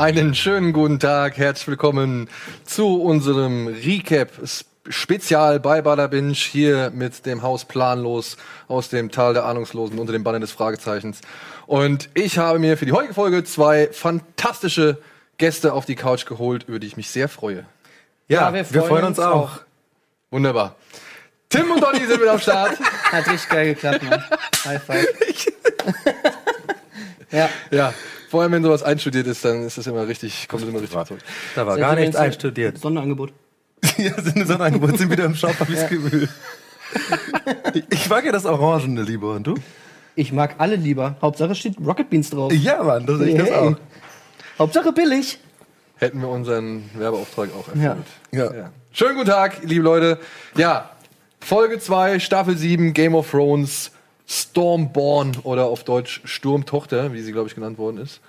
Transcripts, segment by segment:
Einen schönen guten Tag, herzlich willkommen zu unserem Recap Spezial bei Bada Binge hier mit dem Haus Planlos aus dem Tal der Ahnungslosen unter dem Banner des Fragezeichens. Und ich habe mir für die heutige Folge zwei fantastische Gäste auf die Couch geholt, über die ich mich sehr freue. Ja, wir freuen, uns auch. Wunderbar. Tim und Donny sind wieder am Start. Hat richtig geil geklappt, Mann. High five. Ja. Ja. Vor allem, wenn sowas einstudiert ist, dann ist das immer richtig, kommt es immer richtig zurück. Da war gar nichts einstudiert. Sonderangebot. ja, sind so ein Angebot, sind wieder im Shop, hab ich's Gefühl. Ich mag ja das Orangene lieber, und du? Ich mag alle lieber. Hauptsache steht Rocket Beans drauf. Ja, Mann, das ich das Hey. auch. Hauptsache billig. Hätten wir unseren Werbeauftrag auch Ja. erfüllt. Ja. Ja. Schönen guten Tag, liebe Leute. Ja, Folge 2, Staffel 7, Game of Thrones, Stormborn oder auf Deutsch Sturmtochter, wie sie, glaube ich, genannt worden ist.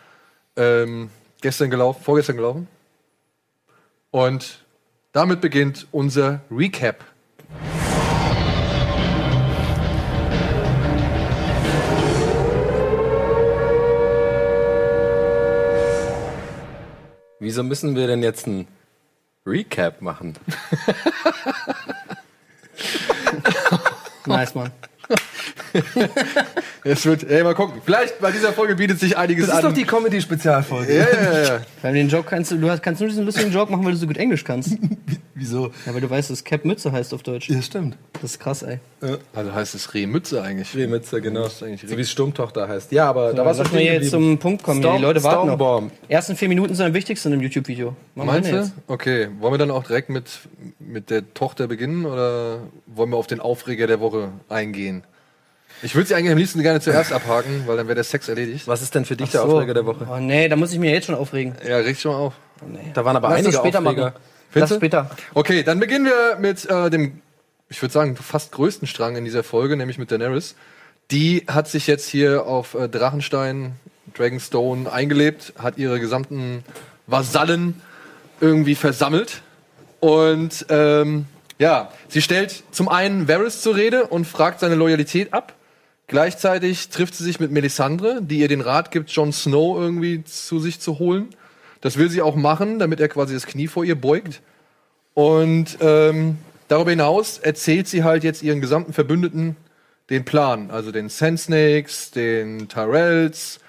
Ähm, gestern gelaufen, vorgestern gelaufen. Und damit beginnt unser Recap. Wieso müssen wir denn jetzt ein Recap machen? Nice, Mann. Es wird, ey, mal gucken. Vielleicht bei dieser Folge bietet sich einiges Das ist an. doch die Comedy-Spezialfolge. ja, ja, ja. Weil den Joke kannst du, du kannst nur diesen lustigen Joke machen, weil du so gut Englisch kannst. Wieso? Ja, weil du weißt, dass Cap Mütze heißt auf Deutsch. Ja, stimmt. Das ist krass, ey. Also heißt es Rehmütze eigentlich. Remitze, genau. Das ist eigentlich So wie es Sturmtochter heißt. Ja, aber da Da war's Lass mal jetzt zum Punkt kommen. Storm- die Leute warten noch. Stormborn. Ersten vier Minuten sind am wichtigsten im YouTube-Video. Meinst du? Okay. Wollen wir dann auch direkt mit, mit der Tochter beginnen oder wollen wir auf den Aufreger der Woche eingehen? Ich würde sie eigentlich am liebsten gerne zuerst abhaken, weil dann wäre der Sex erledigt. Was ist denn für dich der So. Aufreger der Woche? Oh nee, da muss ich mir jetzt schon aufregen. Ja, richtig schon mal auf. Da waren aber Lass einige später Aufreger. machen. Lass du? später. Okay, dann beginnen wir mit äh, dem, ich würde sagen, fast größten Strang in dieser Folge, nämlich mit Daenerys. Die hat sich jetzt hier auf äh, Drachenstein, Dragonstone eingelebt, hat ihre gesamten Vasallen irgendwie versammelt. Und ähm, ja, sie stellt zum einen Varys zur Rede und fragt seine Loyalität ab. Gleichzeitig trifft sie sich mit Melisandre, die ihr den Rat gibt, Jon Snow irgendwie zu sich zu holen. Das will sie auch machen, damit er quasi das Knie vor ihr beugt. Und ähm, darüber hinaus erzählt sie halt jetzt ihren gesamten Verbündeten den Plan. Also den Sand Snakes, den Tyrells,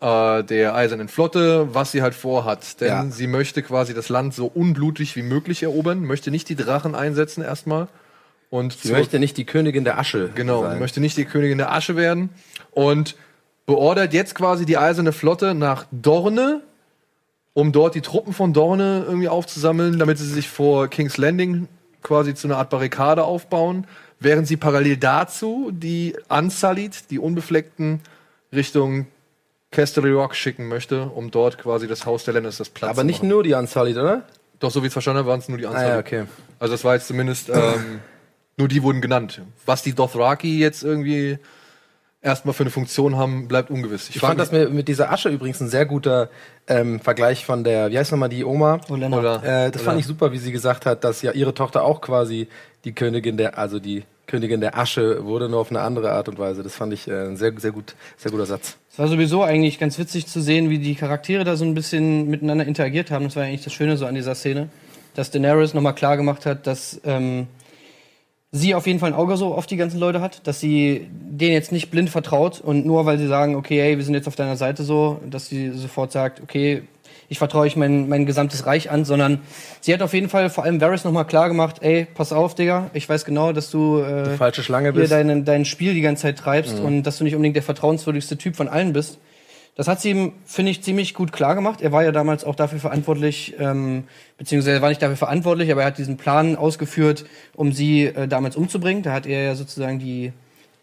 äh, der Eisernen Flotte, was sie halt vorhat. Denn Ja. sie möchte quasi das Land so unblutig wie möglich erobern, möchte nicht die Drachen einsetzen erstmal. Und Sie möchte nicht die Königin der Asche Genau, sein. möchte nicht die Königin der Asche werden und beordert jetzt quasi die eiserne Flotte nach Dorne, um dort die Truppen von Dorne irgendwie aufzusammeln, damit sie sich vor King's Landing quasi zu einer Art Barrikade aufbauen, während sie parallel dazu die Unsullied, die Unbefleckten, Richtung Casterly Rock schicken möchte, um dort quasi das Haus der Lannisters Platz aber zu nicht nur die Unsullied, oder? Doch, so wie ich es verstanden habe, waren es nur die Ah Unsullied. ja, okay. Also das war jetzt zumindest ähm, nur die wurden genannt. Was die Dothraki jetzt irgendwie erstmal für eine Funktion haben, bleibt ungewiss. Ich frag fand das mit, mit dieser Asche übrigens ein sehr guter ähm, Vergleich von der, wie heißt nochmal die Oma? Olena. Oder- Äh, das fand ich super, wie sie gesagt hat, dass ja ihre Tochter auch quasi die Königin der, also die Königin der Asche wurde, nur auf eine andere Art und Weise. Das fand ich äh, ein sehr, sehr gut, sehr guter Satz. Es war sowieso eigentlich ganz witzig zu sehen, wie die Charaktere da so ein bisschen miteinander interagiert haben. Das war eigentlich das Schöne so an dieser Szene, dass Daenerys nochmal klar gemacht hat, dass ähm, sie auf jeden Fall ein Auge so auf die ganzen Leute hat, dass sie denen jetzt nicht blind vertraut und nur weil sie sagen, okay, hey, wir sind jetzt auf deiner Seite so, dass sie sofort sagt, okay, ich vertraue euch mein, mein gesamtes Reich an, sondern sie hat auf jeden Fall vor allem Varys nochmal klar gemacht, ey, pass auf, Digga, ich weiß genau, dass du äh, Falsche Schlange hier bist. dein, dein Spiel die ganze Zeit treibst und dass du nicht unbedingt der vertrauenswürdigste Typ von allen bist. Das hat sie ihm, finde ich, ziemlich gut klar gemacht. Er war ja damals auch dafür verantwortlich, ähm, beziehungsweise er war nicht dafür verantwortlich, aber er hat diesen Plan ausgeführt, um sie äh, damals umzubringen. Da hat er ja sozusagen die,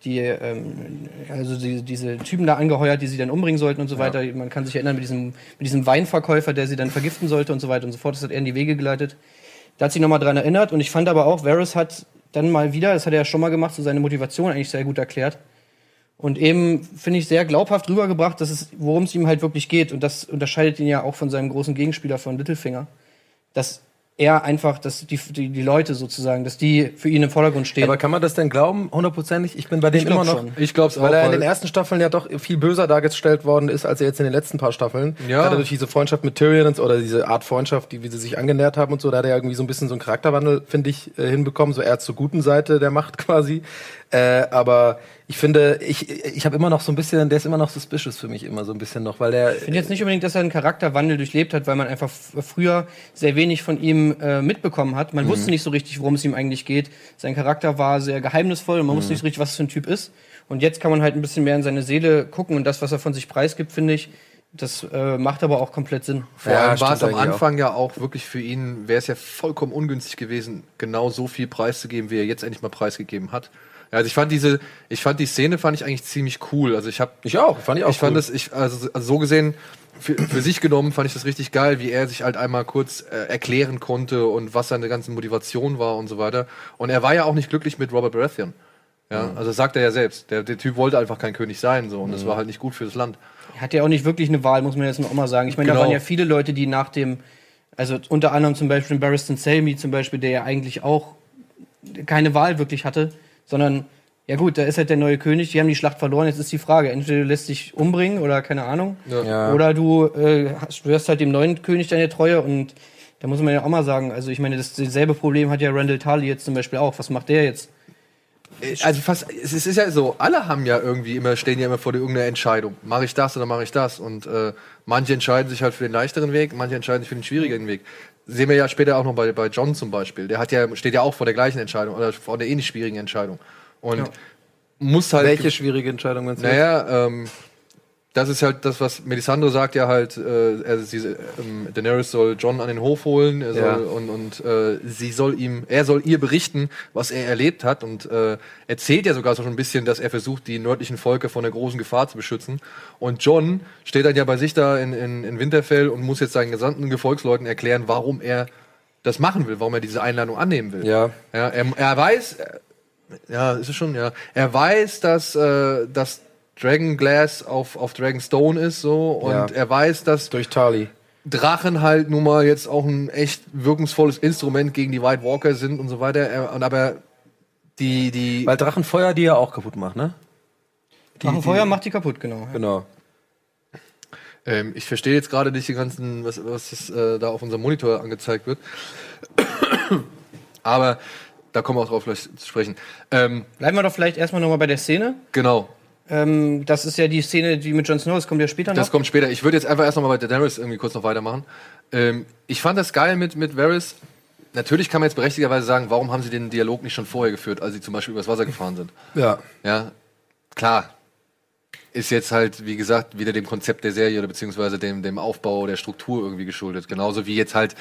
die ähm, also die, diese Typen da angeheuert, die sie dann umbringen sollten und so weiter. Man kann sich erinnern mit diesem, mit diesem Weinverkäufer, der sie dann vergiften sollte und so weiter und so fort. Das hat er in die Wege geleitet. Da hat sich nochmal dran erinnert und ich fand aber auch, Varys hat dann mal wieder, das hat er ja schon mal gemacht, so seine Motivation eigentlich sehr gut erklärt. Und eben, finde ich, sehr glaubhaft rübergebracht, dass es, worum es ihm halt wirklich geht. Und das unterscheidet ihn ja auch von seinem großen Gegenspieler von Littlefinger. Dass er einfach, dass die, die, die Leute sozusagen, dass die für ihn im Vordergrund stehen. Aber kann man das denn glauben, hundertprozentig? Ich bin bei dem immer noch. schon. Ich glaube es auch. Weil er in den ersten Staffeln ja doch viel böser dargestellt worden ist, als er jetzt in den letzten paar Staffeln. Ja. Gerade durch diese Freundschaft mit Tyrion und, oder diese Art Freundschaft, die wie sie sich angenähert haben und so, da hat er irgendwie so ein bisschen so einen Charakterwandel, finde ich, äh, hinbekommen. So eher zur guten Seite der Macht quasi. Äh, aber ich finde, ich, ich habe immer noch so ein bisschen, der ist immer noch suspicious für mich immer so ein bisschen noch, weil der. Ich finde jetzt nicht unbedingt, dass er einen Charakterwandel durchlebt hat, weil man einfach f- früher sehr wenig von ihm äh, mitbekommen hat. Man wusste nicht so richtig, worum es ihm eigentlich geht. Sein Charakter war sehr geheimnisvoll und man wusste nicht so richtig, was es für ein Typ ist. Und jetzt kann man halt ein bisschen mehr in seine Seele gucken und das, was er von sich preisgibt, finde ich, das äh, macht aber auch komplett Sinn. Vor Ja, allem war es am Anfang ja auch wirklich für ihn, wäre es ja vollkommen ungünstig gewesen, genau so viel preiszugeben, wie er jetzt endlich mal preisgegeben hat. Ja, also ich fand diese, ich fand die Szene fand ich eigentlich ziemlich cool. Also ich habe, Ich auch, fand ich auch ich fand cool. das, ich also, also so gesehen für, für sich genommen fand ich das richtig geil, wie er sich halt einmal kurz äh, erklären konnte und was seine ganze Motivation war und so weiter. Und er war ja auch nicht glücklich mit Robert Baratheon. Ja, also sagt er ja selbst. Der, der Typ wollte einfach kein König sein so und das war halt nicht gut für das Land. Er hat ja auch nicht wirklich eine Wahl, muss man jetzt noch mal sagen. Ich meine, da Genau. waren ja viele Leute, die nach dem, also unter anderem zum Beispiel Barristan Selmy zum Beispiel, der ja eigentlich auch keine Wahl wirklich hatte, sondern ja gut, da ist halt der neue König, die haben die Schlacht verloren, jetzt ist die Frage, entweder du lässt dich umbringen oder keine Ahnung, Ja. oder du äh, halt dem neuen König deine Treue und da muss man ja auch mal sagen, also ich meine, das dasselbe Problem hat ja Randall Tully jetzt zum Beispiel auch. Was macht der jetzt? Also fast, es ist ja so, alle haben ja irgendwie immer, stehen ja immer vor der irgendeiner Entscheidung. Mache ich das oder mache ich das? Und äh, manche entscheiden sich halt für den leichteren Weg, manche entscheiden sich für den schwierigeren Weg. Sehen wir ja später auch noch bei, bei John zum Beispiel. Der hat ja, steht ja auch vor der gleichen Entscheidung oder vor einer ähnlich schwierigen Entscheidung. Und Ja. muss halt. Welche schwierige Entscheidung meinst du? Naja, ähm, das ist halt das, was Melisandre sagt ja halt, äh, er, sie, ähm, Daenerys soll John an den Hof holen er soll, Ja. und, und äh, sie soll ihm, er soll ihr berichten, was er erlebt hat und äh, erzählt ja sogar so schon ein bisschen, dass er versucht, die nördlichen Volke vor einer großen Gefahr zu beschützen. Und John steht dann ja bei sich da in, in, in Winterfell und muss jetzt seinen gesamten Gefolgsleuten erklären, warum er das machen will, warum er diese Einladung annehmen will. Ja. Ja, er, er weiß, äh, ja, ist es schon, ja. Er weiß, dass, äh, dass Dragon Glass auf, auf Dragonstone ist, so, und Ja. er weiß, dass Durch Tali. Drachen halt nun mal jetzt auch ein echt wirkungsvolles Instrument gegen die White Walker sind und so weiter. Er, und aber die, die, Weil Drachenfeuer die ja auch kaputt macht, ne? Drachenfeuer macht die kaputt, genau. ja. Genau. ähm, ich verstehe jetzt gerade nicht die ganzen, was, was das, äh, da auf unserem Monitor angezeigt wird. aber da kommen wir auch drauf gleich zu sprechen. Ähm, Bleiben wir doch vielleicht erstmal nochmal bei der Szene. genau. Ähm, das ist ja die Szene, die mit Jon Snow, das kommt ja später noch. Das kommt später. Ich würde jetzt einfach erst noch mal bei Daenerys irgendwie kurz noch weitermachen. Ähm, ich fand das geil mit, mit Varys. Natürlich kann man jetzt berechtigterweise sagen, warum haben sie den Dialog nicht schon vorher geführt, als sie zum Beispiel übers Wasser gefahren sind. Ja. Ja, klar. Ist jetzt halt, wie gesagt, wieder dem Konzept der Serie oder beziehungsweise dem, dem Aufbau der Struktur irgendwie geschuldet. Genauso wie jetzt halt,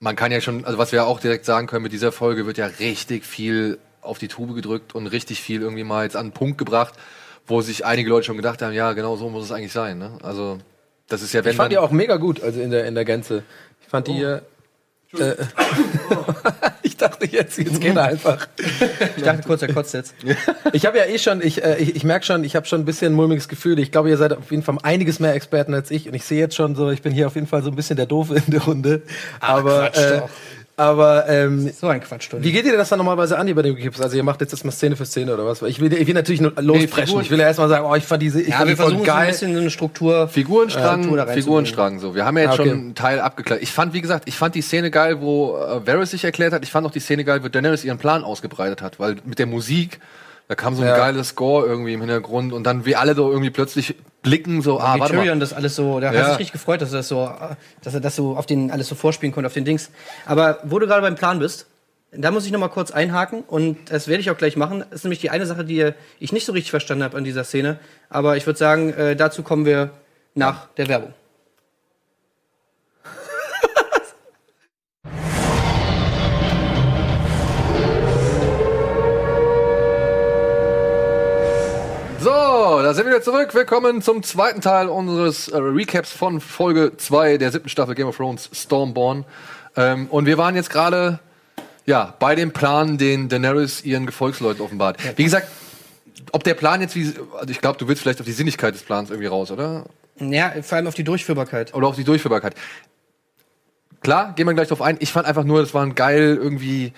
man kann ja schon, also was wir auch direkt sagen können, mit dieser Folge wird ja richtig viel auf die Tube gedrückt und richtig viel irgendwie mal jetzt an einen Punkt gebracht, wo sich einige Leute schon gedacht haben, ja, genau so muss es eigentlich sein. Ne? Also, das ist ja, wenn Ich fand die auch mega gut, also in der, in der Gänze. Ich fand die. Äh, äh, ich dachte jetzt, jetzt geht er einfach. ich dachte kurz, er kotzt jetzt. Ich habe ja eh schon, ich, äh, ich, ich merke schon, ich habe schon ein bisschen ein mulmiges Gefühl. Ich glaube, ihr seid auf jeden Fall einiges mehr Experten als ich. Und ich sehe jetzt schon so, ich bin hier auf jeden Fall so ein bisschen der Doofe in der Runde. aber Quatsch äh, doch. Aber ähm, So ein Quatsch, wie geht ihr das dann normalerweise an, ihr bei den Gips? Also ihr macht jetzt erstmal Szene für Szene oder was? Ich will, ich will natürlich nur lospreschen. Figuren- ich will ja erstmal sagen, oh, ich fand diese, ich Ja, fand wir die versuchen so ein geil. bisschen so eine Struktur. Figurenstrang, Struktur. Figurenstrang so. Wir haben ja jetzt Ah, okay. schon einen Teil abgeklärt. Ich fand, wie gesagt, ich fand die Szene geil, wo äh, Varys sich erklärt hat. Ich fand auch die Szene geil, wo Daenerys ihren Plan ausgebreitet hat, weil mit der Musik, da kam so ein Ja. geiles Score irgendwie im Hintergrund und dann wir alle so irgendwie plötzlich blicken so, ah, wie warte Tyrion mal. das alles so, der Ja. hat sich richtig gefreut, dass er das so, dass er das so auf den alles so vorspielen konnte auf den Dings. Aber wo du gerade beim Plan bist, da muss ich noch mal kurz einhaken und das werde ich auch gleich machen. Das ist nämlich die eine Sache, die ich nicht so richtig verstanden habe an dieser Szene. Aber ich würde sagen, äh, dazu kommen wir nach der Werbung. So, da sind wir wieder zurück. Willkommen zum zweiten Teil unseres äh, Recaps von Folge 2 der siebten Staffel Game of Thrones Stormborn. Ähm, und wir waren jetzt gerade ja, bei dem Plan, den Daenerys ihren Gefolgsleuten offenbart. Wie gesagt, ob der Plan jetzt wie, also ich glaube, du willst vielleicht auf die Sinnlichkeit des Plans irgendwie raus, oder? Ja, vor allem auf die Durchführbarkeit. Oder auf die Durchführbarkeit. klar, gehen wir gleich drauf ein. Ich fand einfach nur, das war ein geil irgendwie,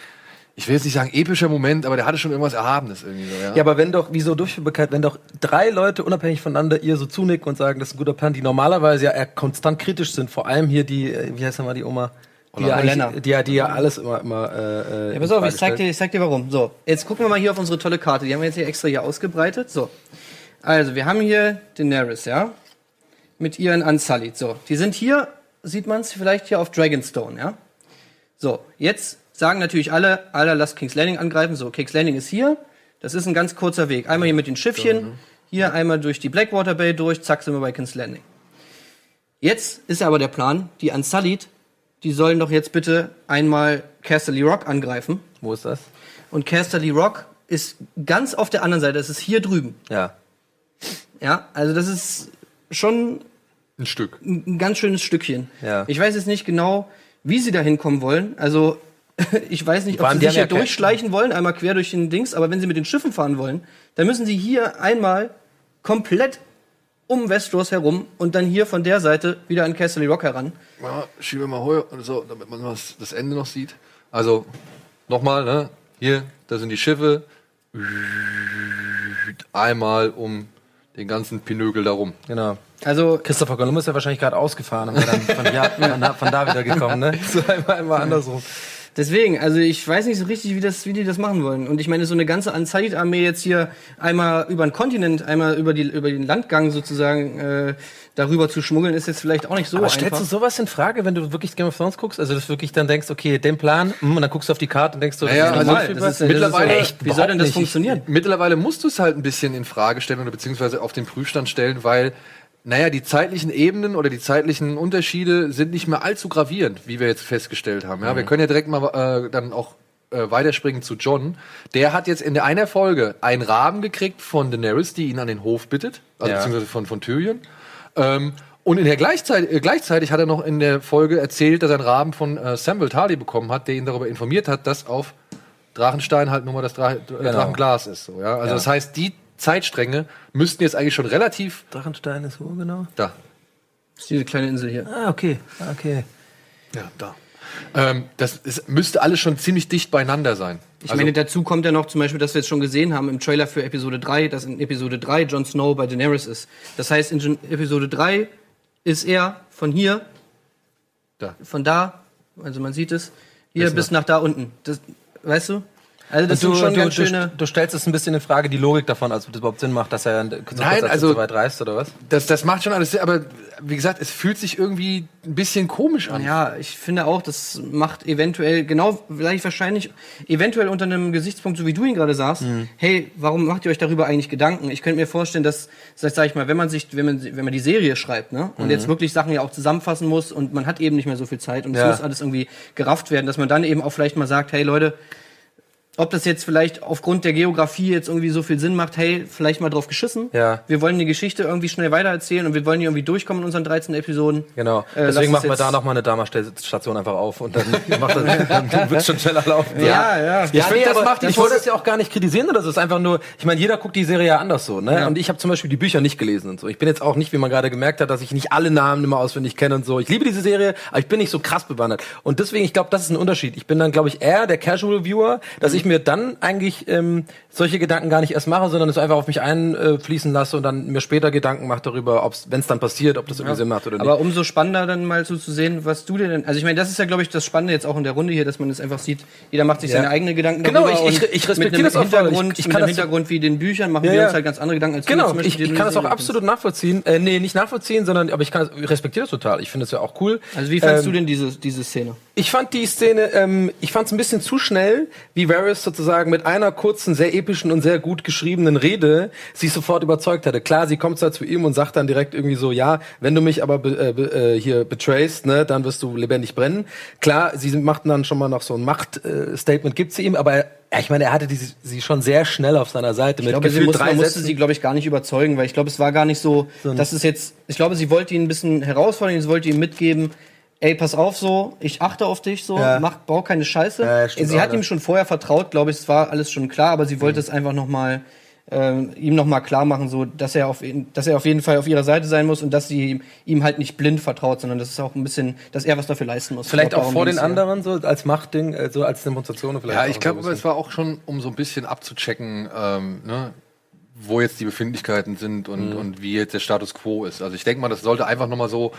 ich will jetzt nicht sagen epischer Moment, aber der hatte schon irgendwas Erhabenes irgendwie so, ja. Ja, aber wenn doch, wieso Durchführbarkeit, wenn doch drei Leute unabhängig voneinander ihr so zunicken und sagen, das ist ein guter Plan, die normalerweise ja eher konstant kritisch sind, vor allem hier die, äh, wie heißt nochmal die Oma? Die ja, die, ja, die ja alles immer, immer äh, Ja, pass auf, ich zeig, dir, ich zeig dir warum. So, jetzt gucken wir mal hier auf unsere tolle Karte. Die haben wir jetzt hier extra hier ausgebreitet. So, also wir haben hier Daenerys, ja, mit ihren Unsullied. So, die sind hier, sieht man es vielleicht hier auf Dragonstone, ja. So, jetzt sagen natürlich alle, Alter, lasst King's Landing angreifen. So, King's Landing ist hier. Das ist ein ganz kurzer Weg. Einmal hier mit den Schiffchen, hier einmal durch die Blackwater Bay durch, zack, sind wir bei King's Landing. Jetzt ist aber der Plan, die Unsullied, die sollen doch jetzt bitte einmal Casterly Rock angreifen. Wo ist das? Und Casterly Rock ist ganz auf der anderen Seite. Das ist hier drüben. Ja. Ja, also das ist schon ein Stück. ein ein ganz schönes Stückchen. Ja. Ich weiß jetzt nicht genau, wie sie da hinkommen wollen. Also ich weiß nicht, ob sie die sich hier ja durchschleichen wollen, einmal quer durch den Dings, aber wenn sie mit den Schiffen fahren wollen, dann müssen sie hier einmal komplett um Westeros herum und dann hier von der Seite wieder an Casterly Rock heran. Ja, schiebe mal hoch so, damit man was, das Ende noch sieht. Also, nochmal, ne? Hier, da sind die Schiffe. Einmal um den ganzen Pinökel darum. Genau. Also Christopher Columbus ist ja wahrscheinlich gerade ausgefahren und dann von, ja, von, da, von da wieder gekommen, ne? So einmal, einmal andersrum. Deswegen, also ich weiß nicht so richtig, wie, das, wie die das machen wollen. Und ich meine, so eine ganze Unsighted-Armee jetzt hier einmal über den Kontinent, einmal über, die, über den Landgang sozusagen äh, darüber zu schmuggeln, ist jetzt vielleicht auch nicht so Aber einfach. stellst du sowas in Frage, wenn du wirklich Game of Thrones guckst? Also, dass du wirklich dann denkst, okay, den Plan, hm, und dann guckst du auf die Karte und denkst so, Naja, das ist also normal. das ist, das mittlerweile- ist echt, wie soll denn das nicht. funktionieren? Mittlerweile musst du es halt ein bisschen in Frage stellen oder beziehungsweise auf den Prüfstand stellen, weil, naja, die zeitlichen Ebenen oder die zeitlichen Unterschiede sind nicht mehr allzu gravierend, wie wir jetzt festgestellt haben. Ja, wir können ja direkt mal äh, dann auch äh, weiterspringen zu John. Der hat jetzt in der einer Folge einen Raben gekriegt von Daenerys, die ihn an den Hof bittet, also Ja. beziehungsweise von, von Tyrion. Ähm, und in der Gleichzeit, äh, gleichzeitig hat er noch in der Folge erzählt, dass er einen Raben von äh, Samuel Tarly bekommen hat, der ihn darüber informiert hat, dass auf Drachenstein halt nur mal das Dra äh, Drachenglas ist. So, ja? Also Ja. das heißt, die Zeitstränge müssten jetzt eigentlich schon relativ Drachenstein ist wo genau? da. Das ist diese kleine Insel hier. Ah, okay, okay. Ja, da. Ähm, das ist, müsste alles schon ziemlich dicht beieinander sein. Ich Also- meine, dazu kommt ja noch zum Beispiel, dass wir jetzt schon gesehen haben im Trailer für Episode 3, dass in Episode 3 Jon Snow bei Daenerys ist. Das heißt, in Episode 3 ist er von hier, Da. von da, also man sieht es, hier Bis bis nach da unten. Das, weißt du? Also das du, sind schon du, ganz du, schöne... du stellst es ein bisschen in Frage, die Logik davon, als ob das überhaupt Sinn macht, dass er so als also- so weit reist, oder was? Das, das macht schon alles, Sinn, aber wie gesagt, es fühlt sich irgendwie ein bisschen komisch an. Ja, ich finde auch, das macht eventuell, genau, vielleicht wahrscheinlich, eventuell unter einem Gesichtspunkt, so wie du ihn gerade sagst, Mhm. hey, warum macht ihr euch darüber eigentlich Gedanken? Ich könnte mir vorstellen, dass, sag sag ich mal, wenn man sich, wenn man, wenn man die Serie schreibt, ne, und jetzt wirklich Sachen ja auch zusammenfassen muss und man hat eben nicht mehr so viel Zeit und es Ja. muss alles irgendwie gerafft werden, dass man dann eben auch vielleicht mal sagt, hey Leute, ob das jetzt vielleicht aufgrund der Geografie jetzt irgendwie so viel Sinn macht, hey, vielleicht mal drauf geschissen. Ja. Wir wollen die Geschichte irgendwie schnell weitererzählen und wir wollen hier irgendwie durchkommen in unseren 13 Episoden. Genau. Äh, Deswegen es machen wir da nochmal eine Dama-Station einfach auf und dann, macht das, dann wird es schon schneller laufen. Ja, ja. Ich Ich finde, find, das das macht, macht- ich wollte das ja auch gar nicht kritisieren oder so. Es ist einfach nur, ich meine, jeder guckt die Serie ja anders so, ne? Ja. Und ich habe zum Beispiel die Bücher nicht gelesen und so. Ich bin jetzt auch nicht, wie man gerade gemerkt hat, dass ich nicht alle Namen immer auswendig kenne und so. Ich liebe diese Serie, aber ich bin nicht so krass bewandert. Und deswegen, ich glaube, das ist ein Unterschied. Ich bin dann, glaube ich, eher der Casual Viewer, dass ich mir dann eigentlich ähm, solche Gedanken gar nicht erst mache, sondern es einfach auf mich einfließen lasse und dann mir später Gedanken mache darüber, ob wenn es dann passiert, ob das irgendwie Sinn macht oder nicht. Aber umso spannender dann mal so zu sehen, was du dir denn. Also ich meine, das ist ja, glaube ich, das Spannende jetzt auch in der Runde hier, dass man es einfach sieht, jeder macht sich Ja. seine eigenen Gedanken Genau, darüber. ich- ich- und ich respektiere mit das auch. Hintergrund, Ich- ich mit kann das so- Hintergrund wie den Büchern machen Ja, wir ja. uns halt ganz andere Gedanken als du Genau, Beispiel, ich, ich du kann das auch absolut nachvollziehen. Äh, nee, nicht nachvollziehen, sondern aber ich kann das, ich respektiere das total. Ich finde es ja auch cool. Also wie fandst Ähm, du denn diese, diese Szene? Ich fand die Szene, ähm, ich fand es ein bisschen zu schnell, wie Varys sozusagen mit einer kurzen, sehr epischen und sehr gut geschriebenen Rede sich sofort überzeugt hatte. Klar, sie kommt zwar zu ihm und sagt dann direkt irgendwie so, ja, wenn du mich aber be, äh, be, äh, hier betrayst, ne, dann wirst du lebendig brennen. Klar, sie machten dann schon mal noch so ein Machtstatement, gibt sie ihm, aber ja, ich meine, er hatte die, sie schon sehr schnell auf seiner Seite Ich mit glaube, sie gefühlt muss, drei musste sie, glaube ich, gar nicht überzeugen, weil ich glaube, es war gar nicht so, dass es jetzt, ich glaube, sie wollte ihn ein bisschen herausfordern, sie wollte ihm mitgeben, ey, pass auf so, ich achte auf dich so, Ja. mach, bau keine Scheiße. Ja, stimmt sie hat ihm schon vorher vertraut, glaube ich, es war alles schon klar, aber sie wollte es einfach noch mal ähm, ihm noch mal klar machen, so dass er auf dass er auf jeden Fall auf ihrer Seite sein muss und dass sie ihm, ihm halt nicht blind vertraut, sondern das ist auch ein bisschen, dass er was dafür leisten muss. Vielleicht Ich glaub, auch vor den anderen, so als Machtding, äh, so als Demonstration vielleicht. Ja, ich so glaube, bisschen. es war auch schon, um so ein bisschen abzuchecken, ähm, ne, wo jetzt die Befindlichkeiten sind und, Mhm. und wie jetzt der Status quo ist. Also ich denke mal, das sollte einfach nochmal so.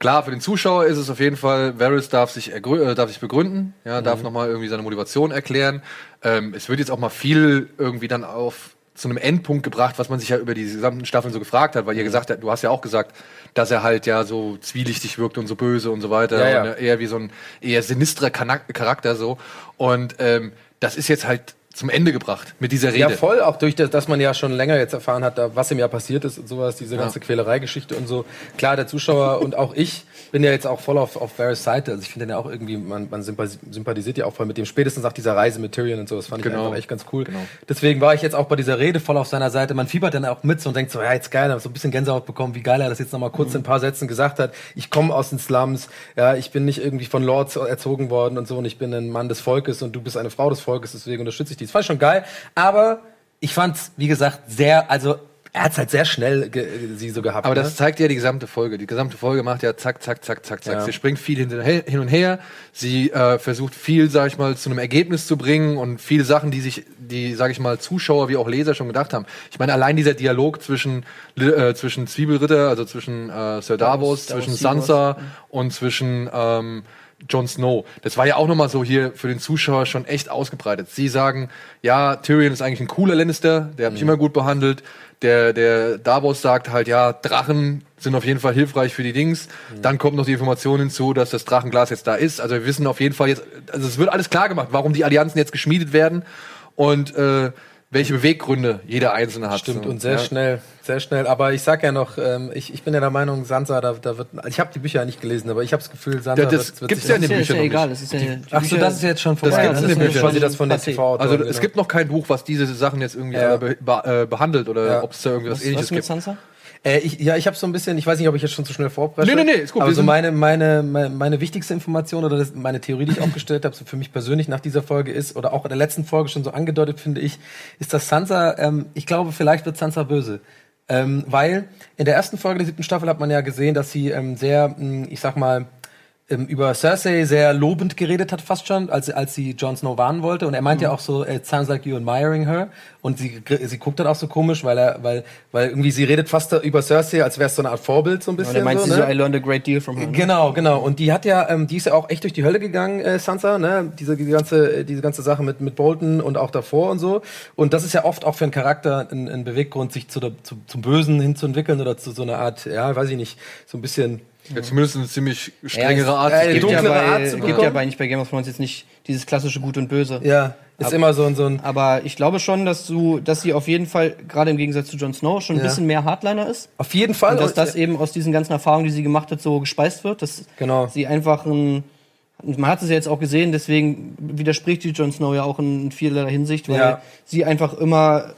Klar, für den Zuschauer ist es auf jeden Fall, Varys darf sich, äh, darf sich begründen, ja, Mhm. darf nochmal irgendwie seine Motivation erklären. Ähm, es wird jetzt auch mal viel irgendwie dann auf zu einem Endpunkt gebracht, was man sich ja über die gesamten Staffeln so gefragt hat, weil Mhm. ihr gesagt habt, du hast ja auch gesagt, dass er halt ja so zwielichtig wirkt und so böse und so weiter. Ja, ja. Und eher wie so ein eher sinistrer Charakter so. Und ähm, das ist jetzt halt zum Ende gebracht mit dieser Rede. Ja, voll, auch durch das, dass man ja schon länger jetzt erfahren hat, da, was ihm ja passiert ist und sowas, diese ganze Quälereigeschichte und so. Klar, der Zuschauer und auch ich bin ja jetzt auch voll auf, auf Varys Seite. Also ich finde ja auch irgendwie, man, man sympathis- sympathisiert ja auch voll mit dem, spätestens nach dieser Reise mit Tyrion und so, das fand ich Genau. einfach echt ganz cool. Genau. Deswegen war ich jetzt auch bei dieser Rede voll auf seiner Seite. Man fiebert dann auch mit so und denkt so, ja, jetzt geil, hab so ein bisschen Gänsehaut bekommen, wie geil er das jetzt nochmal kurz in ein paar Sätzen gesagt hat. Ich komme aus den Slums, ja, ich bin nicht irgendwie von Lords erzogen worden und so und ich bin ein Mann des Volkes und du bist eine Frau des Volkes, deswegen unterstütze ich dich. Das ich schon geil, aber ich fand's, wie gesagt, sehr, also er hat's halt sehr schnell sie so gehabt. Aber ne? das zeigt ja die gesamte Folge. Die gesamte Folge macht ja zack, zack, zack, zack, zack. Ja. Sie springt viel hin, und her. Sie äh, versucht viel, sag ich mal, zu einem Ergebnis zu bringen und viele Sachen, die sich, die, sag ich mal, Zuschauer wie auch Leser schon gedacht haben. Ich meine, allein dieser Dialog zwischen, äh, zwischen Zwiebelritter, also zwischen äh, Sir Davos, Davos zwischen Seaworth. Sansa und zwischen ähm, Jon Snow. Das war ja auch nochmal so hier für den Zuschauer schon echt ausgebreitet. Sie sagen, ja, Tyrion ist eigentlich ein cooler Lannister, der hat mich immer gut behandelt. Der, der Davos sagt halt, ja, Drachen sind auf jeden Fall hilfreich für die Dings. Dann kommt noch die Information hinzu, dass das Drachenglas jetzt da ist. Also wir wissen auf jeden Fall jetzt, also es wird alles klar gemacht, warum die Allianzen jetzt geschmiedet werden und äh, welche Beweggründe jeder einzelne hat. Stimmt, So, und sehr ja. schnell, sehr schnell. Aber ich sag ja noch, ähm, ich, ich bin ja der Meinung, Sansa, da, da wird, ich habe die Bücher ja nicht gelesen, aber ich habe das Gefühl, Sansa Ja, das wird, gibt's sich ja in den ist ja, Büchern ja egal, nicht. das ist ja die Ach so, Bücher- das ist jetzt schon vorbei. Das gibt's das in den ist Büchern. quasi das von der. TV. Also es gibt noch kein Buch, was diese Sachen jetzt irgendwie Ja. be be äh, behandelt oder Ja. ob es da irgendwie was, Was, ähnliches gibt. Sansa? Äh, ich, ja, ich habe so ein bisschen, ich weiß nicht, ob ich jetzt schon zu schnell vorpresche. Nee, nee, nee, ist gut, Aber so meine, meine, meine, meine wichtigste Information oder das, meine Theorie, die ich aufgestellt habe, so für mich persönlich nach dieser Folge ist, oder auch in der letzten Folge schon so angedeutet, finde ich, ist, dass Sansa, ähm, ich glaube, vielleicht wird Sansa böse. Ähm, weil in der ersten Folge der siebten Staffel hat man ja gesehen, dass sie ähm, sehr, mh, ich sag mal, ähm, über Cersei sehr lobend geredet hat, fast schon, als, als sie Jon Snow warnen wollte. Und er meint ja auch so, it sounds like you admiring her. Und sie, sie guckt dann auch so komisch, weil er, weil, weil irgendwie sie redet fast über Cersei, als wäre es so eine Art Vorbild, so ein bisschen. Und er meint so, sie ne? so, I learned a great deal from her. ne? Genau, genau. Und die hat ja, ähm, die ist ja auch echt durch die Hölle gegangen, äh, Sansa, ne? Diese die ganze, diese ganze Sache mit mit Bolton und auch davor und so. Und das ist ja oft auch für einen Charakter ein, ein Beweggrund, sich zu der, zu, zum Bösen hinzuentwickeln oder zu so einer Art, ja, weiß ich nicht, so ein bisschen. Ja, zumindest eine ziemlich strengere es- Art. äh, zu gibt geben. ja, dunklere bei, Art zu gibt bekommen. ja bei nicht bei Game of Thrones jetzt nicht dieses klassische Gut und Böse. Ja, ist Aber- immer so ein so ein. Aber ich glaube schon, dass du, dass sie auf jeden Fall, gerade im Gegensatz zu Jon Snow, schon ein Ja. bisschen mehr Hardliner ist. Auf jeden Fall. Und dass das eben aus diesen ganzen Erfahrungen, die sie gemacht hat, so gespeist wird. Dass Genau. sie einfach ein. Man hat es ja jetzt auch gesehen, deswegen widerspricht die Jon Snow ja auch in vielerlei Hinsicht, weil Ja. sie einfach immer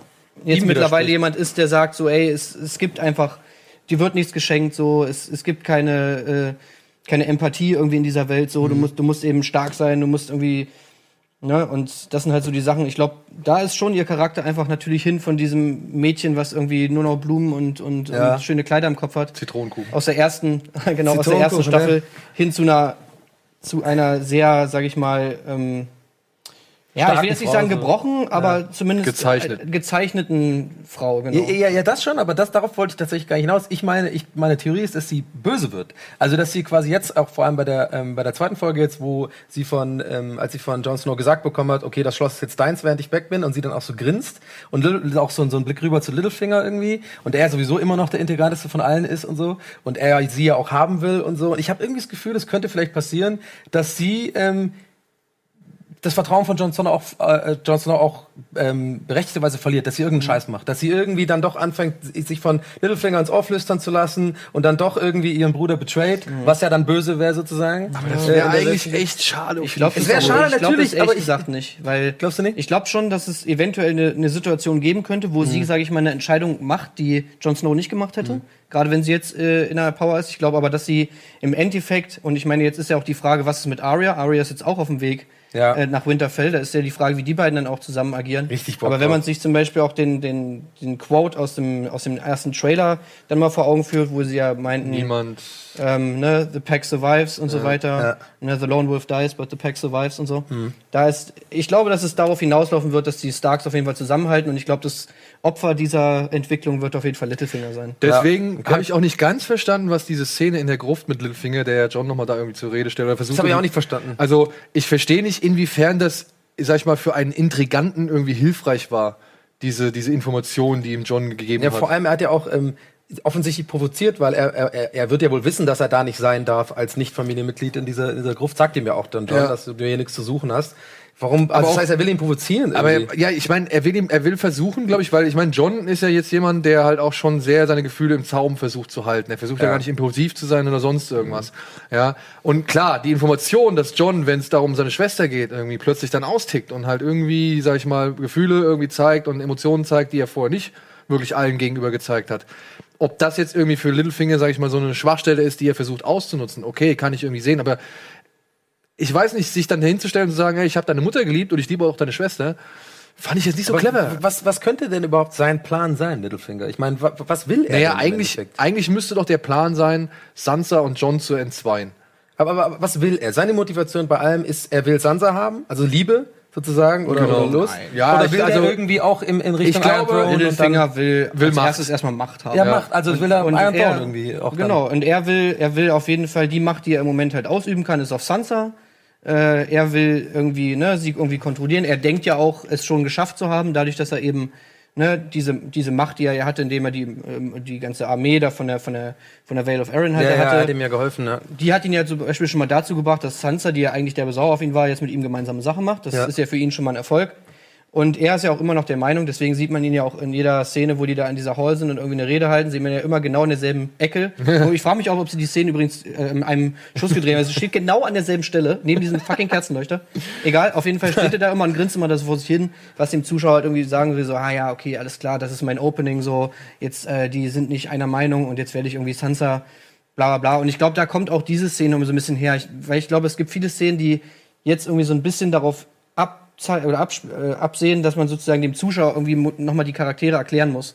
jetzt mittlerweile jemand ist, der sagt so, ey, es, es gibt einfach, dir wird nichts geschenkt, so, es, es gibt keine, äh, keine Empathie irgendwie in dieser Welt, so, du musst, du musst eben stark sein, du musst irgendwie, ne, und das sind halt so die Sachen, ich glaube, da ist schon ihr Charakter einfach natürlich hin von diesem Mädchen, was irgendwie nur noch Blumen und, und, Ja. und schöne Kleider im Kopf hat. Zitronenkuchen. aus der ersten, genau, aus der ersten Zitronenkuchen, Staffel hin zu einer, zu einer sehr, sag ich mal, ähm, ja, ich will jetzt nicht Frau, sagen so. gebrochen, aber zumindest Gezeichnet. äh, gezeichneten Frau, genau. Ja, ja, ja, das schon, aber das, darauf wollte ich tatsächlich gar nicht hinaus. Ich meine, ich, meine Theorie ist, dass sie böse wird. Also, dass sie quasi jetzt, auch vor allem bei der, ähm, bei der zweiten Folge jetzt, wo sie von, ähm, als sie von Jon Snow gesagt bekommen hat, okay, das Schloss ist jetzt deins, während ich weg bin, und sie dann auch so grinst und Little, auch so, so ein Blick rüber zu Littlefinger irgendwie, und er sowieso immer noch der integranteste von allen ist und so, und er sie ja auch haben will und so. Und ich habe irgendwie das Gefühl, es könnte vielleicht passieren, dass sie, ähm, das Vertrauen von Jon Snow auch, äh, Jon Snow auch ähm, berechtigterweise verliert, dass sie irgendeinen Scheiß macht, dass sie irgendwie dann doch anfängt, sich von Littlefinger ins Ohr flüstern zu lassen und dann doch irgendwie ihren Bruder betrayt, was ja dann böse wäre sozusagen. Aber Das wäre eigentlich echt schade. Ich glaube, Es wär schade, ich glaub, natürlich, ehrlich aber ich- gesagt nicht, weil Glaubst du nicht? Ich glaube schon, dass es eventuell eine, eine Situation geben könnte, wo sie, sage ich mal, eine Entscheidung macht, die Jon Snow nicht gemacht hätte. Gerade wenn sie jetzt äh, in der Power ist. Ich glaube aber, dass sie im Endeffekt und ich meine, jetzt ist ja auch die Frage, was ist mit Arya? Arya ist jetzt auch auf dem Weg Ja. äh, nach Winterfell. Da ist ja die Frage, wie die beiden dann auch zusammen agieren. Richtig Bock Aber wenn man sich zum Beispiel auch den, den, den Quote aus dem, aus dem ersten Trailer dann mal vor Augen führt, wo sie ja meinten, Niemand. Ähm, ne, The Pack survives und so weiter. Ne, the Lone Wolf dies, but the Pack survives und so. Mhm. Da ist, ich glaube, dass es darauf hinauslaufen wird, dass die Starks auf jeden Fall zusammenhalten und ich glaube, das Opfer dieser Entwicklung wird auf jeden Fall Littlefinger sein. Deswegen okay. habe ich auch nicht ganz verstanden, was diese Szene in der Gruft mit Littlefinger, der ja John nochmal da irgendwie zur Rede stellt oder versucht. Das habe ich auch nicht verstanden. Also, ich verstehe nicht, inwiefern das, sag ich mal, für einen Intriganten irgendwie hilfreich war, diese, diese Informationen, die ihm John gegeben Ja, hat. vor allem, er hat ja auch ähm, offensichtlich provoziert, weil er, er, er- wird ja wohl wissen, dass er da nicht sein darf als Nicht-Familienmitglied in dieser, in dieser Gruft. Sagt ihm ja auch dann John, Ja. dass du hier nichts zu suchen hast. Warum? Also das auch- heißt, er will ihn provozieren. Aber irgendwie. ja, ich meine, er will ihm, er will versuchen, glaube ich, weil ich meine, John ist ja jetzt jemand, der halt auch schon sehr seine Gefühle im Zaum versucht zu halten. Er versucht ja, Ja. gar nicht impulsiv zu sein oder sonst irgendwas. Ja. Und klar, die Information, dass John, wenn es darum seine Schwester geht, irgendwie plötzlich dann austickt und halt irgendwie, sag ich mal, Gefühle irgendwie zeigt und Emotionen zeigt, die er vorher nicht wirklich allen gegenüber gezeigt hat. Ob das jetzt irgendwie für Littlefinger, sag ich mal, so eine Schwachstelle ist, die er versucht auszunutzen, okay, kann ich irgendwie sehen, aber ich weiß nicht, sich dann hinzustellen und zu sagen, hey, ich habe deine Mutter geliebt und ich liebe auch deine Schwester, fand ich jetzt nicht so Aber clever. Was, was könnte denn überhaupt sein Plan sein, Littlefinger? Ich meine, wa, was will er? Naja, eigentlich, eigentlich müsste doch der Plan sein, Sansa und John zu entzweien. Aber, aber, aber was will er? Seine Motivation bei allem ist, er will Sansa haben, also Liebe sozusagen oder, Genau. oder Lust. Ja, oder will also- er irgendwie auch im, in Richtung Ich glaube, Iron Throne und dann, Littlefinger will, will als Macht. erstes erstmal Macht haben. ja, macht, also will er und Iron er- Throne irgendwie auch dann. Genau, und er will, er will auf jeden Fall die Macht, die er im Moment halt ausüben kann, ist auf Sansa. Äh, er will irgendwie, ne, sie irgendwie kontrollieren. Er denkt ja auch, es schon geschafft zu haben, dadurch, dass er eben, ne, diese, diese Macht, die er ja hatte, indem er die, ähm, die ganze Armee da von der, von der, von der Vale of Arryn halt Ja, ja, hatte. hat ihm ja geholfen, ja. Die hat ihn ja zum Beispiel schon mal dazu gebracht, dass Sansa, die ja eigentlich der Besauer auf ihn war, jetzt mit ihm gemeinsame Sachen macht. Das Ja. ist ja für ihn schon mal ein Erfolg. Und er ist ja auch immer noch der Meinung, deswegen sieht man ihn ja auch in jeder Szene, wo die da in dieser Hall sind und irgendwie eine Rede halten, sieht man ja immer genau in derselben Ecke. und ich frage mich auch, ob sie die Szene übrigens äh, in einem Schuss gedreht haben. Es steht genau an derselben Stelle, neben diesem fucking Kerzenleuchter. Egal, auf jeden Fall steht er da immer und grinst immer das vor sich hin, was dem Zuschauer halt irgendwie sagen will, so, ah ja, okay, alles klar, das ist mein Opening, so, jetzt, äh, die sind nicht einer Meinung und jetzt werde ich irgendwie Sansa bla bla bla. Und ich glaube, da kommt auch diese Szene um so ein bisschen her. Ich, weil ich glaube, es gibt viele Szenen, die jetzt irgendwie so ein bisschen darauf oder abs- äh, absehen, dass man sozusagen dem Zuschauer irgendwie nochmal die Charaktere erklären muss.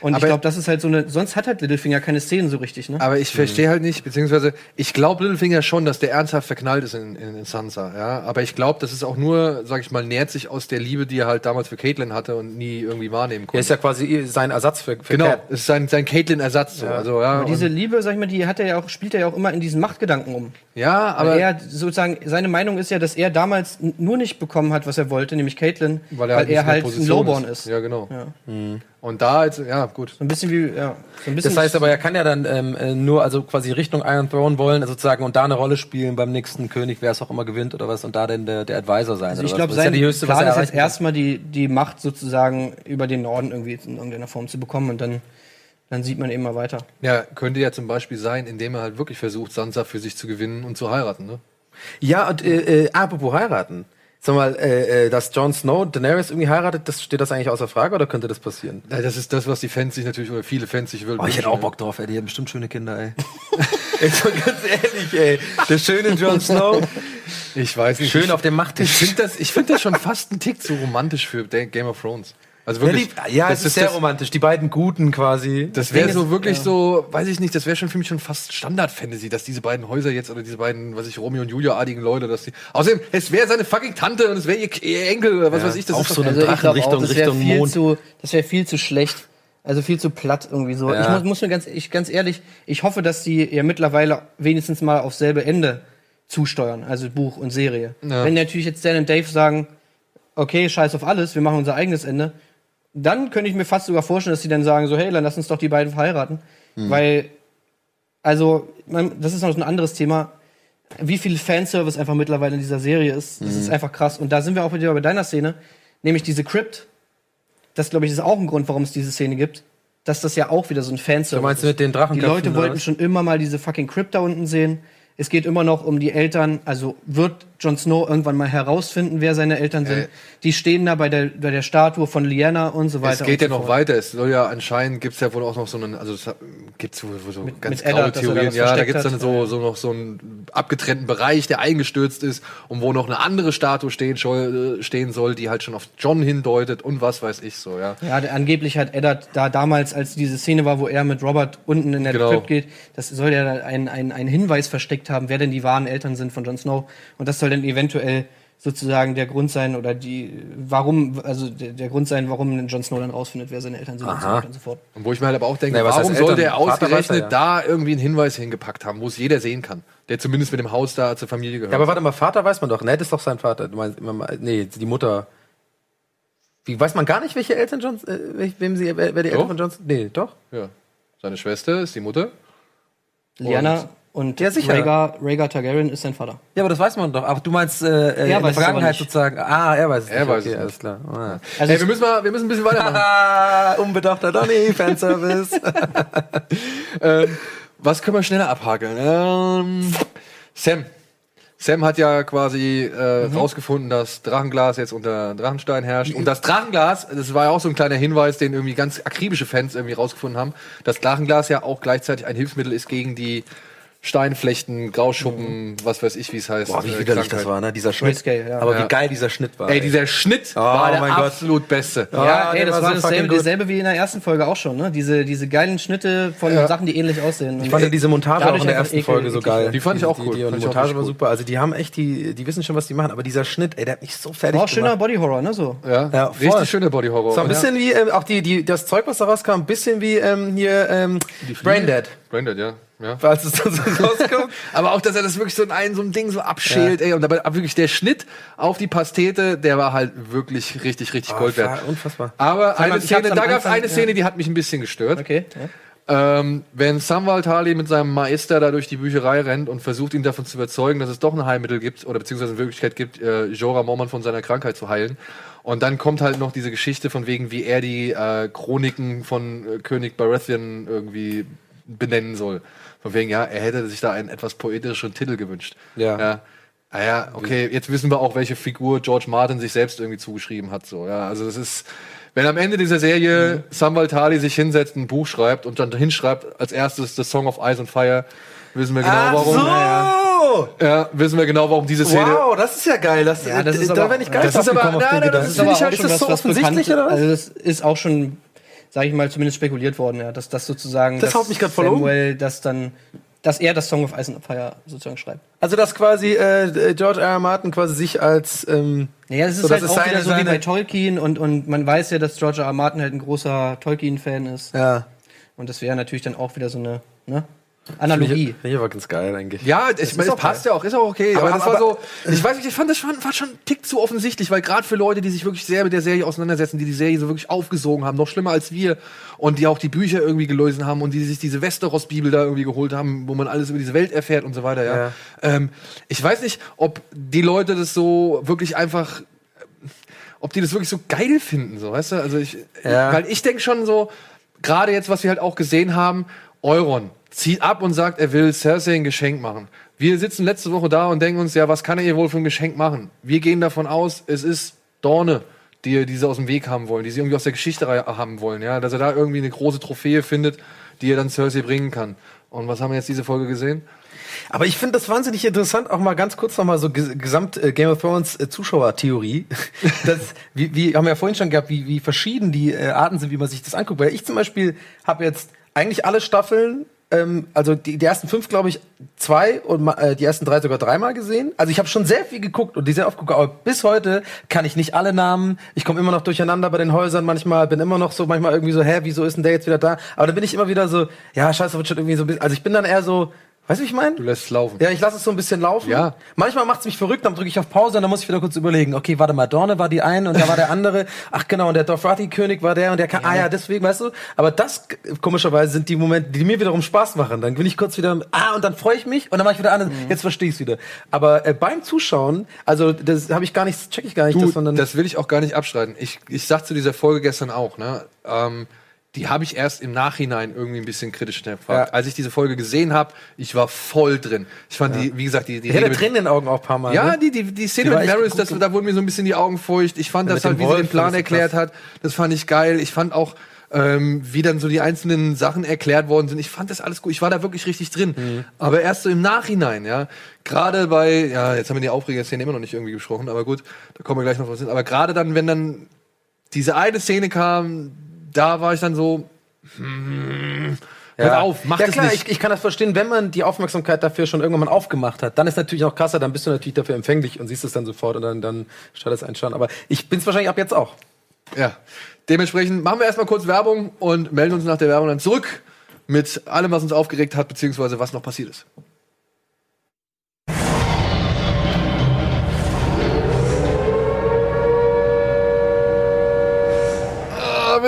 Und ich Aber- glaube, das ist halt so eine. Sonst hat halt Littlefinger keine Szenen so richtig, ne? Aber ich verstehe halt nicht, beziehungsweise ich glaube Littlefinger schon, dass der ernsthaft verknallt ist in, in, in Sansa, ja. Aber ich glaube, das ist auch nur, sag ich mal, nährt sich aus der Liebe, die er halt damals für Caitlyn hatte und nie irgendwie wahrnehmen Er konnte. ist ja quasi sein Ersatz für, für genau, es ist sein, sein Caitlyn-Ersatz so. Also, ja, Aber diese und, Liebe, sag ich mal, die hat er ja auch, spielt er ja auch immer in diesen Machtgedanken um. ja, Aber aber er sozusagen, seine Meinung ist ja, dass er damals nur nicht bekommen hat, was er wollte, nämlich Caitlyn, weil er, nicht in der halt ein Position Lowborn ist. Ja, genau. Ja. Und da jetzt, ja, gut. So ein bisschen wie, ja, so ein bisschen. Das heißt aber, er kann ja dann ähm, äh, nur also quasi Richtung Iron Throne wollen, also sozusagen und da eine Rolle spielen beim nächsten König, wer es auch immer gewinnt oder was und da dann der, der Advisor sein. Also ich glaube, Das ist sein ja die höchste, was Plan er ist jetzt erstmal die, die Macht sozusagen über den Norden irgendwie in irgendeiner Form zu bekommen und dann, dann sieht man eben mal weiter. Ja, könnte ja zum Beispiel sein, indem er halt wirklich versucht, Sansa für sich zu gewinnen und zu heiraten, ne? Ja, und äh, äh, apropos heiraten. Sag mal, äh, äh, dass Jon Snow Daenerys irgendwie heiratet, das steht das eigentlich außer Frage oder könnte das passieren? Ja, Das ist das, was die Fans sich natürlich, oder viele Fans sich Oh, wünschen. drauf, ey. Die haben bestimmt schöne Kinder, ey. Jetzt mal ganz ehrlich, ey. Der schöne Jon Snow. Ich weiß nicht. Schön ich, auf dem Ich Machttisch. finde das, ich find das schon fast ein Tick zu romantisch für Game of Thrones. Also Ja, wirklich. die, ja das es ist sehr das, romantisch. Die beiden Guten quasi. Das wäre so wirklich ja. so, weiß ich nicht, das wäre schon für mich schon fast Standard-Fantasy, dass diese beiden Häuser jetzt oder diese beiden, was ich, Romeo und Julia-artigen Leute, dass die. Außerdem, es wäre seine fucking Tante und es wäre ihr, ihr Enkel oder was Ja, weiß ich. Das auf ist so einem Also Drachen glaube auch, Richtung- das wäre Richtung viel Mond. zu, das wäre viel zu schlecht. Also viel zu platt irgendwie so. Ja. Ich muss, muss mir ganz, ich, ganz ehrlich, ich hoffe, dass die ja mittlerweile wenigstens mal aufs selbe Ende zusteuern, also Buch und Serie. Ja. Wenn natürlich jetzt Dan und Dave sagen, okay, scheiß auf alles, wir machen unser eigenes Ende, dann könnte ich mir fast sogar vorstellen, dass die dann sagen, so, hey, dann lass uns doch die beiden verheiraten. Weil, also, man, das ist noch ein anderes Thema. Wie viel Fanservice einfach mittlerweile in dieser Serie ist, das ist einfach krass. Und da sind wir auch wieder bei deiner Szene, nämlich diese Crypt. Das, glaube ich, ist auch ein Grund, warum es diese Szene gibt. Dass das ja auch wieder so ein Fanservice Du meinst ist. mit den Drachenköpfen? Die Leute wollten schon immer mal diese fucking Crypt da unten sehen. Es geht immer noch um die Eltern, also wird Jon Snow irgendwann mal herausfinden, wer seine Eltern sind. Äh. Die stehen da bei der, bei der Statue von Lyanna und so weiter. Es geht ja so noch fort. weiter. Es soll ja anscheinend gibt's ja wohl auch noch so einen, also es gibt's wohl so ganz mit graue Eddard, dass er da Theorien. Ja, da versteckt gibt's dann so, so noch so einen abgetrennten Bereich, der eingestürzt ist und wo noch eine andere Statue stehen soll, äh, stehen soll, die halt schon auf John hindeutet und was weiß ich so, ja. Ja, angeblich hat Eddard da damals, als diese Szene war, wo er mit Robert unten in der Genau. Crypt geht, das soll ja ein, ein, ein Hinweis versteckt haben, wer denn die wahren Eltern sind von Jon Snow. Und das soll dann eventuell sozusagen der Grund sein oder die, warum, also der, der Grund sein, warum Jon Snow dann rausfindet, wer seine Eltern sind und so Aha. weiter und so fort. Und wo ich mir halt aber auch denke, was warum heißt soll Eltern? der Vater weiß ausgerechnet er ja. da irgendwie einen Hinweis hingepackt haben, wo es jeder sehen kann, der zumindest mit dem Haus da zur Familie gehört. Ja, aber warte mal, Vater weiß man doch. Ned ist doch sein Vater. Du meinst, immer mal- nee, die Mutter. Wie weiß man gar nicht, welche Eltern Johns, äh, wem sie, wer, wer die Doch. Eltern von Johns? Nee, doch. ja. Seine Schwester ist die Mutter. Lyanna und Ja, sicher. Rhaegar, Rhaegar Targaryen ist sein Vater. Ja, aber das weiß man doch. Aber du meinst äh, äh, Er in der Vergangenheit sozusagen. Ah, er weiß es Er nicht. weiß okay, es alles nicht. klar. Ah. Also Ey, wir müssen mal, wir müssen ein bisschen weitermachen. Ah, unbedachter Donny, Fanservice. ähm, was können wir schneller abhakeln? Ähm, Sam. Sam hat ja quasi äh, Mhm. rausgefunden, dass Drachenglas jetzt unter Drachenstein herrscht. Und das Drachenglas, das war ja auch so ein kleiner Hinweis, den irgendwie ganz akribische Fans irgendwie rausgefunden haben, dass Drachenglas ja auch gleichzeitig ein Hilfsmittel ist gegen die Steinflechten, Grauschuppen, was weiß ich, wie es heißt. Mhm. Boah, wie äh, widerlich das war, ne? Dieser Schnitt. Grayscale, ja. Aber Ja. wie geil dieser Schnitt war. Ey, dieser Schnitt Oh war der mein Gott. absolut beste. Ja, Ja, ey, das war dasselbe, dasselbe wie in der ersten Folge auch schon, ne? Diese, diese geilen Schnitte von Ja. Sachen, die ähnlich aussehen. Ich fand ja diese Montage auch in der ersten ekel- Folge so geil. Die fand ich auch Die, cool. die, die ich auch Montage war super. Also die haben echt, die, die wissen schon, was die machen. Aber dieser Schnitt, ey, der hat mich so fertig War auch schöner gemacht. Body Horror, ne? So. Ja, Ja, richtig schöner Body Horror. So ein bisschen wie, ähm, auch die, die, das Zeug, was da rauskam, ein bisschen wie ähm, hier ähm, Braindead. Braindead, ja. Ja. Als es dann so rauskommt. Aber auch, dass er das wirklich so in ein, so ein Ding so abschält, ey. Und dabei wirklich der Schnitt auf die Pastete, der war halt wirklich richtig, richtig Gold wert. unfassbar. Aber eine Szene, da gab es eine ja. Szene, die hat mich ein bisschen gestört. Okay. Ja. Ähm, wenn Samwal Tali mit seinem Meister da durch die Bücherei rennt und versucht, ihn davon zu überzeugen, dass es doch ein Heilmittel gibt oder beziehungsweise eine Möglichkeit gibt, äh, Jorah Mormont von seiner Krankheit zu heilen. Und dann kommt halt noch diese Geschichte von wegen, wie er die äh, Chroniken von äh, König Baratheon irgendwie benennen soll. Von wegen, ja, er hätte sich da einen etwas poetischeren Titel gewünscht. Ja. ja. Ah ja, okay, jetzt wissen wir auch, welche Figur George Martin sich selbst irgendwie zugeschrieben hat. So, ja, also das ist, wenn am Ende dieser Serie Samwal Tali sich hinsetzt, ein Buch schreibt und dann hinschreibt als erstes The Song of Ice and Fire, wissen wir genau, warum. so! Ja, wissen wir genau, warum diese Szene. Wow, das ist ja geil. Das, Ja, das ist da aber- wäre ich gar Das nicht ist aber- nein, nein, das ist aber auch ist das so offensichtlich bekannt- oder was? Also das ist auch schon, sage ich mal, zumindest spekuliert worden, ja, dass das sozusagen, Das dass haut mich grad voll um. Samuel das dann, dass er das Song of Ice and Fire sozusagen schreibt. Also dass quasi äh, George R. R. Martin quasi sich als ähm, Naja, das ist So, halt auch seine- wieder so wie bei Tolkien und, und man weiß ja, dass George R. R. Martin halt ein großer Tolkien-Fan ist. ja. Und das wäre natürlich dann auch wieder so eine ne? Finde Analogie. ich aber ganz geil eigentlich. Ja, ich meine, es passt ja auch, ist auch okay. Aber, Aber- das war aber- so, ich weiß nicht, ich fand das schon, war schon ein Tick zu offensichtlich, weil gerade für Leute, die sich wirklich sehr mit der Serie auseinandersetzen, die die Serie so wirklich aufgesogen haben, noch schlimmer als wir, und die auch die Bücher irgendwie gelesen haben und die sich diese Westeros-Bibel da irgendwie geholt haben, wo man alles über diese Welt erfährt und so weiter, ja. Ja. Ähm, ich weiß nicht, ob die Leute das so wirklich einfach ob die das wirklich so geil finden, so, weißt du? Also ich, Ja. weil ich denke schon so, gerade jetzt, was wir halt auch gesehen haben, Euron zieht ab und sagt, er will Cersei ein Geschenk machen. Wir sitzen letzte Woche da und denken uns, ja, was kann er ihr wohl für ein Geschenk machen? Wir gehen davon aus, es ist Dorne, die, die sie aus dem Weg haben wollen, die sie irgendwie aus der Geschichte haben wollen, ja, dass er da irgendwie eine große Trophäe findet, die er dann Cersei bringen kann. Und was haben wir jetzt diese Folge gesehen? Aber ich finde das wahnsinnig interessant, auch mal ganz kurz nochmal so ges gesamt äh, Game of Thrones äh, Zuschauertheorie. das, wie, wie haben wir ja vorhin schon gehabt, wie, wie verschieden die äh, Arten sind, wie man sich das anguckt. Weil ich zum Beispiel habe jetzt eigentlich alle Staffeln, ähm, also die, die ersten fünf, glaube ich, zwei und äh, die ersten drei sogar dreimal gesehen. Also ich habe schon sehr viel geguckt und die sehr oft geguckt, aber bis heute kann ich nicht alle Namen. Ich komme immer noch durcheinander bei den Häusern manchmal, bin immer noch so manchmal irgendwie so, hä, wieso ist denn der jetzt wieder da? Aber dann bin ich immer wieder so, ja, scheiße, wird schon irgendwie so ein bisschen, also ich bin dann eher so, weißt du, wie ich meine? Du lässt es laufen. Ja, ich lasse es so ein bisschen laufen. Ja. Manchmal macht's mich verrückt, dann drücke ich auf Pause und dann muss ich wieder kurz überlegen. Okay, warte mal, Dorne war die eine und da war der andere. Ach genau, und der Dothraki-König war der und der kann, ah ja, deswegen, weißt du. Aber das, komischerweise, sind die Momente, die mir wiederum Spaß machen. Dann bin ich kurz wieder, ah, und dann freue ich mich und dann mache ich wieder an, jetzt verstehe ich wieder. Aber äh, beim Zuschauen, also das habe ich gar nicht, check ich gar nicht, Du, das, sondern das will ich auch gar nicht abstreiten. Ich, ich sag zu dieser Folge gestern auch, ne? Ähm, die habe ich erst im Nachhinein irgendwie ein bisschen kritisch hinterfragt. Ja. Als ich diese Folge gesehen habe, ich war voll drin. Ich fand die, wie gesagt, die, die Ich hatte Tränen in den Augen auch ein paar Mal. ja, ne? die, die, die Szene Die mit Maris, das, da wurden mir so ein bisschen die Augen feucht. Ich fand Ja, das halt, wie sie den Wolf, Plan erklärt hat, das fand ich geil. Ich fand auch, ähm, wie dann so die einzelnen Sachen erklärt worden sind. Ich fand das alles gut. Ich war da wirklich richtig drin. Mhm. Aber erst so im Nachhinein, ja. Gerade bei, ja, jetzt haben wir die Aufreger-Szene immer noch nicht irgendwie besprochen, aber gut, da kommen wir gleich noch was hin. Aber gerade dann, wenn dann diese eine Szene kam, da war ich dann so, hm, hört auf, macht ja, es klar, nicht. Ich, ich kann das verstehen, wenn man die Aufmerksamkeit dafür schon irgendwann mal aufgemacht hat, dann ist natürlich auch krasser, dann bist du natürlich dafür empfänglich und siehst es dann sofort und dann, dann schaut es einen schon. Aber ich bin's wahrscheinlich ab jetzt auch. Ja. Dementsprechend machen wir erstmal kurz Werbung und melden uns nach der Werbung dann zurück mit allem, was uns aufgeregt hat, beziehungsweise was noch passiert ist.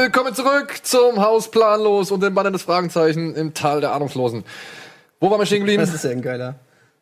Willkommen zurück zum Haus Planlos und dem Banner des Fragezeichen im Tal der Ahnungslosen. Wo waren wir stehen geblieben? Das ist ja ein geiler.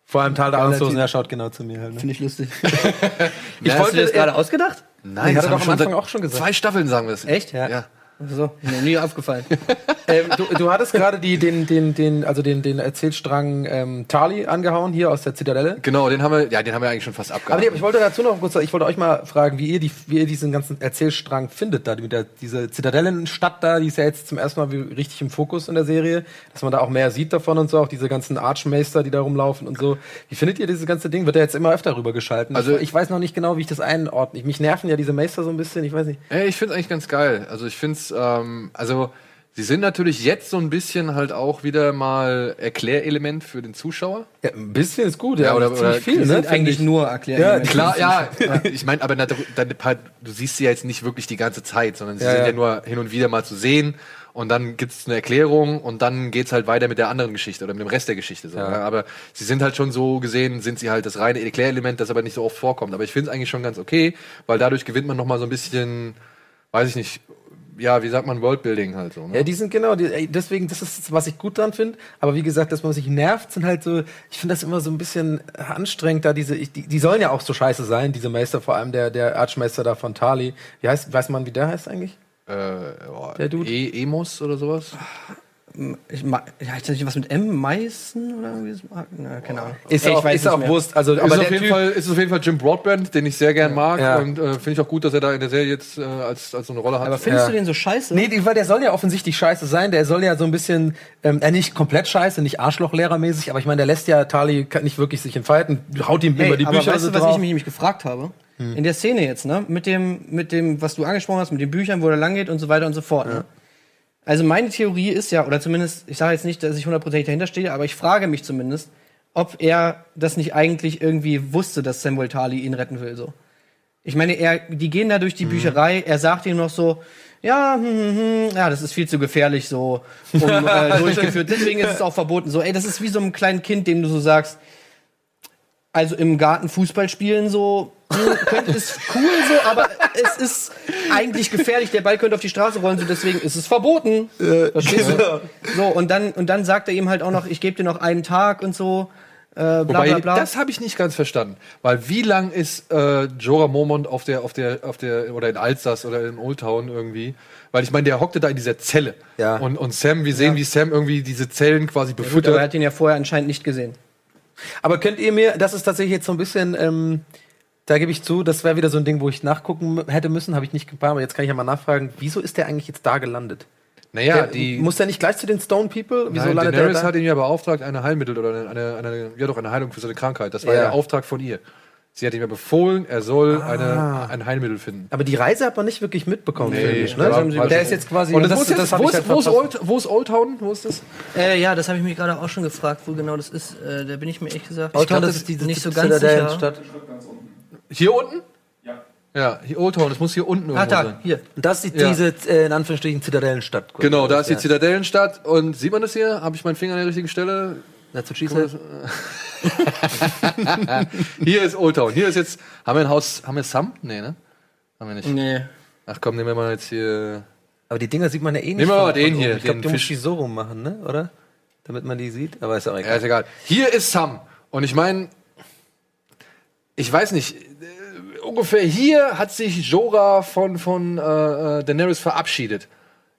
Vor allem Teil der Ahnungslosen, er schaut genau zu mir halt. Ne? Finde ich lustig. Ich Hast du wollte dir das gerade ausgedacht? Nein, das haben doch wir am Anfang auch schon gesagt. Zwei Staffeln sagen wir es. Echt? Ja. Ja. So, mir nie aufgefallen. ähm, du, du hattest gerade die, den, den, den, also den, den Erzählstrang ähm, Tali angehauen hier aus der Zitadelle. Genau, den haben wir, ja, den haben wir eigentlich schon fast Aber abgehakt. nee, ich wollte dazu noch kurz, ich wollte euch mal fragen, wie ihr, die, wie ihr diesen ganzen Erzählstrang findet, da der, diese Zitadellenstadt da, die ist ja jetzt zum ersten Mal richtig im Fokus in der Serie, dass man da auch mehr sieht davon und so, auch diese ganzen Archmeister, die da rumlaufen und so. Wie findet ihr dieses ganze Ding? Wird ja jetzt immer öfter rübergeschalten. Also- ich, ich weiß noch nicht genau, wie ich das einordne. Ich- Mich nerven ja diese Meister so ein bisschen, ich weiß nicht. Ey, ich finde eigentlich ganz geil. Also ich finde es, ähm, also sie sind natürlich jetzt so ein bisschen halt auch wieder mal Erklärelement für den Zuschauer. Ja, ein bisschen ist gut, ja, Ja, oder- ziemlich oder- viel, ne? sind eigentlich ich. nur erklärt. Ja, Klar, ja. ich meine, aber dann, du siehst sie ja jetzt nicht wirklich die ganze Zeit, sondern sie Ja, sind ja. ja. nur hin und wieder mal zu sehen. Und dann gibt's eine Erklärung und dann geht's halt weiter mit der anderen Geschichte oder mit dem Rest der Geschichte. So, Ja. ja. Aber sie sind halt schon so gesehen, sind sie halt das reine Erklärelement, das aber nicht so oft vorkommt. Aber ich finde es eigentlich schon ganz okay, weil dadurch gewinnt man noch mal so ein bisschen, weiß ich nicht, ja, wie sagt man, Worldbuilding halt so. Ne? Ja, die sind genau, die, deswegen, das ist, was ich gut dran finde. Aber wie gesagt, dass man sich nervt, sind halt so, ich finde das immer so ein bisschen anstrengend, da diese, ich, die, die sollen ja auch so scheiße sein, diese Meister, vor allem der, der Archmeister da von Tali. Wie heißt, weiß man, wie der heißt eigentlich? Äh, oh, Der Dude? e Emos oder sowas? Ich, ja, heißt das nicht was mit M? Meißen oder irgendwie? so? Na, keine Ahnung. Ist Ey, auch, ich weiß ist nicht auch. Wurst. Also, ist, aber auf der jeden Typ, Fall, ist auf jeden Fall Jim Broadbent, den ich sehr gern mag Ja. und äh, finde ich auch gut, dass er da in der Serie jetzt äh, als, als so eine Rolle hat. Aber findest Ja. du den so scheiße? Nee, weil der soll ja offensichtlich scheiße sein. Der soll ja so ein bisschen, ähm, äh, nicht komplett scheiße, nicht Arschlochlehrermäßig, aber ich meine, der lässt ja Tali nicht wirklich sich entfalten, haut ihm Hey, immer die aber Bücher weißt du, was drauf. ich mich nämlich gefragt habe? In der Szene jetzt, ne? Mit dem, mit dem, was du angesprochen hast, mit den Büchern, wo er lang geht und so weiter und so fort. Ne? Also meine Theorie ist ja, oder zumindest, ich sage jetzt nicht, dass ich hundertprozentig dahinter stehe, aber ich frage mich zumindest, ob er das nicht eigentlich irgendwie wusste, dass Samuel Tali ihn retten will. So. Ich meine, er, die gehen da durch die Bücherei, er sagt ihm noch so, ja, hm, hm, hm, ja, das ist viel zu gefährlich so um, äh, durchgeführt. Deswegen ist es auch verboten. So, ey, das ist wie so einem kleinen Kind, dem du so sagst, also im Garten Fußball spielen so hm, könnte ist cool so, aber es ist eigentlich gefährlich. Der Ball könnte auf die Straße rollen, so deswegen ist es verboten. Verstehst du? So und dann und dann sagt er ihm halt auch noch, ich gebe dir noch einen Tag und so. Äh, bla Wobei, bla bla. das habe ich nicht ganz verstanden. Weil wie lang ist äh, Jorah Mormont auf der, auf der, auf der, oder in Alsace oder in Old Town irgendwie? Weil ich meine, der hockte da in dieser Zelle. Ja. Und, und Sam, wir sehen, wie Sam irgendwie diese Zellen quasi Gut, aber befüttert. er hat ihn ja vorher anscheinend nicht gesehen. Aber könnt ihr mir, das ist tatsächlich jetzt so ein bisschen, ähm, da gebe ich zu, das wäre wieder so ein Ding, wo ich nachgucken hätte müssen, habe ich nicht getan, aber jetzt kann ich ja mal nachfragen, wieso ist der eigentlich jetzt da gelandet? naja, der, die. muss der nicht gleich zu den Stone People? Wieso Nein, landet Daenerys der da? hat ihn ja beauftragt, eine Heilmittel oder eine, eine, eine, ja doch, eine Heilung für seine Krankheit. Das war Ja. ja der Auftrag von ihr. Sie hat ihm ja befohlen, er soll Ah. eine, ein Heilmittel finden. aber die Reise hat man nicht wirklich mitbekommen, Nee, finde ich. Ne? sie der ist jetzt quasi. Und das, wo ist, jetzt, hab wo, ist, halt wo, ist. Old, wo ist Old Town? Wo ist das? Äh, ja, das habe ich mich gerade auch schon gefragt, wo genau das ist. Äh, da bin ich mir ehrlich gesagt Old Town, das ist diese nicht so ganz sicher. Zitadellenstadt. Hier unten? Ja. Ja, hier Old Town, das muss hier unten Ah, irgendwo da, sein. hier. Und das ist Ja. diese, äh, in Anführungsstrichen, Zitadellenstadt. Genau, da ist die ja. Zitadellenstadt und sieht man das hier? Habe ich meinen Finger an der richtigen Stelle? That's what she said. Hier ist Old Town. Hier ist jetzt. Haben wir ein Haus. Haben wir Sam? Nee, ne? Haben wir nicht. Nee. Ach komm, nehmen wir mal jetzt hier. Aber die Dinger sieht man ja eh nicht. Nehmen wir mal den hier. Ich glaube, den du musst Fisch. die so rum machen, ne? Oder? Damit man die sieht. Aber ist auch Ja, egal. ist egal. Hier ist Sam. Und ich meine, ich weiß nicht, äh, ungefähr hier hat sich Jorah von, von äh, äh, Daenerys verabschiedet.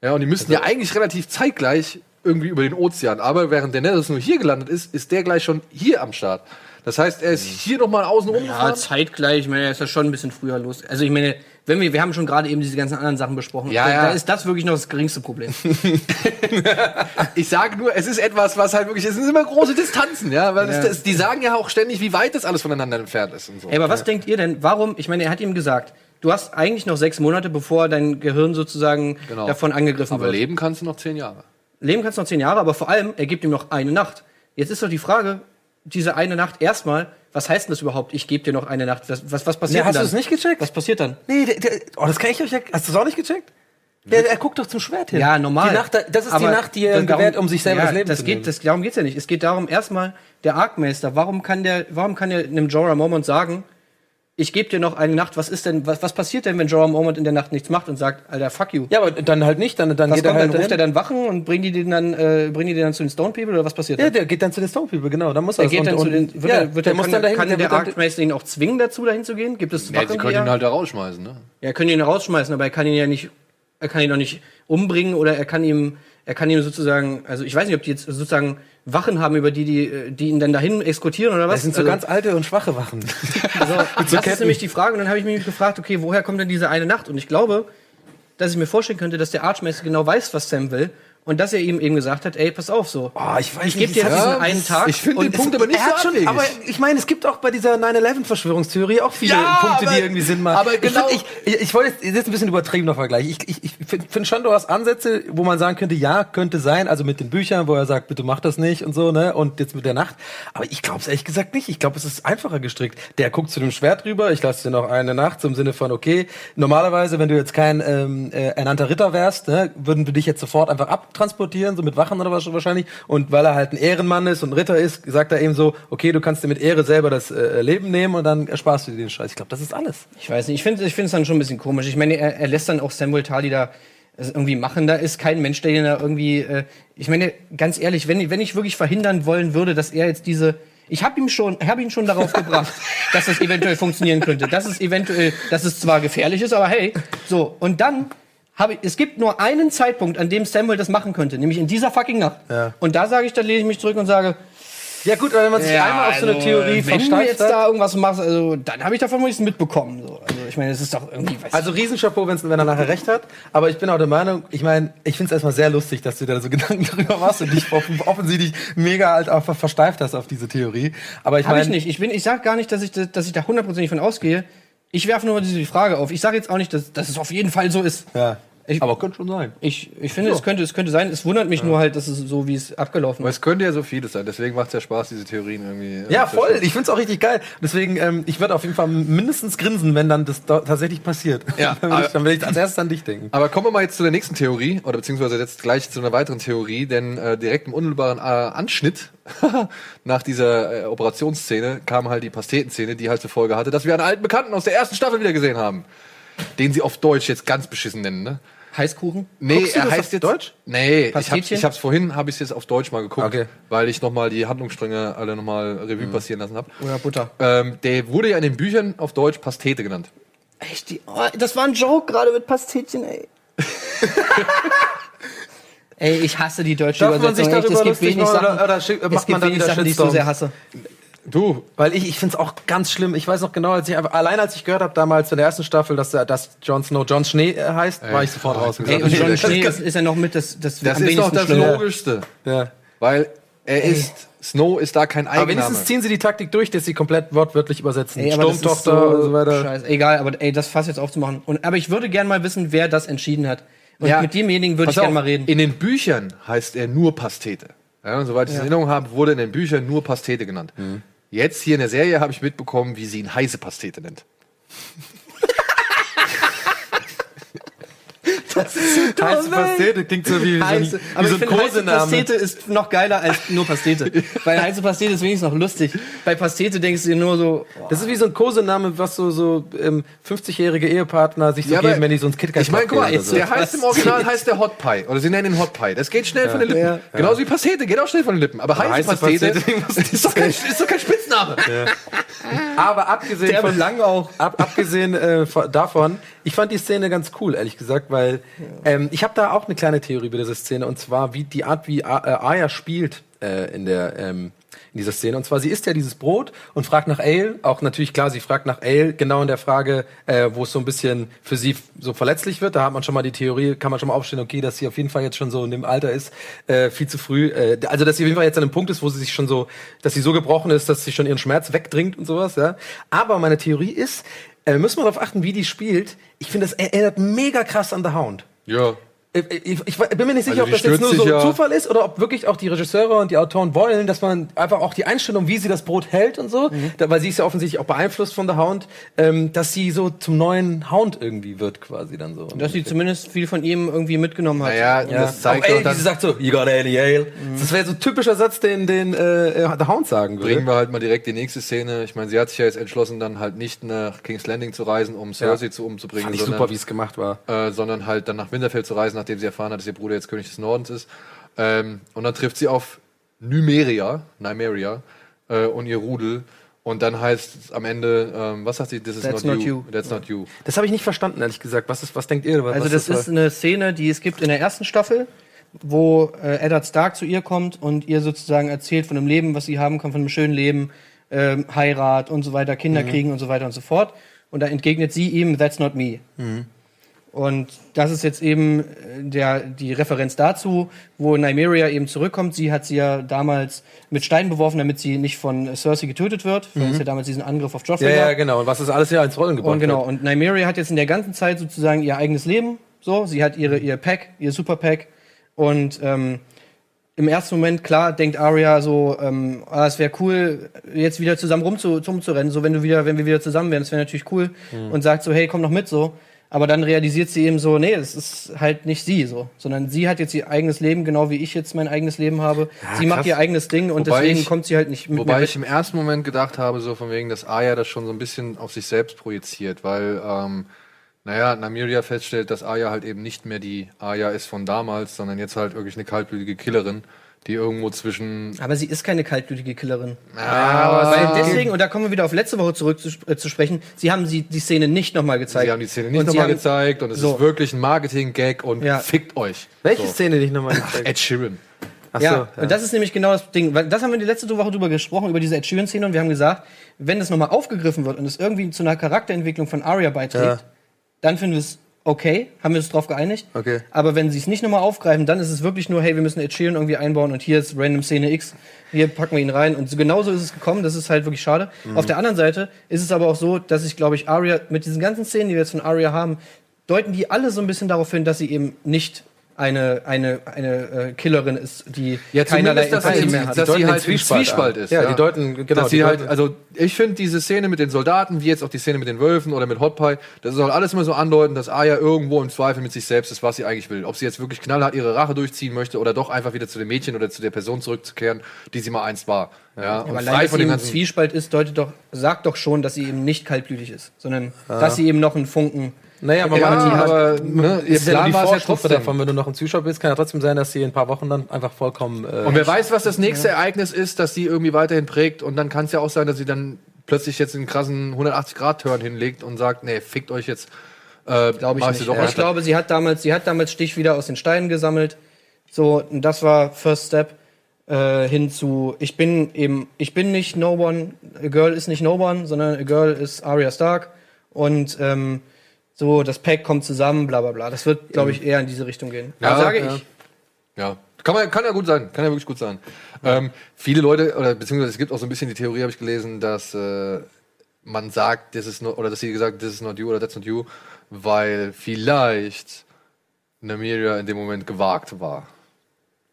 Ja, und die müssten ja eigentlich relativ zeitgleich irgendwie über den Ozean. Aber während Daenerys nur hier gelandet ist, ist der gleich schon hier am Start. Das heißt, er ist hier noch mal außen Ja, rumgefahren. zeitgleich, ich meine, er ist ja schon ein bisschen früher los. Also ich meine, wenn wir, wir haben schon gerade eben diese ganzen anderen Sachen besprochen. Ja, da, ja. da ist das wirklich noch das geringste Problem. Ich sage nur, es ist etwas, was halt wirklich, es sind immer große Distanzen, ja, weil Ja. Das, das, die sagen ja auch ständig, wie weit das alles voneinander entfernt ist und so. Ey, aber was denkt ihr denn, warum, ich meine, er hat ihm gesagt, du hast eigentlich noch sechs Monate, bevor dein Gehirn sozusagen Genau. davon angegriffen aber wird. leben kannst du noch zehn Jahre. Leben kannst du noch zehn Jahre, aber vor allem, er gibt ihm noch eine Nacht. Jetzt ist doch die Frage, diese eine Nacht erstmal, was heißt denn das überhaupt? Ich gebe dir noch eine Nacht. Was, was, was passiert Ja, hast denn du dann? es nicht gecheckt? Was passiert dann? Nee, der, der, oh, das kann ich euch ja. Hast du es auch nicht gecheckt? Der, er guckt doch zum Schwert hin. Ja, normal. Die Nacht, das ist Aber die Nacht, die er darum- gewährt, um sich selber ja, das Leben das zu geht, nehmen. das, Darum geht's ja nicht. Es geht darum, erstmal, der Arkmeister, warum kann der, warum kann der einem Jorah Mormont sagen, ich gebe dir noch eine Nacht, was ist denn, was, was passiert denn, wenn Jorah Mormont in der Nacht nichts macht und sagt, Alter, fuck you? ja, aber dann halt nicht. Dann, dann was geht kommt er halt dann? Ruft er dann Wachen und bringen die den dann, äh, bringen die den dann zu den Stone People oder was passiert Ja, dann? der geht dann zu den Stone People, genau. Dann muss er Der geht und, dann zu und, den, wird ja, er, wird der er, muss kann, dann dahin. kann der, wird dann- Arkmeister ihn auch zwingen, dazu dahin zu gehen? Gibt es Ja, Wachen, sie können ihn halt da rausschmeißen, ne? ja, er kann ihn rausschmeißen, aber er kann ihn ja nicht, er kann ihn doch nicht umbringen oder er kann ihm, er kann ihm sozusagen, also ich weiß nicht, ob die jetzt sozusagen Wachen haben, über die, die, äh, die ihn dann dahin eskortieren oder was? Das sind so also, ganz alte und schwache Wachen. also, das ist Ketten. nämlich die Frage und dann habe ich mich gefragt, okay, woher kommt denn diese eine Nacht? Und ich glaube, dass ich mir vorstellen könnte, dass der Archmeister genau weiß, was Sam will und dass er ihm eben gesagt hat, ey, pass auf, so. Oh, ich weiß ich gebe dir jetzt Ja, einen Tag. ich finde den Punkt aber nicht so hat schon, abwegig. aber ich meine, es gibt auch bei dieser 9-11-Verschwörungstheorie auch viele Ja, Punkte, aber- die irgendwie Sinn machen. aber genau- Ich, ich, ich, wollte jetzt, jetzt ein bisschen übertriebener Vergleich. Ich, ich, ich finde find schon, du hast Ansätze, wo man sagen könnte, ja, könnte sein, also mit den Büchern, wo er sagt, bitte mach das nicht und so, ne, und jetzt mit der Nacht. Aber ich glaube es ehrlich gesagt nicht. Ich glaube, es ist einfacher gestrickt. Der guckt zu dem Schwert rüber, ich lasse dir noch eine Nacht, so im Sinne von, okay, normalerweise, wenn du jetzt kein ähm, äh, ernannter Ritter wärst, ne, würden wir dich jetzt sofort einfach abtransportieren, so mit Wachen oder was wahrscheinlich. Und weil er halt ein Ehrenmann ist und Ritter ist, sagt er eben so, okay, du kannst dir mit Ehre selber das äh, Leben nehmen und dann ersparst du dir den Scheiß. Ich glaube, das ist alles. Ich weiß nicht, ich finde es dann schon ein bisschen komisch. Ich meine, er, er lässt dann auch Samuel Tali da es irgendwie machen. Da ist kein Mensch, der ihn da irgendwie. Äh, ich meine, ganz ehrlich, wenn, wenn ich wirklich verhindern wollen würde, dass er jetzt diese. Ich habe ihm schon, habe ihn schon darauf gebracht, dass das eventuell funktionieren könnte. Dass es eventuell, dass es zwar gefährlich ist, aber hey, so und dann habe ich, es gibt nur einen Zeitpunkt, an dem Samuel das machen könnte, nämlich in dieser fucking Nacht. Ja. Und da sage ich, dann lehne ich mich zurück und sage, Ja gut, aber wenn man sich einmal auf so eine also, Theorie wenn du versteift jetzt da irgendwas machst, also dann habe ich davon nichts mitbekommen. So. Also ich meine, es ist doch irgendwie, weiß Also Riesenchapeau, wenn er nachher recht hat. Aber ich bin auch der Meinung, ich meine, ich finde es erstmal sehr lustig, dass du da so Gedanken drüber machst und dich offen, offensichtlich mega halt einfach versteift hast auf diese Theorie. Aber ich Habe ich meine, nicht. Ich, bin, ich sag gar nicht, dass ich, da- dass ich da hundertprozentig von ausgehe. Ich werfe nur diese Frage auf. Ich sage jetzt auch nicht, dass, dass es auf jeden Fall so ist. ja. Ich- aber könnte schon sein. Ich, ich finde, es, könnte, es könnte sein. Es wundert mich nur halt, dass es so, wie es abgelaufen Aber ist. es könnte ja so vieles sein, deswegen macht es ja Spaß, diese Theorien irgendwie. äh, Ja, voll. Ich find's auch richtig geil. Deswegen, ähm, ich würde auf jeden Fall mindestens grinsen, wenn dann das tatsächlich passiert. Ja, dann, will ich, aber- dann will ich als erstes an dich denken. Aber kommen wir mal jetzt zu der nächsten Theorie, oder beziehungsweise jetzt gleich zu einer weiteren Theorie, denn äh, direkt im unmittelbaren äh, Anschnitt nach dieser äh, Operationsszene kam halt die Pastetenszene, die halt zur Folge hatte, dass wir einen alten Bekannten aus der ersten Staffel wieder gesehen haben. Den sie auf Deutsch jetzt ganz beschissen nennen, ne? Heißkuchen? Nee, er das heißt auf jetzt Deutsch? Nee, ich hab's, Pastetchen? ich hab's vorhin, habe ich jetzt auf Deutsch mal geguckt, Okay. weil ich nochmal die Handlungsstränge alle nochmal Revue Mhm. passieren lassen habe. Oder Butter? Ähm, der wurde ja in den Büchern auf Deutsch Pastete genannt. Echt? Die, oh, das war ein Joke gerade mit Pastetchen, ey. ey, ich hasse die deutsche Darf man sich Übersetzung. Echt, darüber es gibt lustig wenig machen Sachen, oder, oder schick- es gibt man wenig Sachen, die ich so sehr hasse. Du, Weil ich, ich finde es auch ganz schlimm. Ich weiß noch genau, als ich einfach, allein als ich gehört habe damals in der ersten Staffel, dass, er- dass Jon Snow John Schnee äh, heißt, war ich sofort raus. Ey, Ey, und das- Schnee ist, ist ja noch mit das, das, das am ist doch das schlimm. Logischste. Ja. Weil er ist, Snow ist da kein Aber Eigenname. wenigstens ziehen sie die Taktik durch, dass sie komplett wortwörtlich übersetzen. Ey, aber Sturmtochter so und so weiter. Scheiße. Egal, aber ey, das Fass jetzt aufzumachen. Und, aber ich würde gerne mal wissen, wer das entschieden hat. Und Ja, mit demjenigen würde ich gerne mal reden. In den Büchern heißt er nur Pastete. Ja, und soweit ich es in Erinnerung habe, wurde in den Büchern nur Pastete genannt. Mhm. Jetzt hier in der Serie habe ich mitbekommen, wie sie ihn heiße Pastete nennt. Heiße Pastete klingt so wie, Heiße, so ein, aber wie so ein finde, heiße. Pastete ist noch geiler als nur Pastete. Weil heiße Pastete ist wenigstens noch lustig. Bei Pastete denkst du dir nur so, oh, Das ist wie so ein Kosename, was so, so ähm, 50-jährige Ehepartner sich so Ja, aber geben, wenn die so ins KitKat Ich meine, guck mal, gehen oder so. der heißt im Original heißt der Hot Pie. Oder sie nennen ihn Hot Pie. Das geht schnell von den Lippen. Ja. Genauso wie Pastete, geht auch schnell von den Lippen. Aber heiße, heiße Pastete, Pastete, ist, doch kein, ist doch kein Spitzname Spitzname. Aber abgesehen Der von Belang auch. Ab, abgesehen äh, von- davon, ich fand die Szene ganz cool, ehrlich gesagt, weil ähm, ich habe da auch eine kleine Theorie über diese Szene und zwar wie die Art, wie A- äh, Aya spielt äh, in der ähm, in dieser Szene. Und zwar sie isst ja dieses Brot und fragt nach Ale. Auch natürlich klar, sie fragt nach Ale genau in der Frage, äh, wo es so ein bisschen für sie so verletzlich wird. Da hat man schon mal die Theorie, kann man schon mal aufstellen, okay, dass sie auf jeden Fall jetzt schon so in dem Alter ist, äh, viel zu früh. Äh, also dass sie auf jeden Fall jetzt an einem Punkt ist, wo sie sich schon so, dass sie so gebrochen ist, dass sie schon ihren Schmerz wegdringt und sowas. Ja. Aber meine Theorie ist, äh, müssen wir darauf achten, wie die spielt. Ich finde, das erinnert mega krass an The Hound. Ja. Ich, ich, ich bin mir nicht sicher, Also ob das jetzt nur so ja- Zufall ist oder ob wirklich auch die Regisseure und die Autoren wollen, dass man einfach auch die Einstellung, wie sie das Brot hält und so, Mhm. da, weil sie ist ja offensichtlich auch beeinflusst von The Hound, ähm, dass sie so zum neuen Hound irgendwie wird quasi dann so. Dass sie zumindest viel von ihm irgendwie mitgenommen hat. Naja, ja. das zeigt auch, dann, sie sagt so, you got any ale? Das wäre so ein typischer Satz, den, den äh, The Hound sagen würde. bringen wir halt mal direkt die nächste Szene. Ich meine, sie hat sich ja jetzt entschlossen, dann halt nicht nach King's Landing zu reisen, um Cersei zu umzubringen, Fand ich sondern, super, wie es gemacht war. äh, sondern halt dann nach Winterfell zu reisen, nachdem sie erfahren hat, dass ihr Bruder jetzt König des Nordens ist. Ähm, und dann trifft sie auf Nymeria, Nymeria äh, und ihr Rudel. Und dann heißt es am Ende, ähm, was sagt sie? This is That's not, not you. you. That's not you. Das habe ich nicht verstanden, ehrlich gesagt. Was, ist, was denkt ihr? Was Also das ist eine Szene, die es gibt in der ersten Staffel, wo äh, Eddard Stark zu ihr kommt und ihr sozusagen erzählt von dem Leben, was sie haben kann, von einem schönen Leben, ähm, Heirat und so weiter, Kinder kriegen und so weiter und so fort. Und da entgegnet sie ihm, that's not me. Und das ist jetzt eben äh, der, die Referenz dazu, wo Nymeria eben zurückkommt. Sie hat sie ja damals mit Steinen beworfen, damit sie nicht von Cersei getötet wird, weil es ja damals diesen Angriff auf Joffrey ja, gab. ja, genau. Und was ist alles hier ins Rollen gebracht Und genau, hat. und Nymeria hat jetzt in der ganzen Zeit sozusagen ihr eigenes Leben. So, sie hat ihre, ihr Pack, ihr Super Pack. Und ähm, im ersten Moment, klar, denkt Arya so, ähm, ah, es wäre cool, jetzt wieder zusammen rumzu, rumzurennen. So, wenn du wieder, wenn wir wieder zusammen wären, das wäre natürlich cool. Und sagt so, hey, komm noch mit so. Aber dann realisiert sie eben so, nee, es ist halt nicht sie so, sondern sie hat jetzt ihr eigenes Leben, genau wie ich jetzt mein eigenes Leben habe. sie macht krass. ihr eigenes Ding und Wobei deswegen ich- kommt sie halt nicht mit Wobei ich im ersten Moment gedacht habe, so von wegen, dass Arya das schon so ein bisschen auf sich selbst projiziert, weil, ähm, naja, Namiria feststellt, dass Arya halt eben nicht mehr die Arya ist von damals, sondern jetzt halt wirklich eine kaltblütige Killerin, die irgendwo zwischen. Aber sie ist keine kaltblütige Killerin. Ja, Weil deswegen, und da kommen wir wieder auf letzte Woche zurück zu, äh, zu sprechen, sie haben sie die Szene nicht nochmal gezeigt. Sie haben die Szene nicht nochmal gezeigt und es so. ist wirklich ein Marketing-Gag und Ja. fickt euch. Welche So. Szene nicht nochmal gezeigt? Ed Sheeran. Ach Ja, so, und das ist nämlich genau das Ding. Weil das haben wir die letzte Woche drüber gesprochen, über diese Ed Sheeran-Szene, und wir haben gesagt, wenn das nochmal aufgegriffen wird und es irgendwie zu einer Charakterentwicklung von Arya beiträgt, Ja. dann finden wir es okay, haben wir uns drauf geeinigt. Okay. Aber wenn sie es nicht nochmal aufgreifen, dann ist es wirklich nur, hey, wir müssen Ed Sheeran irgendwie einbauen und hier ist random Szene X, hier packen wir ihn rein. Und so genauso ist es gekommen, das ist halt wirklich schade. Mhm. Auf der anderen Seite ist es aber auch so, dass ich, glaube ich, Arya, mit diesen ganzen Szenen, die wir jetzt von Arya haben, deuten die alle so ein bisschen darauf hin, dass sie eben nicht eine, eine, eine äh, Killerin ist, die Ja, keinerlei dass Empathie mehr hat. dass sie halt im Zwiespalt ist. Ja, die deuten- genau, Dass die sie halt, also ich finde diese Szene mit den Soldaten, wie jetzt auch die Szene mit den Wölfen oder mit Hot Pie, das soll alles immer so andeuten, dass Aya irgendwo im Zweifel mit sich selbst ist, was sie eigentlich will. Ob sie jetzt wirklich knallhart ihre Rache durchziehen möchte oder doch einfach wieder zu dem Mädchen oder zu der Person zurückzukehren, die sie mal einst war. Ja, und Aber frei allein, dass von sie dem im ganzen. Zwiespalt ist, deutet doch, sagt doch schon, dass sie eben nicht kaltblütig ist, sondern dass sie eben noch einen Funken Naja, aber Ja, hat, aber ne, ihr ja Plan die war es ja trotzdem. davon, wenn du noch ein Zuschauer bist, kann ja trotzdem sein, dass sie in ein paar Wochen dann einfach vollkommen. Äh, Und wer weiß, was das nächste Ereignis ist, das sie irgendwie weiterhin prägt. Und dann kann es ja auch sein, dass sie dann plötzlich jetzt einen krassen 180-Grad-Turn hinlegt und sagt, nee, fickt euch jetzt. Äh, Glaube ich mach nicht. sie doch ich weiter. glaube, sie hat damals, sie hat damals Stich wieder aus den Steinen gesammelt. So, und das war First Step äh, hin zu, ich bin eben, ich bin nicht No One, a Girl ist nicht No One, sondern a Girl ist Arya Stark. Und ähm, so, das Pack kommt zusammen, bla bla bla. Das wird, glaube ich, eher in diese Richtung gehen. Ja, sage ja. ich. Ja, kann, man, kann ja gut sein, kann ja wirklich gut sein. Ähm, viele Leute, oder beziehungsweise es gibt auch so ein bisschen die Theorie, habe ich gelesen, dass äh, man sagt, das ist not, oder dass sie gesagt, this is not you oder that's not you, weil vielleicht Namiria in dem Moment gewagt war.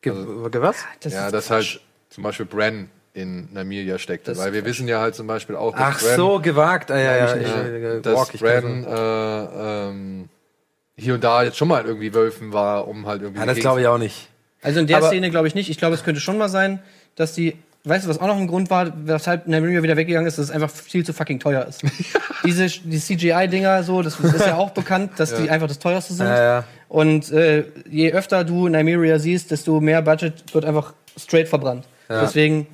ge ge was? Das ja, Quatsch. halt zum Beispiel Bran in Namiria steckte. Das weil wir wissen ja halt zum Beispiel auch, dass Ach Bran, so, gewagt. Ah, ja, ja, ich ich, ja, äh, dass Walk, ich Bran äh, ähm, hier und da jetzt schon mal irgendwie Wölfen war, um halt irgendwie. ja, das glaube ich auch nicht. Also in der Aber- Szene glaube ich nicht. Ich glaube, es könnte schon mal sein, dass die. Weißt du, was auch noch ein Grund war, weshalb Nymeria wieder weggegangen ist, dass es einfach viel zu fucking teuer ist. Diese die CGI-Dinger, so, das ist ja auch bekannt, dass die einfach das teuerste sind. Ja, ja. Und äh, je öfter du Nymeria siehst, desto mehr Budget wird einfach straight verbrannt. Deswegen,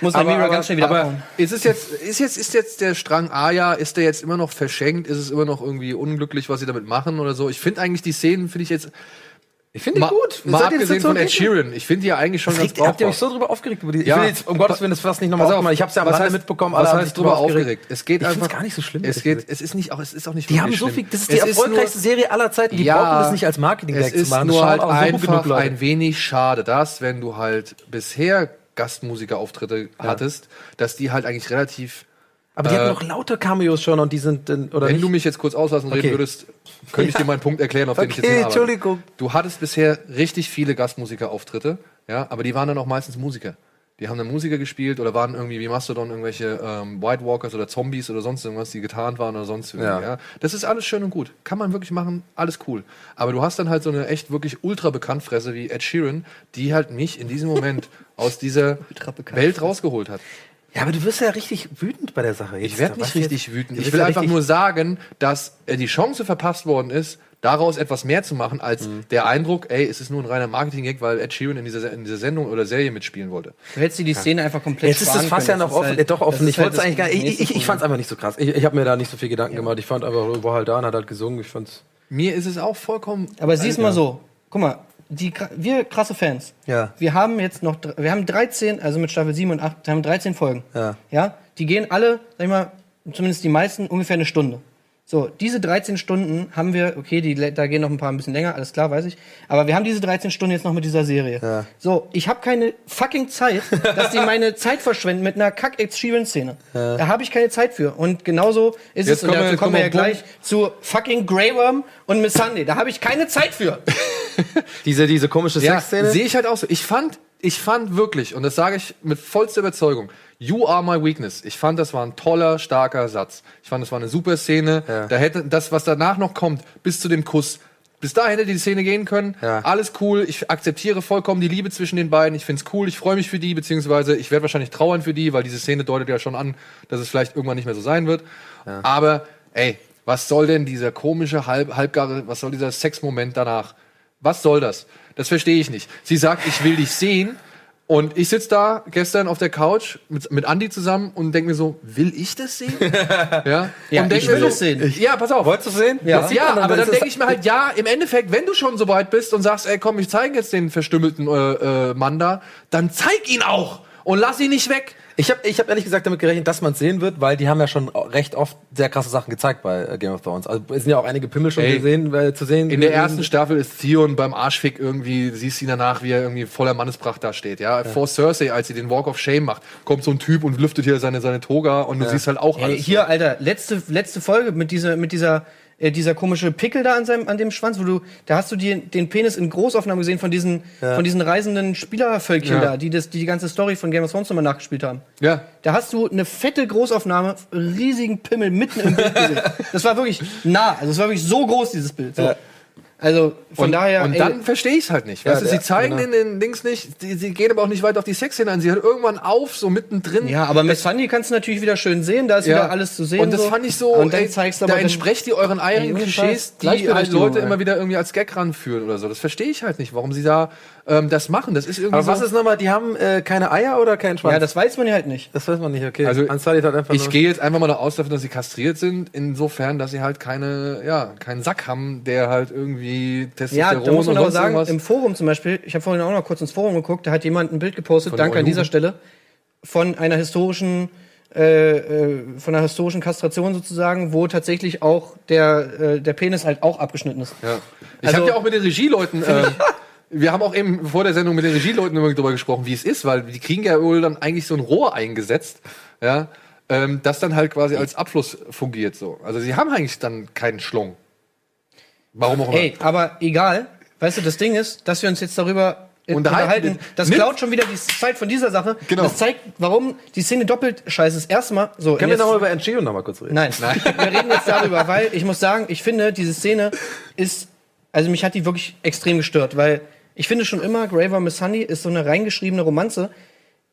Muss aber, aber, ganz schnell wieder aber abhauen. ist es jetzt, ist jetzt, ist jetzt der Strang Aya, ist der jetzt immer noch verschenkt? Ist es immer noch irgendwie unglücklich, was sie damit machen oder so? Ich finde eigentlich die Szenen, finde ich jetzt, Ich finde die gut. mal Seid abgesehen von Ed? Sheeran, ich finde die ja eigentlich schon Was ganz regt, habt ihr euch brauchbar. so drüber aufgeregt über die? Ja. Ich will jetzt, um Gottes Willen, das fast nicht nochmal aufmachen. Ich hab's ja am Rande mitbekommen, was haben heißt sich drüber aufgeregt. Es geht Ich einfach gar nicht so schlimm, Es geht, es ist nicht auch, es ist auch nicht Die haben so schlimm. viel, das ist die Es nur- erfolgreichste Serie aller Zeiten. Die Ja, brauchen das nicht als Marketing-Gag Es zu ist machen. Das nur schauen halt so einfach ein wenig schade, dass, wenn du halt bisher Gastmusikerauftritte hattest, dass die halt eigentlich relativ Aber die Äh, hatten noch lauter Cameos schon und die sind, oder Wenn nicht? du mich jetzt kurz auslassen reden Okay. würdest, könnte ich dir mal einen Punkt erklären, auf den ich jetzt Okay, hinarbeite. Entschuldigung. Du hattest bisher richtig viele Gastmusikerauftritte, ja, aber die waren dann auch meistens Musiker. Die haben dann Musiker gespielt oder waren irgendwie wie Mastodon irgendwelche ähm, White Walkers oder Zombies oder sonst irgendwas, die getarnt waren oder sonst irgendwie. Ja. Ja. Das ist alles schön und gut. Kann man wirklich machen, alles cool. Aber du hast dann halt so eine echt wirklich ultra Bekanntfresse wie Ed Sheeran, die halt mich in diesem Moment aus dieser. Welt rausgeholt hat. Ja, aber du wirst ja richtig wütend bei der Sache. Ich werde nicht richtig wütend. Du Ich will ja einfach nur sagen, dass äh, die Chance verpasst worden ist, daraus etwas mehr zu machen, als Mhm. der Eindruck, ey, es ist nur ein reiner Marketing-Gag, weil Ed Sheeran in dieser, in dieser Sendung oder Serie mitspielen wollte. Du hättest dir die Szene einfach komplett Jetzt ist das Fass ja noch offen. halt- doch offen. Ich halt wollte eigentlich gar nicht. Ich, ich, ich fand es einfach nicht so krass. Ich, ich habe mir da nicht so viel Gedanken gemacht. Ich fand einfach, war halt da und hat halt gesungen. Ich fand's. Mir ist es auch vollkommen. Aber siehst mal so, guck mal, die, wir krasse Fans. Ja. Wir haben jetzt noch, wir haben 13, also mit Staffel 7 und 8, wir haben 13 Folgen. Ja. Ja, die gehen alle, sag ich mal, zumindest die meisten, ungefähr eine Stunde. So, diese 13 Stunden haben wir, okay, die, da gehen noch ein paar ein bisschen länger, alles klar, weiß ich. Aber wir haben diese 13 Stunden jetzt noch mit dieser Serie. Ja. So, ich habe keine fucking Zeit, dass die meine Zeit verschwenden mit einer kack ex szene Da habe ich keine Zeit für. Und genauso ist Jetzt es, und dazu kommen wir ja kommen wir auf gleich zu fucking Grey Worm und Miss Sunday. Da habe ich keine Zeit für. Diese, diese komische Ja, Sexszene. sehe ich halt auch so. Ich fand, ich fand wirklich, und das sage ich mit vollster Überzeugung, You are my weakness. Ich fand, das war ein toller, starker Satz. Ich fand, das war eine super Szene. Ja. Da hätte das, was danach noch kommt, bis zu dem Kuss, bis da hätte die Szene gehen können. Ja. Alles cool. Ich akzeptiere vollkommen die Liebe zwischen den beiden. Ich find's cool. Ich freue mich für die, beziehungsweise ich werde wahrscheinlich trauern für die, weil diese Szene deutet ja schon an, dass es vielleicht irgendwann nicht mehr so sein wird. Aber, ey, was soll denn dieser komische, halb, halbgare, was soll dieser Sexmoment danach? Was soll das? Das verstehe ich nicht. Sie sagt, ich will dich sehen. Und ich sitz da gestern auf der Couch mit, mit Andi zusammen und denke mir so, will ich das sehen? ja, Ja, und denk ich will so, es sehen. Ja, pass auf. Wolltest du sehen? Ja. Das Ja, man aber dann denke ich mir halt, ja, im Endeffekt, wenn du schon so weit bist und sagst, ey, komm, ich zeige jetzt den verstümmelten äh, äh, Mann da, dann zeig ihn auch und lass ihn nicht weg. Ich habe ich hab ehrlich gesagt damit gerechnet, dass man es sehen wird, weil die haben ja schon recht oft sehr krasse Sachen gezeigt bei äh, Game of Thrones. Also es sind ja auch einige Pimmel schon Ey, gesehen, äh, zu sehen. In der ersten Staffel ist Theon beim Arschfick irgendwie, du siehst ihn danach, wie er irgendwie voller Mannespracht da steht, ja. Vor Cersei, als sie den Walk of Shame macht, kommt so ein Typ und lüftet hier seine, seine Toga und du siehst halt auch Ey, alles. hier, Alter, letzte, letzte Folge mit dieser, mit dieser, äh, dieser komische Pickel da an seinem, an dem Schwanz, wo du, da hast du die, den Penis in Großaufnahmen gesehen von diesen, von diesen reisenden Spielervölkchen Ja. da, die das, die die ganze Story von Game of Thrones nochmal nachgespielt haben. Ja. Da hast du eine fette Großaufnahme, riesigen Pimmel mitten im Bild gesehen. Das war wirklich nah, also es war wirklich so groß, dieses Bild. So. Ja. Also, von und, daher, und ey, dann verstehe ich es halt nicht. weißt du, sie zeigen genau. den Dings nicht, die, sie gehen aber auch nicht weit auf die Sexszene ein. Sie hört irgendwann auf, so mittendrin. ja, aber Miss Sunny kannst du natürlich wieder schön sehen, da ist Ja. wieder alles zu sehen. Und das fand ich so, Und dann ey, zeigst du da aber den- entsprecht ihr euren eigenen Klischees, die halt Leute immer wieder irgendwie als Gag ranführen oder so. Das verstehe ich halt nicht, warum sie da ähm, das machen. Das ist irgendwie Aber so. was ist nochmal, die haben äh, keine Eier oder keinen Schwanz? Ja, das weiß man ja halt nicht. das weiß man nicht, okay. Also, Unsullied hat einfach ich gehe jetzt einfach mal davon aus, dass sie kastriert sind, insofern, dass sie halt keine, ja, keinen Sack haben, der halt irgendwie Ja, Testosteron da muss man und aber sagen, irgendwas. im Forum zum Beispiel, ich habe vorhin auch noch kurz ins Forum geguckt, da hat jemand ein Bild gepostet, danke an dieser Stelle, von einer historischen, äh, äh, von einer historischen Kastration sozusagen, wo tatsächlich auch der, äh, der Penis halt auch abgeschnitten ist. Ja. Ich Also- habe ja auch mit den Regieleuten, äh, wir haben auch eben vor der Sendung mit den Regieleuten darüber gesprochen, wie es ist, weil die kriegen ja wohl dann eigentlich so ein Rohr eingesetzt, ja, ähm, das dann halt quasi als Abfluss fungiert so. Also sie haben eigentlich dann keinen Schlong. Warum auch immer. Ey, aber egal, weißt du, das Ding ist, dass wir uns jetzt darüber äh, Unterhalten. das Nimm- klaut schon wieder die Zeit von dieser Sache. Genau. Das zeigt, warum die Szene doppelt scheiße ist. Erstmal, so. Können wir nochmal über Entschädigung nochmal kurz reden? Nein, wir reden jetzt darüber, weil ich muss sagen, ich finde, diese Szene ist, also mich hat die wirklich extrem gestört, weil ich finde schon immer, Graver Miss Honey ist so eine reingeschriebene Romanze.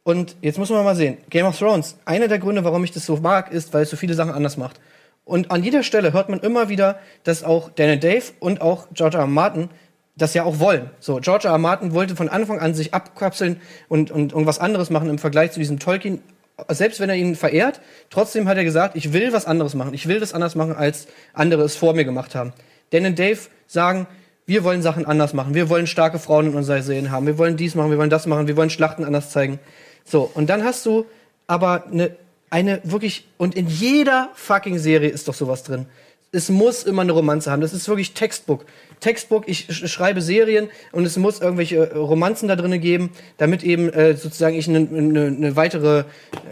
Und jetzt muss man mal sehen, Game of Thrones, einer der Gründe, warum ich das so mag, ist, weil es so viele Sachen anders macht. Und an jeder Stelle hört man immer wieder, dass auch Daniel Dave und auch George R. R. Martin das ja auch wollen. So, George R. R. Martin wollte von Anfang an sich abkapseln und, und irgendwas anderes machen im Vergleich zu diesem Tolkien. Selbst wenn er ihn verehrt, trotzdem hat er gesagt, ich will was anderes machen. Ich will das anders machen, als andere es vor mir gemacht haben. Dan und Dave sagen, wir wollen Sachen anders machen. Wir wollen starke Frauen in unserer Serien haben. Wir wollen dies machen, wir wollen das machen, wir wollen Schlachten anders zeigen. So, und dann hast du aber eine, eine wirklich, und in jeder fucking Serie ist doch sowas drin. Es muss immer eine Romanze haben. Das ist wirklich Textbook. Textbook, ich sch- schreibe Serien und es muss irgendwelche äh, Romanzen da drin geben, damit eben äh, sozusagen ich eine ne, ne weitere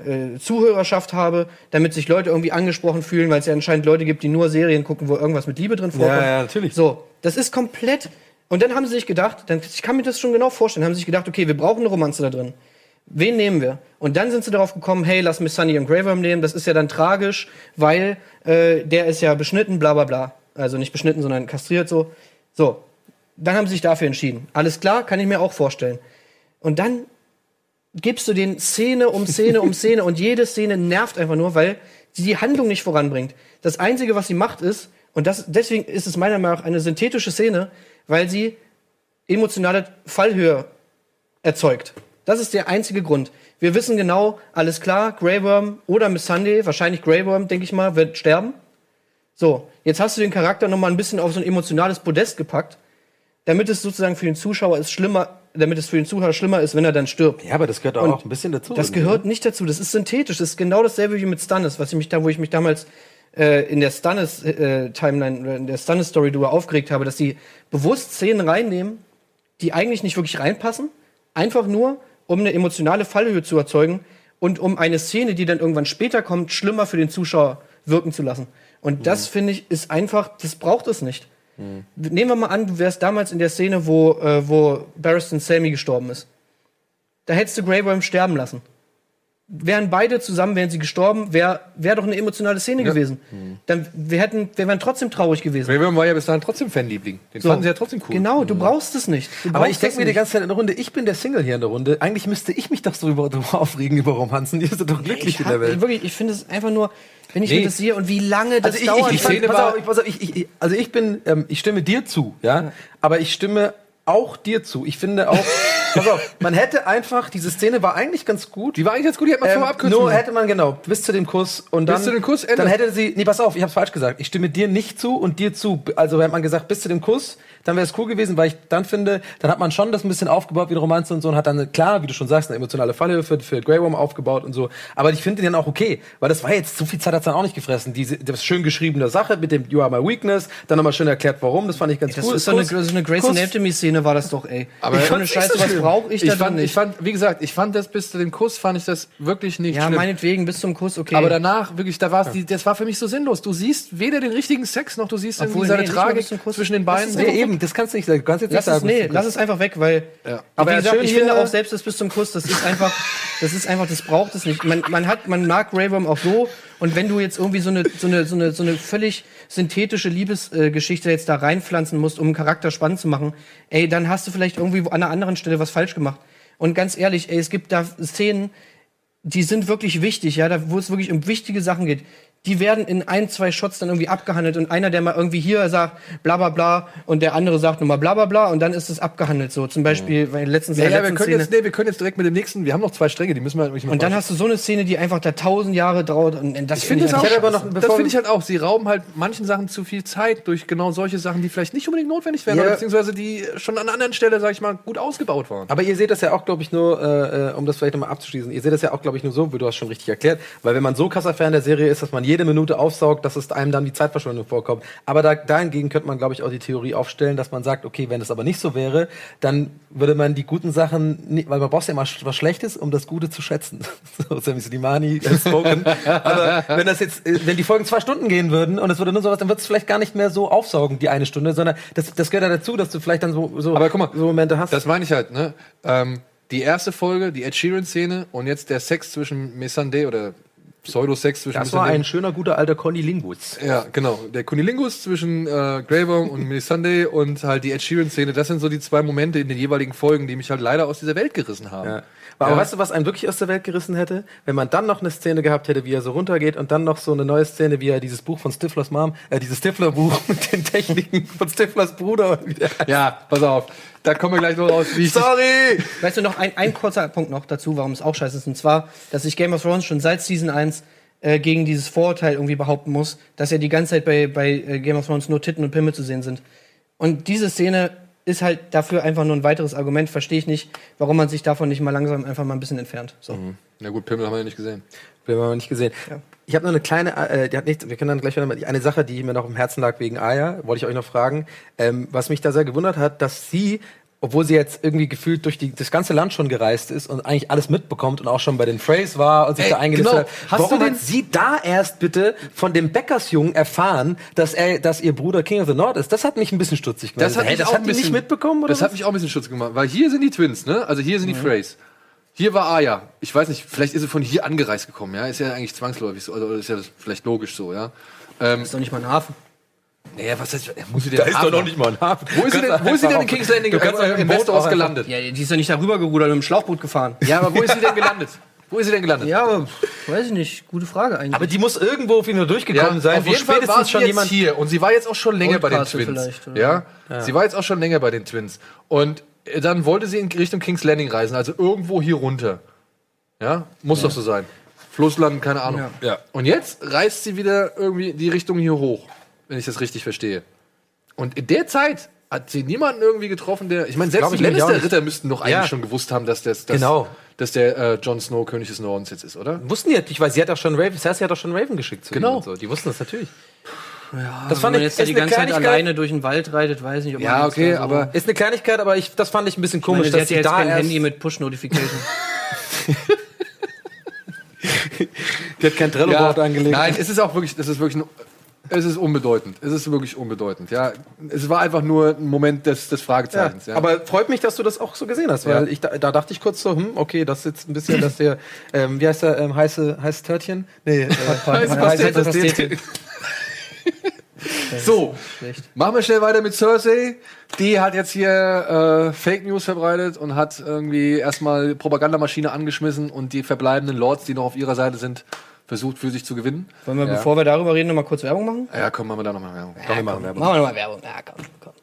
äh, Zuhörerschaft habe, damit sich Leute irgendwie angesprochen fühlen, weil es ja anscheinend Leute gibt, die nur Serien gucken, wo irgendwas mit Liebe drin vorkommt. ja, natürlich. So, das ist komplett. Und dann haben sie sich gedacht, dann, ich kann mir das schon genau vorstellen, haben sie sich gedacht, okay, wir brauchen eine Romanze da drin. Wen nehmen wir? Und dann sind sie darauf gekommen, hey, lass mich Sunny und Worm nehmen. Das ist ja dann tragisch, weil äh, der ist ja beschnitten, bla bla bla. Also nicht beschnitten, sondern kastriert so. So, dann haben sie sich dafür entschieden. Alles klar, kann ich mir auch vorstellen. Und dann gibst du den Szene um Szene um Szene und jede Szene nervt einfach nur, weil sie die Handlung nicht voranbringt. Das Einzige, was sie macht, ist, und das, deswegen ist es meiner Meinung nach eine synthetische Szene, weil sie emotionale Fallhöhe erzeugt. Das ist der einzige Grund. Wir wissen genau, alles klar, Grey Worm oder Miss Sunday, wahrscheinlich Grey Worm, denke ich mal, wird sterben. So, jetzt hast du den Charakter noch mal ein bisschen auf so ein emotionales Podest gepackt, damit es sozusagen für den Zuschauer ist schlimmer, damit es für den Zuschauer schlimmer ist, wenn er dann stirbt. Ja, aber das gehört auch, Und auch ein bisschen dazu. Das gehört ne? nicht dazu. Das ist synthetisch. Das ist genau dasselbe wie mit Stannis, was ich mich da, wo ich mich damals äh, in der Stannis äh, Timeline, äh, in der Stannis Story drüber aufgeregt habe, dass die bewusst Szenen reinnehmen, die eigentlich nicht wirklich reinpassen, einfach nur um eine emotionale Fallhöhe zu erzeugen und um eine Szene, die dann irgendwann später kommt, schlimmer für den Zuschauer wirken zu lassen. Und das finde ich ist einfach, das braucht es nicht. Nehmen wir mal an, du wärst damals in der Szene, wo, äh, wo Barristan Sammy gestorben ist. Da hättest du Grey Worm sterben lassen. Wären beide zusammen, wären sie gestorben, wäre wär doch eine emotionale Szene gewesen. Dann wir hätten, wir wären trotzdem traurig gewesen. Worm war ja bis dahin trotzdem Fanliebling. Den So. fanden sie ja trotzdem cool. Genau, du brauchst es nicht. Du Aber brauchst ich denke mir die ganze Zeit in der Runde, ich bin der Single hier in der Runde. Eigentlich müsste ich mich doch so über, darüber aufregen über Romanzen. Die sind doch glücklich ich, in der hab, Welt. wirklich, ich finde es einfach nur, wenn ich Nee. mir das sehe und wie lange das Also ich, dauert. ich, ich, pass war- auf, ich, pass auf, ich, ich, ich- also ich bin, ähm, ich stimme dir zu, ja, aber ich stimme auch dir zu. Ich finde auch, pass auf, man hätte einfach, diese Szene war eigentlich ganz gut. Die war eigentlich ganz gut, die hätte man Ähm, vorher abkürzen nur hätte man genau bis zu dem Kuss und Bis dann zu dem Kuss, Ende. dann hätte sie nee pass auf ich habe falsch gesagt ich stimme dir nicht zu und dir zu also hätte man gesagt bis zu dem Kuss dann wäre es cool gewesen weil ich dann finde dann hat man schon das ein bisschen aufgebaut wie eine Romanze und so und hat dann klar wie du schon sagst eine emotionale Falle für, für Grey Worm aufgebaut und so aber ich finde den dann auch okay weil das war jetzt so viel Zeit hat's dann auch nicht gefressen diese das schön geschriebene Sache mit dem You are my weakness dann nochmal schön erklärt warum das fand ich ganz das cool ist so eine, so eine Grey's Anatomy-Szene war das doch, ey. Aber ich fand's Scheiße, nicht so was brauche ich da ich, fand, drin ich fand, wie gesagt, ich fand das bis zu dem Kuss, fand ich das wirklich nicht ja, schlimm. meinetwegen, bis zum Kuss, okay. Aber danach, wirklich, da war's, die, das war für mich so sinnlos. Du siehst weder den richtigen Sex, noch du siehst irgendwie Obwohl, seine nee, nicht Tragik zwischen den beiden. nee, eben das kannst du nicht sagen du kannst jetzt lass nicht es, sagen nee, bis zum lass es einfach weg, weil, Ja. aber wie gesagt, ich finde auch selbst das bis zum Kuss, das ist einfach, das ist einfach, das braucht es nicht. Man, man hat, man mag Grey Worm auch so, und wenn du jetzt irgendwie so eine, so eine, so eine, so eine völlig synthetische Liebesgeschichte äh, jetzt da reinpflanzen musst, um einen Charakter spannend zu machen, ey, dann hast du vielleicht irgendwie an einer anderen Stelle was falsch gemacht. Und ganz ehrlich, ey, es gibt da Szenen, die sind wirklich wichtig, ja, da, wo es wirklich um wichtige Sachen geht. Die werden in ein, zwei Shots dann irgendwie abgehandelt und einer, der mal irgendwie hier sagt, bla bla bla, und der andere sagt nochmal bla bla bla und dann ist es abgehandelt so. Zum Beispiel, weil letztens in Ja, ja, wir letzten können, Szene. jetzt, nee, wir können jetzt direkt mit dem nächsten, wir haben noch zwei Stränge, die müssen wir halt und dann hast du so eine Szene, die einfach da tausend Jahre dauert und das ich finde einfach auch, Ich hätte aber noch- das finde ich halt auch, sie rauben halt manchen Sachen zu viel Zeit durch genau solche Sachen, die vielleicht nicht unbedingt notwendig wären, Ja. beziehungsweise die schon an einer anderen Stelle, sag ich mal, gut ausgebaut waren. Aber ihr seht das ja auch, glaube ich, nur, äh, äh, um das vielleicht nochmal abzuschließen, ihr seht das ja auch, glaube ich, nur so, wie du hast schon richtig erklärt, weil wenn man so krasser Fan der Serie ist, dass man jede Minute aufsaugt, dass es einem dann wie Zeitverschwendung vorkommt. Aber da, dahingegen könnte man, glaube ich, auch die Theorie aufstellen, dass man sagt, okay, wenn es aber nicht so wäre, dann würde man die guten Sachen, weil man braucht ja immer was Schlechtes, um das Gute zu schätzen. so Sammy Slimani spoken. aber wenn das jetzt, äh, wenn die Folgen zwei Stunden gehen würden und es würde nur sowas, dann wird es vielleicht gar nicht mehr so aufsaugen, die eine Stunde, sondern das, das gehört ja dazu, dass du vielleicht dann so, so, Aber guck mal, so Momente hast. Das meine ich halt, ne? Ähm, die erste Folge, die Ed Sheeran-Szene und jetzt der Sex zwischen Missandei oder Pseudosex zwischen Das war ein schöner, guter alter Conny-Lingus. Ja, genau. Der Kunilingus zwischen äh, Worm und Sunday und halt die Ed Sheeran-Szene, das sind so die zwei Momente in den jeweiligen Folgen, die mich halt leider aus dieser Welt gerissen haben. Ja. Aber weißt du, was einen wirklich aus der Welt gerissen hätte? Wenn man dann noch eine Szene gehabt hätte, wie er so runtergeht und dann noch so eine neue Szene, wie er dieses Buch von Stiflers Mom, äh, dieses Stifler-Buch mit den Techniken von Stiflers Bruder. wie der heißt. Ja, pass auf. Da kommen wir gleich noch raus, wie ich Sorry! Weißt du noch, ein, ein kurzer Punkt noch dazu, warum es auch scheiße ist. Und zwar, dass sich Game of Thrones schon seit Season 1 äh, gegen dieses Vorurteil irgendwie behaupten muss, dass ja die ganze Zeit bei, bei äh, Game of Thrones nur Titten und Pimmel zu sehen sind. Und diese Szene ist halt dafür einfach nur ein weiteres Argument. Verstehe ich nicht, warum man sich davon nicht mal langsam einfach mal ein bisschen entfernt. So. Na gut, Pimmel haben wir ja nicht gesehen. Wir haben aber nicht gesehen. Ja. Ich habe noch eine kleine, äh, die hat nichts, wir können dann gleich wieder mal, eine Sache, die mir noch im Herzen lag wegen Aya, wollte ich euch noch fragen. Ähm, was mich da sehr gewundert hat, dass sie, obwohl sie jetzt irgendwie gefühlt durch die, das ganze Land schon gereist ist und eigentlich alles mitbekommt und auch schon bei den Freys war und sich Ey, da eingelistet genau. hat, Hast warum du den- hat sie da erst bitte von dem Bäckersjungen erfahren, dass er, dass ihr Bruder King of the North ist? Das hat mich ein bisschen stutzig gemacht. Das hat, mich das auch hat bisschen, nicht mitbekommen oder Das hat was? mich auch ein bisschen Schutz gemacht, weil hier sind die Twins, ne? Also hier sind die Freys. Hier war Aya. Ich weiß nicht, vielleicht ist sie von hier angereist gekommen, ja? Ist ja eigentlich zwangsläufig so, also ist ja vielleicht logisch so, ja? Ähm, Ist doch nicht mal ein Hafen. Naja, was heißt, muss sie denn Da ist doch noch nicht mal ein Hafen. Wo ist sie denn, wo ist sie denn in King's Landing Du kannst doch im im Boot Westeros auch gelandet? Ja, die ist doch nicht darüber gerudert und im Schlauchboot gefahren. Ja, aber wo ist sie denn gelandet? Wo ist sie denn gelandet? Ja, aber pff, weiß ich nicht. Gute Frage eigentlich. Aber die muss irgendwo auf ihn nur durchgekommen sein, auf wo jeden Fall war spätestens sie schon jetzt jemand hier und sie war jetzt auch schon länger bei den Twins. vielleicht, oder? Ja? sie war jetzt auch schon länger bei den Twins und äh, dann wollte sie in Richtung Kings Landing reisen, also irgendwo hier runter. Ja, muss doch so sein. Flussland, keine Ahnung. Ja. Ja. Und jetzt reist sie wieder irgendwie die Richtung hier hoch, wenn ich das richtig verstehe. Und in der Zeit hat sie niemanden irgendwie getroffen, der. Ich meine, selbst die ich Lannister-Ritter müssten doch eigentlich Ja. schon gewusst haben, dass, das, dass, Genau. dass der äh, Jon Snow König des Nordens jetzt ist, oder? Wussten die nicht, weil sie hat auch schon Raven, Cersei hat auch schon Raven geschickt zu Genau. ihm und so. Die wussten das natürlich. ja, das wenn fand man ich- jetzt da ist die eine ganze Zeit Kleinigkeit. alleine durch den Wald reitet, weiß nicht, ob man Ja, jetzt okay, so aber Ist eine Kleinigkeit, aber ich, das fand ich ein bisschen Ich meine, komisch, dass sie ja jetzt da kein erst, Handy mit Push-Notification. die hat kein Trello-Board angelegt. Nein, es ist auch wirklich, das ist wirklich, ein- es ist unbedeutend. Es ist wirklich unbedeutend. Ja, es war einfach nur ein Moment des, des Ja, Fragezeichens. Ja, aber freut mich, dass du das auch so gesehen hast, weil Ja. ich da, da dachte ich kurz so, hm, okay, das ist jetzt ein bisschen, dass der, ähm, wie heißt der, ähm, heiße, heiße Törtchen? Nee, äh, Heiße heiße Pastete. Pastete. so, machen wir schnell weiter mit Cersei. Die hat jetzt hier äh, Fake News verbreitet und hat irgendwie erstmal Propagandamaschine angeschmissen und die verbleibenden Lords, die noch auf ihrer Seite sind, versucht für sich zu gewinnen. Wollen wir, Ja. bevor wir darüber reden, noch mal kurz Werbung machen? Ja, komm, machen wir da nochmal Werbung. Komm, wir machen Werbung. Machen wir nochmal Werbung. Ja, komm, komm.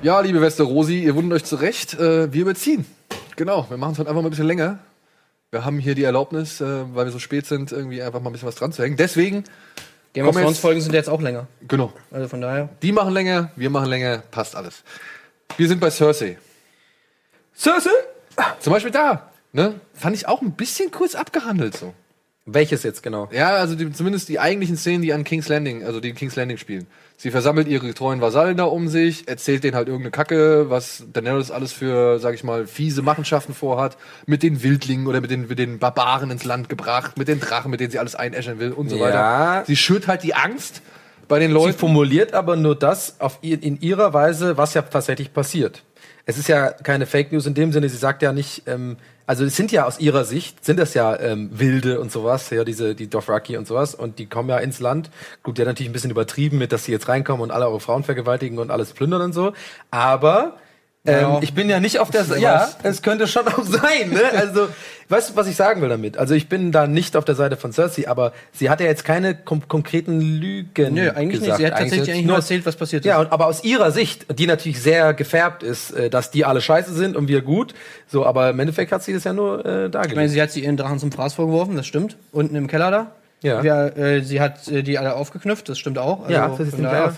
Ja, liebe Westerosi, ihr wundert euch zurecht. Äh, wir überziehen. Genau, wir machen es heute einfach mal ein bisschen länger. Wir haben hier die Erlaubnis, äh, weil wir so spät sind, irgendwie einfach mal ein bisschen was dran zu hängen. Deswegen, Game of Thrones Folgen sind jetzt auch länger. genau, Also von daher. die machen länger, wir machen länger, passt alles. Wir sind bei Cersei. Cersei? Zum Beispiel da. Ne? Fand ich auch ein bisschen kurz abgehandelt so. Welches jetzt genau? Ja, also die, zumindest die eigentlichen Szenen, die an King's Landing, also die in King's Landing spielen. Sie versammelt ihre treuen Vasallen da um sich, erzählt denen halt irgendeine Kacke, was Daenerys alles für, sag ich mal, fiese Machenschaften vorhat, mit den Wildlingen oder mit den, mit den Barbaren ins Land gebracht, mit den Drachen, mit denen sie alles einäschern will und so Ja. weiter. Sie schürt halt die Angst bei den Sie Leuten. formuliert aber nur das auf in ihrer Weise, was ja tatsächlich passiert. Es ist ja keine Fake News in dem Sinne, sie sagt ja nicht, ähm, also es sind ja aus ihrer Sicht, sind das ja ähm, Wilde und sowas, ja, diese, die Dothraki und sowas, und die kommen ja ins Land. Gut, der hat natürlich ein bisschen übertrieben mit, dass sie jetzt reinkommen und alle eure Frauen vergewaltigen und alles plündern und so, aber ähm, ich bin ja nicht auf der Seite. Ja, es könnte schon auch sein, ne? Also, weißt du, was ich sagen will damit? Also, ich bin da nicht auf der Seite von Cersei, aber sie hat ja jetzt keine konkreten Lügen Nö, eigentlich nicht. gesagt. Sie hat tatsächlich eigentlich nur erzählt, was passiert ist. Ja, und, aber aus ihrer Sicht, die natürlich sehr gefärbt ist, äh, dass die alle scheiße sind und wir gut, so, aber im Endeffekt hat sie das ja nur äh, Ich meine, dargelegt. sie hat sie ihren Drachen zum Fraß vorgeworfen, das stimmt. Unten im Keller da. Ja. Wir, äh, sie hat äh, die alle aufgeknüpft, das stimmt auch. Also ja, das ist nicht auf.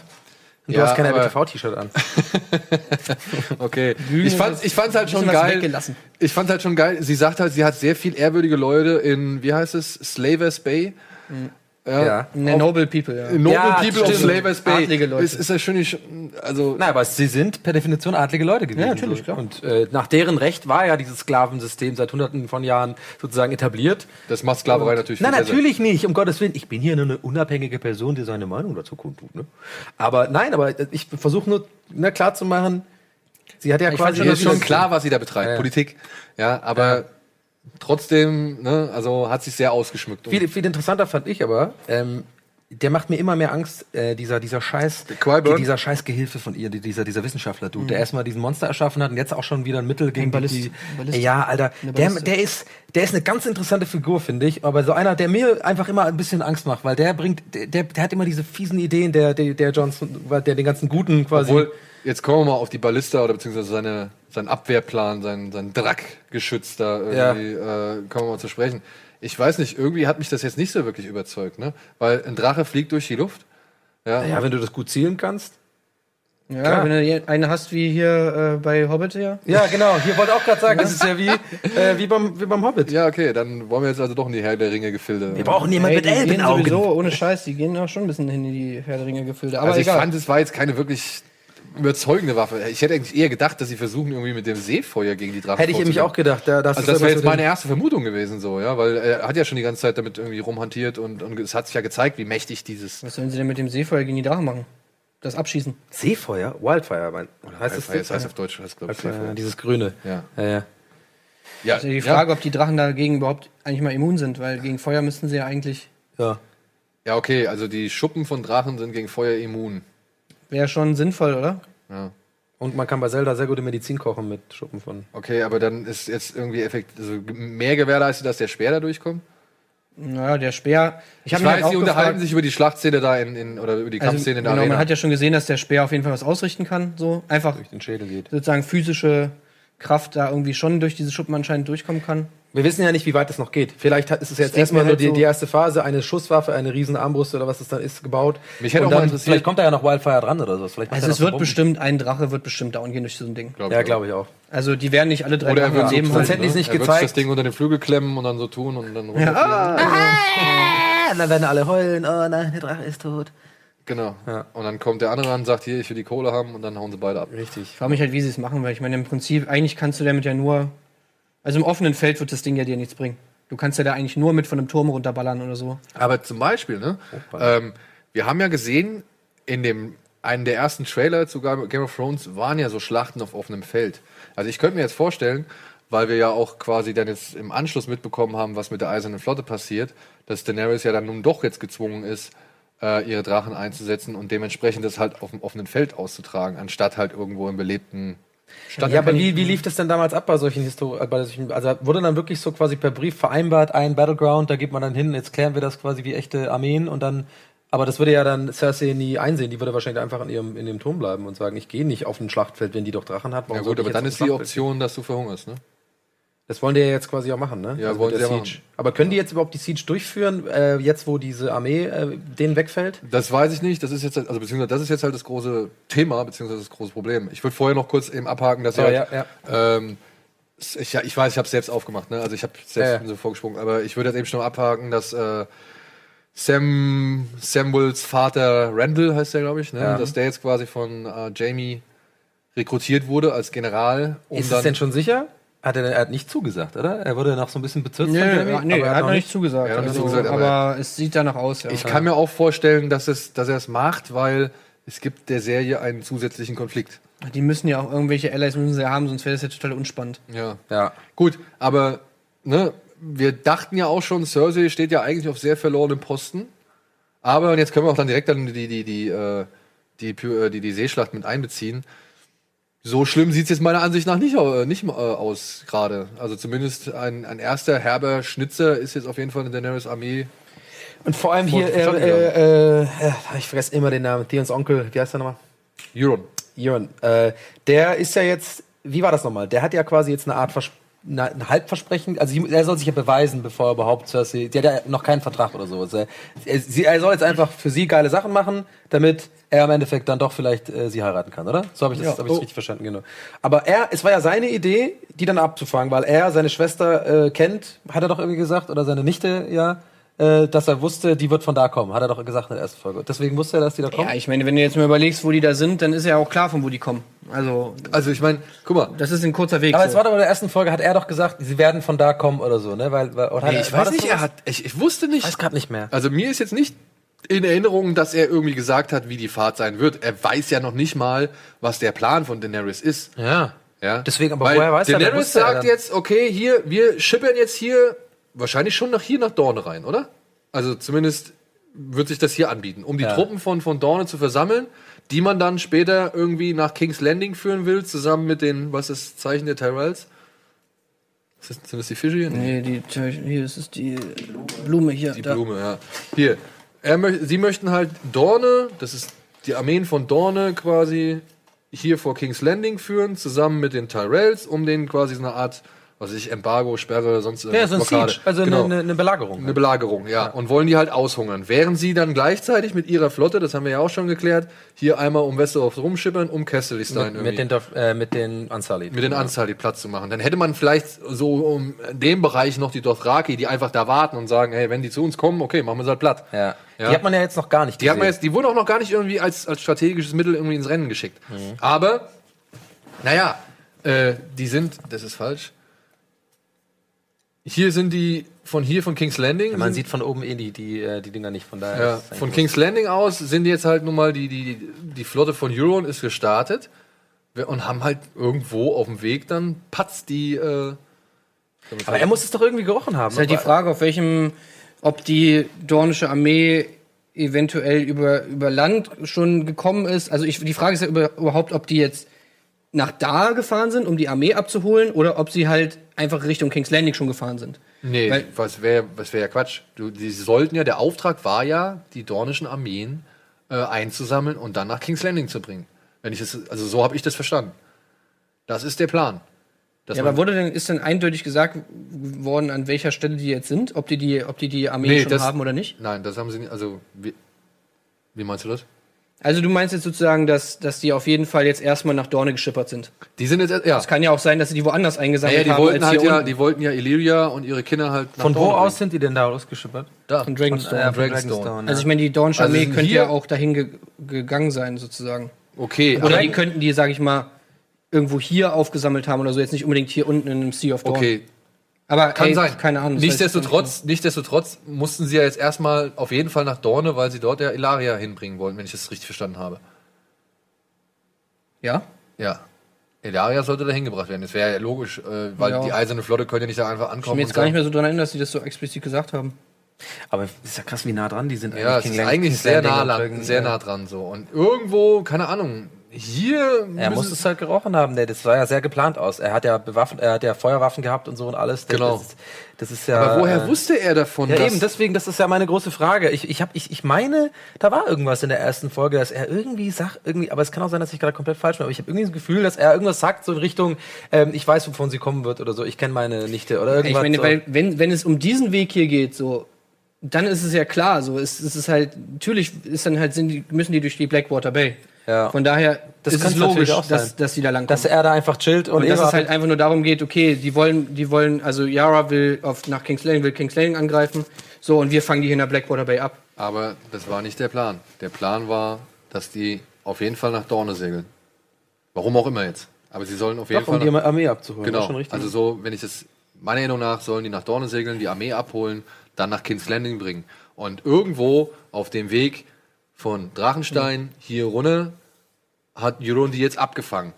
Und du Ja, hast kein aber- TV-T-Shirt an. Okay. Ich fand ist- ich fand's halt schon geil. weggelassen. Ich fand halt schon geil. Sie sagt halt, sie hat sehr viel ehrwürdige Leute in, wie heißt es, Slavers Bay. Ja. Ja. Ne, Noble People, ja. Noble Ja, People of stimmt. Slavers Bay. Adlige Leute. Ist, ist ja schon nicht, also Na, aber sie sind per Definition adlige Leute gewesen. Ja, natürlich, klar. Und äh, nach deren Recht war ja dieses Sklavensystem seit hunderten von Jahren sozusagen etabliert. das macht Sklaverei natürlich Nein, natürlich nicht, um Gottes Willen. Ich bin hier nur eine unabhängige Person, die seine Meinung dazu kundtut. Ne? Aber nein, aber ich versuche nur ne, klar zu machen, sie hat ja Ich fand quasi... schon, dass ist schon das- klar, was sie da betreibt, Ja, ja. Politik. Ja, aber trotzdem, ne, also hat sich sehr ausgeschmückt. Viel, viel interessanter fand ich aber, ähm, der macht mir immer mehr Angst, äh, dieser, dieser Scheiß, dieser Scheiß Gehilfe von ihr, die- dieser, dieser Wissenschaftler, du, der erstmal diesen Monster erschaffen hat und jetzt auch schon wieder ein Mittel gegen Ballist- die, Ballist- Ja, Alter, der, der ist, der ist eine ganz interessante Figur, finde ich, aber so einer, der mir einfach immer ein bisschen Angst macht, weil der bringt, der, der, der hat immer diese fiesen Ideen, der, der, der Johnson, der den ganzen Guten quasi. Obwohl, jetzt kommen wir mal auf die Ballista oder beziehungsweise seine, seinen Abwehrplan, sein, sein Drack-Geschütz da irgendwie, äh, kommen wir mal zu sprechen. Ich weiß nicht, irgendwie hat mich das jetzt nicht so wirklich überzeugt, ne? Weil ein Drache fliegt durch die Luft. Ja, ja, wenn du das gut zielen kannst. Ja, Klar. wenn du je- eine hast wie hier äh, bei Hobbit ja. Ja, genau. Hier wollte auch gerade sagen, das ist ja wie, äh, wie, beim, wie beim Hobbit. ja, okay, dann wollen wir jetzt also doch in die Herr der Ringe-Gefilde. Wir brauchen jemanden mit die gehen Elbenaugen. sowieso, ohne Scheiß, die gehen auch schon ein bisschen hin in die Herr der Ringe Gefilde. Aber also ich egal. fand, es war jetzt keine wirklich überzeugende Waffe. Ich hätte eigentlich eher gedacht, dass sie versuchen, irgendwie mit dem Seefeuer gegen die Drachen Hätte ich nämlich auch gedacht. Da, das Also ist das wäre jetzt meine erste Vermutung gewesen, so, ja, weil er hat ja schon die ganze Zeit damit irgendwie rumhantiert und, und es hat sich ja gezeigt, wie mächtig dieses Was sollen sie denn mit dem Seefeuer gegen die Drachen machen? Das abschießen. Seefeuer? Wildfire, mein, heißt das? Wildfire, das heißt auf Deutsch, heißt glaube ich. Seefeuer. dieses Grüne. Ja. Ja, ja. Ja, Also die Frage, ob die Drachen dagegen überhaupt eigentlich mal immun sind, weil gegen Feuer müssten sie ja eigentlich. ja. ja, okay, also die Schuppen von Drachen sind gegen Feuer immun. Wäre schon sinnvoll, oder? Ja. Und man kann bei Zelda sehr gute Medizin kochen mit Schuppen von. Okay, aber dann ist jetzt irgendwie effekt, also mehr gewährleistet, dass der Speer da durchkommt. Naja, der Speer. Ich Ich weiß, halt auch die unterhalten gefragt, sich über die Schlachtszene da in, in oder über die also, Kampfszene in der genau, Arena. man hat ja schon gesehen, dass der Speer auf jeden Fall was ausrichten kann. So einfach Durch den Schädel geht. sozusagen physische Kraft da irgendwie schon durch diese Schuppen anscheinend durchkommen kann. Wir wissen ja nicht, wie weit es noch geht. Vielleicht hat, ist es jetzt erstmal nur halt die, so- die erste Phase, eine Schusswaffe, eine riesen Armbrust oder was es dann ist, gebaut. Mich hätte Und auch mal dann, interessiert- Vielleicht kommt da ja noch Wildfire dran oder so. Vielleicht Also es wird bestimmt, ein Drache wird bestimmt down gehen durch so ein Ding. Glaub Ja, glaube ich auch. Also die werden nicht alle drei Oder er Drachen wird Leben sonst hätten die es nicht er wird gezeigt. das Ding unter den Flügel klemmen und dann so tun und dann runterfliegen. Ah, dann werden alle heulen. Oh nein, der Drache ist tot. Genau. Ja. Und dann kommt der andere an, sagt hier, ich will die Kohle haben und dann hauen sie beide ab. Richtig. Ich frage mich halt, wie sie es machen, weil ich meine, im Prinzip, eigentlich kannst du damit ja nur. Also im offenen Feld wird das Ding ja dir nichts bringen. Du kannst ja da eigentlich nur mit von einem Turm runterballern oder so. Aber zum Beispiel, ne? Ähm, wir haben ja gesehen, in dem einen der ersten Trailer zu Game of Thrones waren ja so Schlachten auf offenem Feld. Also ich könnte mir jetzt vorstellen, weil wir ja auch quasi dann jetzt im Anschluss mitbekommen haben, was mit der Eisernen Flotte passiert, dass Daenerys ja dann nun doch jetzt gezwungen ist, äh, ihre Drachen einzusetzen und dementsprechend das halt auf dem offenen Feld auszutragen, anstatt halt irgendwo im belebten Stadt. Ja, aber wie, wie lief das denn damals ab bei solchen Historien? Bei solchen, also wurde dann wirklich so quasi per Brief vereinbart, ein Battleground, da geht man dann hin, jetzt klären wir das quasi wie echte Armeen und dann. Aber das würde ja dann Cersei nie einsehen. Die würde wahrscheinlich einfach in ihrem in dem Turm bleiben und sagen, ich gehe nicht auf ein Schlachtfeld, wenn die doch Drachen hat. ja Warum gut, sollte ich aber dann ist die Option, dass du verhungerst, ne? Das wollen die ja jetzt quasi auch machen, ne? Ja, mit wollen sie ja Siege. Aber können die jetzt überhaupt die Siege durchführen, äh, jetzt wo diese Armee äh, denen wegfällt? Das weiß ich nicht. Das ist jetzt, halt- also beziehungsweise das ist jetzt halt das große Thema, beziehungsweise das große Problem. Ich würde vorher noch kurz eben abhaken, dass Oh, ihr ja, halt, Ähm, ich, ja, ich weiß, ich habe es selbst aufgemacht, ne? Also ich habe selbst Ja, ja. so vorgesprungen, aber ich würde jetzt eben schon abhaken, dass äh, Sam Samuels Vater Randall heißt der, glaube ich, ne? Ja. Dass der jetzt quasi von äh, Jamie rekrutiert wurde als General, um ist dann es denn schon sicher? Hat er, er hat nicht zugesagt, oder? Er wurde noch so ein bisschen bezirzt Nee, von nee aber er hat noch nicht zugesagt. Noch also, zugesagt, aber, aber- es sieht danach aus, ja. Ich kann mir auch vorstellen, dass, es, dass er es macht, weil es gibt der Serie einen zusätzlichen Konflikt. Die müssen ja auch irgendwelche Allies müssen sie haben, sonst wäre das ja total unspannend. Ja. Ja. Gut, aber ne, wir dachten ja auch schon, Cersei steht ja eigentlich auf sehr verlorenem Posten. Aber, und jetzt können wir auch dann direkt dann die, die, die, äh, die, Py- äh, die, die Seeschlacht mit einbeziehen. So schlimm sieht es jetzt meiner Ansicht nach nicht, au- nicht äh, aus gerade. Also zumindest ein, ein erster herber Schnitzer ist jetzt auf jeden Fall in Daenerys Armee. Und vor allem hier, äh, äh, äh, äh, ich vergesse immer den Namen, Theons Onkel, wie heißt der nochmal? Euron. Euron. Äh, der ist ja jetzt, wie war das nochmal? Der hat ja quasi jetzt eine Art Vers eine, ein Halbversprechen, also sie- er soll sich ja beweisen, bevor er überhaupt Cersei, der hat ja noch keinen Vertrag oder so. Er, er, sie, er soll jetzt einfach für sie geile Sachen machen, damit er im Endeffekt dann doch vielleicht äh, sie heiraten kann, oder? So habe ich das, Ja. hab ich's Oh. richtig verstanden, genau. Aber er, es war ja seine Idee, die dann abzufangen, weil er seine Schwester äh, kennt, hat er doch irgendwie gesagt, oder seine Nichte, ja. Äh, dass er wusste, die wird von da kommen. Hat er doch gesagt in der ersten Folge. Deswegen wusste er, dass die da kommen. Ja, ich meine, wenn du jetzt mal überlegst, wo die da sind, dann ist ja auch klar, von wo die kommen. Also, Also ich meine, guck mal, das ist ein kurzer Weg. aber so. es war doch in der ersten Folge, hat er doch gesagt, sie werden von da kommen oder so, ne? Weil, weil oder hat nee, er- ich weiß nicht, sowas? er hat, ich, ich wusste nicht. Ich weiß gerade nicht mehr. Also mir ist jetzt nicht in Erinnerung, dass er irgendwie gesagt hat, wie die Fahrt sein wird. Er weiß ja noch nicht mal, was der Plan von Daenerys ist. Ja. Ja? Deswegen, aber Weil woher weiß er, Daenerys er sagt dann? jetzt, okay, hier, wir schippern jetzt hier wahrscheinlich schon nach hier nach Dorne rein, oder? Also zumindest wird sich das hier anbieten, um die Ja. Truppen von, von Dorne zu versammeln, die man dann später irgendwie nach King's Landing führen will, zusammen mit den, was ist das Zeichen der Tyrells? Ist das, sind das die Fische hier? Nee, die, hier ist es die Blume hier. Die da. Blume, ja. Hier. Er möcht, sie möchten halt Dorne, das ist die Armeen von Dorne quasi hier vor King's Landing führen, zusammen mit den Tyrells, um denen quasi so eine Art, was ich, Embargo, Sperre, sonst Ja, so ein Blockade. Siege, also genau. eine, eine, Belagerung. Eine Belagerung, ja. Und wollen die halt aushungern. Während sie dann gleichzeitig mit ihrer Flotte, das haben wir ja auch schon geklärt, hier einmal um Westeros rumschippern, um Casterly Stein mit, mit den, Dorf- äh, mit den Ansali. mit den Anzahl Platz zu machen. Dann hätte man vielleicht so um dem Bereich noch die Dothraki, die einfach da warten und sagen, hey, wenn die zu uns kommen, okay, machen wir sie halt platt. Ja. Ja. Die hat man ja jetzt noch gar nicht Die, hat man gesehen. jetzt, die wurden auch noch gar nicht irgendwie als, als strategisches Mittel irgendwie ins Rennen geschickt. Aber, naja, äh, die sind, das ist falsch. Hier sind die, von hier, von King's Landing. Man sind, sieht von oben eh die, die, äh, die Dinger nicht, von daher. ja, von King's Landing aus sind jetzt halt nun mal die, die, die Flotte von Euron ist gestartet und haben halt irgendwo auf dem Weg dann patzt die. Äh, Aber er muss es doch irgendwie gerochen haben. ist halt die Frage, auf welchem, ob die dornische Armee eventuell über, über Land schon gekommen ist. Also ich, die Frage ist ja über, überhaupt, ob die jetzt nach da gefahren sind, um die Armee abzuholen, oder ob sie halt einfach Richtung King's Landing schon gefahren sind. Nee, Weil- was wäre was wär ja Quatsch. Du, die sollten ja, der Auftrag war ja, die dornischen Armeen äh, einzusammeln und dann nach King's Landing zu bringen. Wenn ich das, also so habe ich das verstanden. Das ist der Plan. Ja, aber wurde denn, ist denn eindeutig gesagt worden, an welcher Stelle die jetzt sind? Ob die die, ob die, die Armee Nee, schon das- haben oder nicht? Nein, das haben sie nicht. Also, wie, wie meinst du das? Also du meinst jetzt sozusagen, dass, dass die auf jeden Fall jetzt erstmal nach Dorne geschippert sind. Die sind jetzt, ja. Es kann ja auch sein, dass sie die woanders eingesammelt Naja, die haben wollten als halt hier ja, unten. die wollten ja Illyria und ihre Kinder halt nach Von wo Dorne aus bringen. sind die denn da rausgeschippert? Da. Von Dragonstone. Von, äh, von Dragonstone. Dragonstone. Also ich meine, die Dornische Also Armee sind könnte ja auch dahin ge gegangen sein, sozusagen. Okay, Oder die könnten die, sag ich mal, irgendwo hier aufgesammelt haben oder so, jetzt nicht unbedingt hier unten in dem Sea of Dawn. okay, Aber kann ey, sein. keine Ahnung. ich Nichtsdestotrotz, nichtsdestotrotz mussten sie ja jetzt erstmal auf jeden Fall nach Dorne, weil sie dort ja Ilaria hinbringen wollten, wenn ich das richtig verstanden habe. Ja? Ja. Ilaria sollte da hingebracht werden. Das wäre ja logisch, äh, weil Ja. die eiserne Flotte könnte ja nicht da einfach Ich ankommen. bin mir jetzt und gar nicht mehr so dran erinnern, dass sie das so explizit gesagt haben. Aber ist ja krass, wie nah dran die sind. Ja, es King ist eigentlich sehr nah, lang, sehr nah dran so. Und irgendwo, keine Ahnung, hier Er muss es halt gerochen haben, der. Das sah ja sehr geplant aus. Er hat ja bewaffen, er hat ja Feuerwaffen gehabt und so und alles. Das- Genau. Das ist, das ist ja. Aber woher äh, wusste er davon? Ja, dass- eben, deswegen, das ist ja meine große Frage. Ich, ich, hab, ich, ich meine, da war irgendwas in der ersten Folge, dass er irgendwie sagt, irgendwie, aber es kann auch sein, dass ich gerade komplett falsch bin, aber ich habe irgendwie das Gefühl, dass er irgendwas sagt, so in Richtung, ähm, ich weiß, wovon sie kommen wird oder so, ich kenne meine Nichte oder Ich irgendwas. meine, so. weil, wenn, wenn es um diesen Weg hier geht, so, dann ist es ja klar, so, es, es ist halt, natürlich ist dann halt, sind die, müssen die durch die Blackwater Bay. Ja. Von daher Das ist es logisch, dass, dass die da lang dass er da einfach chillt und, Und dass es halt einfach nur darum geht, okay, die wollen, die wollen, also Yara will auf, nach King's Landing, will King's Landing angreifen, so, und wir fangen die hier in der Blackwater Bay ab. Aber das war nicht der Plan. Der Plan war, dass die auf jeden Fall nach Dorne segeln. Warum auch immer jetzt. Aber sie sollen auf jeden Doch, um Fall. die nach, Armee abzuholen. genau. ist schon richtig. Also so, wenn ich das meiner Erinnerung nach sollen die nach Dorne segeln, die Armee abholen, dann nach King's Landing bringen. Und irgendwo auf dem Weg von Drachenstein hier runter hat Euron die jetzt abgefangen.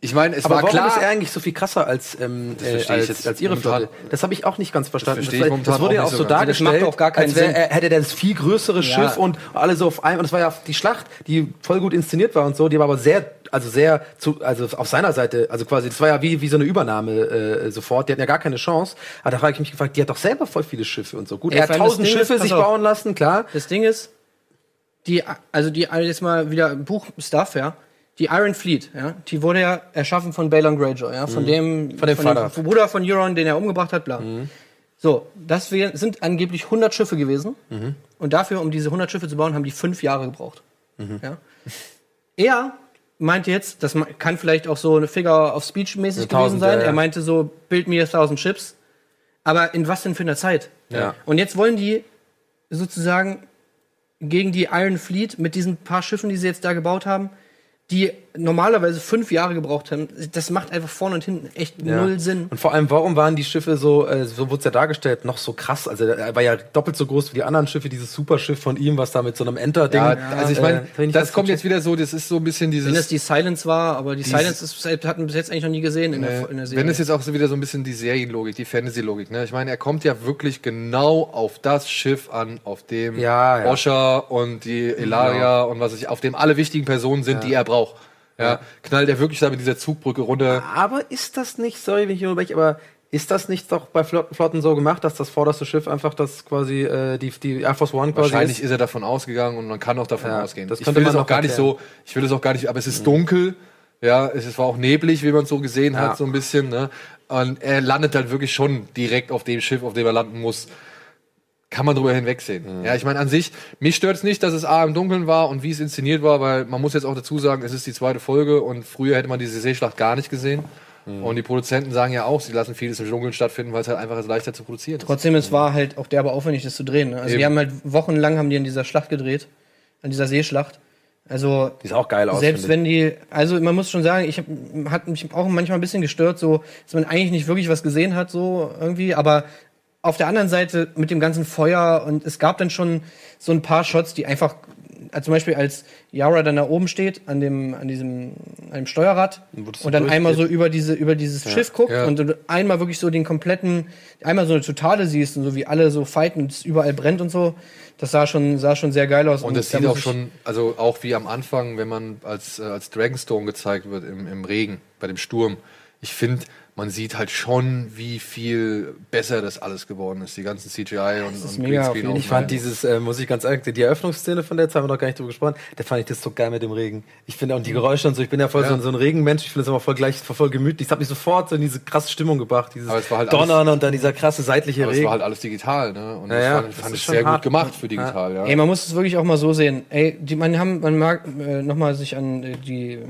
Ich meine, es aber war warum klar. ist er eigentlich so viel krasser als, ähm, Das äh, als, jetzt als ihre Flotte? Das habe ich auch nicht ganz verstanden. verstehe ich war- momentan das wurde auch ja auch so so ganz. dargestellt, Das auch gar keinen als wär, er hätte das viel größere Schiff und alle so auf einmal. Und das war ja die Schlacht, die voll gut inszeniert war und so. Die war aber sehr, also sehr, zu, also auf seiner Seite, also quasi, das war ja wie, wie so eine Übernahme äh, sofort. Die hatten ja gar keine Chance. Aber da frage ich mich gefragt, die hat doch selber voll viele Schiffe und so. Gut, Ja, er hat das tausend ist, Schiffe pass sich bauen lassen, klar. Das Ding ist, die, also die, also jetzt mal wieder Buchstuff, ja. Die Iron Fleet, ja, die wurde ja erschaffen von Balon Greyjoy, ja, von dem, Mhm. Von dem Vater. Mhm. Bruder von Euron, den er umgebracht hat, bla. So, das sind angeblich 100 Schiffe gewesen. Mhm. Und dafür, um diese 100 Schiffe zu bauen, haben die fünf Jahre gebraucht. Mhm. Ja. Er meinte jetzt, das kann vielleicht auch so eine Figure of Speech mäßig Eine gewesen Tausend, sein. ja, ja. Er meinte so, build me a thousand ships. Aber in was denn für einer Zeit? Ja. Und jetzt wollen die sozusagen gegen die Iron Fleet mit diesen paar Schiffen, die sie jetzt da gebaut haben, die normalerweise fünf Jahre gebraucht haben. Das macht einfach vorne und hinten echt Ja. null Sinn. Und vor allem, warum waren die Schiffe so, äh, so wurde es ja dargestellt, noch so krass? Also er war ja doppelt so groß wie die anderen Schiffe, dieses Superschiff von ihm, was da mit so einem Enter-Ding. Ja, also ich meine, äh, das kommt jetzt wieder so, das ist so ein bisschen dieses. Wenn das die Silence war, aber die Silence ist, hatten wir bis jetzt eigentlich noch nie gesehen in, der, in der Serie. Wenn es jetzt auch so wieder so ein bisschen die Serienlogik, die Fantasy-Logik, ne? Ich meine, er kommt ja wirklich genau auf das Schiff an, auf dem Ja, ja. Osha und die Elaria und was weiß ich, auf dem alle wichtigen Personen sind, die er braucht. Ja, knallt er wirklich da mit dieser Zugbrücke runter. Aber ist das nicht, sorry, wenn ich unterbreche, aber ist das nicht doch bei Flotten, so gemacht, dass das vorderste Schiff einfach das quasi äh, die, die Air Force One quasi Wahrscheinlich ist? ist er davon ausgegangen und man kann auch davon Ja, ausgehen. das ich will es auch gar nicht so, ich will es auch gar nicht, aber es ist dunkel, ja, es ist- war auch neblig, wie man es so gesehen Ja. hat, so ein bisschen, ne? Und er landet halt wirklich schon direkt auf dem Schiff, auf dem er landen muss. Kann man drüber hinwegsehen. Ja, ich meine, an sich, mich stört es nicht, dass es A im Dunkeln war und wie es inszeniert war, weil man muss jetzt auch dazu sagen, es ist die zweite Folge und früher hätte man diese Seeschlacht gar nicht gesehen. Und die Produzenten sagen ja auch, sie lassen vieles im Dunkeln stattfinden, weil es halt einfach ist leichter zu produzieren ist. Trotzdem, es war halt auch derbe aufwendig, das zu drehen. Ne? Also Eben. die haben halt wochenlang haben die an dieser Schlacht gedreht, an dieser Seeschlacht. Also Die ist auch geil aus. selbst wenn die, also man muss schon sagen, ich hab, hat mich auch manchmal ein bisschen gestört, so dass man eigentlich nicht wirklich was gesehen hat, so irgendwie. Aber auf der anderen Seite mit dem ganzen Feuer und es gab dann schon so ein paar Shots, die einfach, also zum Beispiel als Yara dann da oben steht an dem, an diesem, an dem Steuerrad so und dann einmal so über diese, über dieses Schiff guckt Ja. und einmal wirklich so den kompletten, einmal so eine totale siehst und so wie alle so fighten und es überall brennt und so. Das sah schon, sah schon sehr geil aus. Und das da sieht auch schon, also auch wie am Anfang, wenn man als, äh, als Dragonstone gezeigt wird im, im Regen, bei dem Sturm. Ich finde, man sieht halt schon, wie viel besser das alles geworden ist. Die ganzen CGI und, ist und mega auf Greenscreen jeden Ich fand dieses, äh, muss ich ganz ehrlich, die Eröffnungsszene von der, jetzt haben wir noch gar nicht drüber gesprochen, da fand ich das so geil mit dem Regen. Ich finde auch die Geräusche und so, ich bin ja voll so, Ja. ein- so ein Regenmensch, ich finde das immer voll gleich, voll gemütlich. Das hat mich sofort so in diese krasse Stimmung gebracht, dieses Aber es war halt Donnern und dann dieser krasse seitliche Aber es Regen. war halt alles digital, ne? Und Ja, das ja, fand, das fand ich schon sehr hart. gut gemacht für digital, ja. Ey, man muss es wirklich auch mal so sehen. Ey, die, man, haben, man mag äh, nochmal sich an äh, die,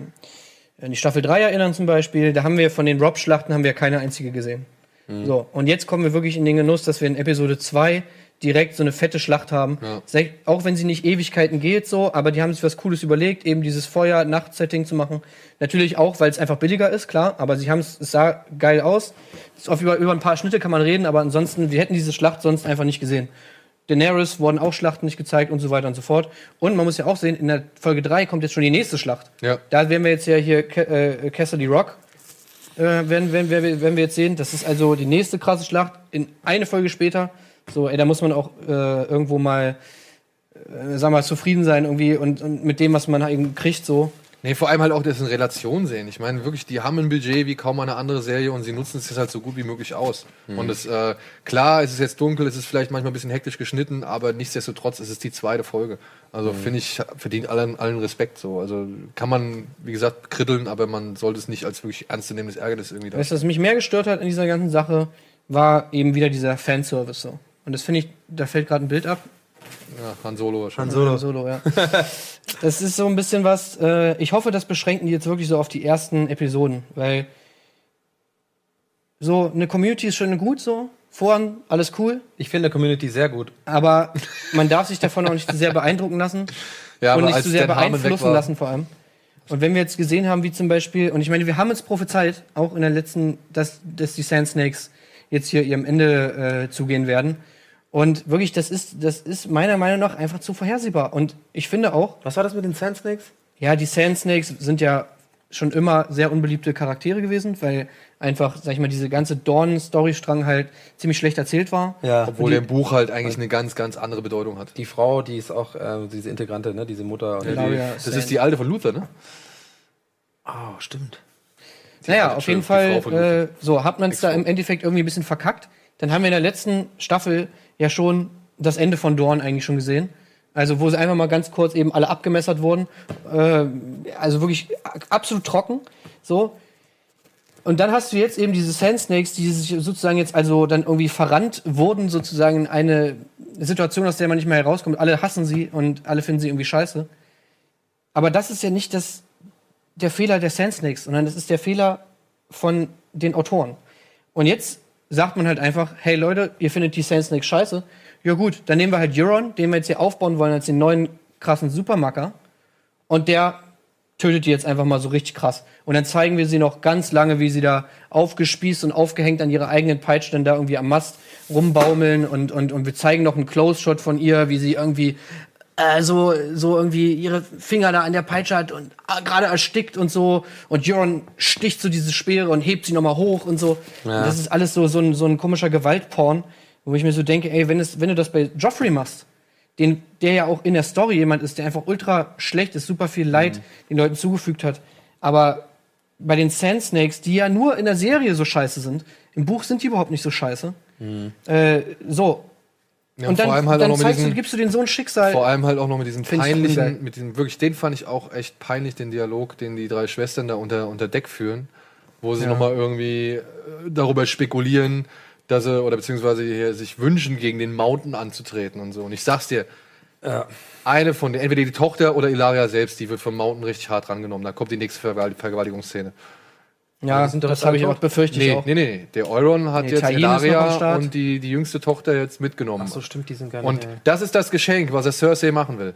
an die Staffel 3 erinnern zum Beispiel. Da haben wir von den Rob-Schlachten haben wir keine einzige gesehen. Mhm. So, und jetzt kommen wir wirklich in den Genuss, dass wir in Episode 2 direkt so eine fette Schlacht haben. Ja. Auch wenn sie nicht Ewigkeiten geht, so, aber die haben sich was Cooles überlegt, eben dieses Feuer-Nacht-Setting zu machen. Natürlich auch, weil es einfach billiger ist, klar, aber sie haben es, es sah geil aus. Auf über, über ein paar Schnitte kann man reden, aber ansonsten, wir hätten diese Schlacht sonst einfach nicht gesehen. Daenerys wurden auch Schlachten nicht gezeigt und so weiter und so fort. Und man muss ja auch sehen, in der Folge 3 kommt jetzt schon die nächste Schlacht. Ja. Da werden wir jetzt ja hier Ca- äh, Cassidy Rock, äh, werden, werden, werden, werden wir jetzt sehen. Das ist also die nächste krasse Schlacht in eine Folge später. So, ey, da muss man auch äh, irgendwo mal, äh, sag mal, zufrieden sein irgendwie und, und mit dem, was man eben kriegt, so. Nee, vor allem halt auch das in Relation sehen. Ich meine, wirklich, die haben ein Budget wie kaum eine andere Serie und sie nutzen es jetzt halt so gut wie möglich aus. Und es, äh, klar, es ist jetzt dunkel, es ist vielleicht manchmal ein bisschen hektisch geschnitten, aber nichtsdestotrotz, es ist die zweite Folge. Also finde ich, verdient allen, allen Respekt so. Also kann man, wie gesagt, kritteln, aber man sollte es nicht als wirklich ernstzunehmendes Ärgernis irgendwie da. Weißt du, was mich mehr gestört hat in dieser ganzen Sache, war eben wieder dieser Fanservice so. Und das finde ich, da fällt gerade ein Bild ab. Ja, Han Solo wahrscheinlich. Solo. Solo, ja. das ist so ein bisschen was, äh, ich hoffe, das beschränken die jetzt wirklich so auf die ersten Episoden, weil so eine Community ist schon gut so, voran alles cool, Ich finde Community sehr gut. aber man darf sich davon auch nicht zu sehr beeindrucken lassen Ja, und nicht zu sehr beeinflussen lassen vor allem. Und wenn wir jetzt gesehen haben, wie zum Beispiel, und ich meine, wir haben es prophezeit, auch in der letzten, dass, dass die Sand Snakes jetzt hier ihrem Ende äh, zugehen werden. Und wirklich, das ist, das ist meiner Meinung nach einfach zu vorhersehbar. Und ich finde auch, Was war das mit den Sand Snakes? ja, die Sand Snakes sind ja schon immer sehr unbeliebte Charaktere gewesen, weil einfach, sag ich mal, diese ganze Dorn-Storystrang halt ziemlich schlecht erzählt war. Ja. Obwohl der im Buch halt eigentlich eine ganz, ganz andere Bedeutung hat. Die Frau, die ist auch äh, diese Integrante, ne? Diese Mutter. Und Ja, Genau, die, ja, das Sand. ist die alte von Luther, ne? Oh, stimmt. Naja, alte- auf jeden die Fall, äh, so hat man es da im Endeffekt irgendwie ein bisschen verkackt. Dann haben wir in der letzten Staffel ja schon das Ende von Dorn eigentlich schon gesehen. Also wo sie einfach mal ganz kurz eben alle abgemessert wurden. Äh, also wirklich absolut trocken. So. Und dann hast du jetzt eben diese Sand Snakes, die sich sozusagen jetzt also dann irgendwie verrannt wurden, sozusagen in eine Situation, aus der man nicht mehr herauskommt. Alle hassen sie und alle finden sie irgendwie scheiße. Aber das ist ja nicht das, der Fehler der Sand Snakes, sondern das ist der Fehler von den Autoren. Und jetzt sagt man halt einfach, hey Leute, ihr findet die Sand Snakes scheiße. Ja gut, dann nehmen wir halt Euron, den wir jetzt hier aufbauen wollen als den neuen krassen Supermacker. Und der tötet die jetzt einfach mal so richtig krass. Und dann zeigen wir sie noch ganz lange, wie sie da aufgespießt und aufgehängt an ihrer eigenen Peitsche dann da irgendwie am Mast rumbaumeln und, und, und wir zeigen noch einen Close-Shot von ihr, wie sie irgendwie äh, so, so irgendwie ihre Finger da an der Peitsche hat und äh, gerade erstickt und so. Und Euron sticht so diese Speere und hebt sie nochmal hoch und so. Ja. Und das ist alles so, so, ein, so ein komischer Gewaltporn, wo ich mir so denke, ey, wenn, es, wenn du das bei Joffrey machst, den, der ja auch in der Story jemand ist, der einfach ultra schlecht ist, super viel Leid den Leuten zugefügt hat. Aber bei den Sand Snakes, die ja nur in der Serie so scheiße sind, im Buch sind die überhaupt nicht so scheiße. Äh, so. Ja, und dann, vor allem halt auch dann noch mit zeigst du, diesen, gibst du denen so ein Schicksal. vor allem halt auch noch mit diesem peinlichen, mit diesem wirklich, den fand ich auch echt peinlich, den Dialog, den die drei Schwestern da unter, unter Deck führen, wo sie Ja. nochmal irgendwie äh, darüber spekulieren, dass sie, oder beziehungsweise hier sich wünschen, gegen den Mountain anzutreten und so. Und ich sag's dir, eine von denen, entweder die Tochter oder Ilaria selbst, die wird vom Mountain richtig hart rangenommen. Da kommt die nächste Vergewalt- Vergewaltigungsszene. Ja, das jetzt habe ich auch befürchtet. Nee, auch. nee, nee, der Euron hat Nee, jetzt Ilaria und die, die jüngste Tochter jetzt mitgenommen. Ach so, stimmt, die sind gar nicht. und äh, das ist das Geschenk, was er Cersei machen will.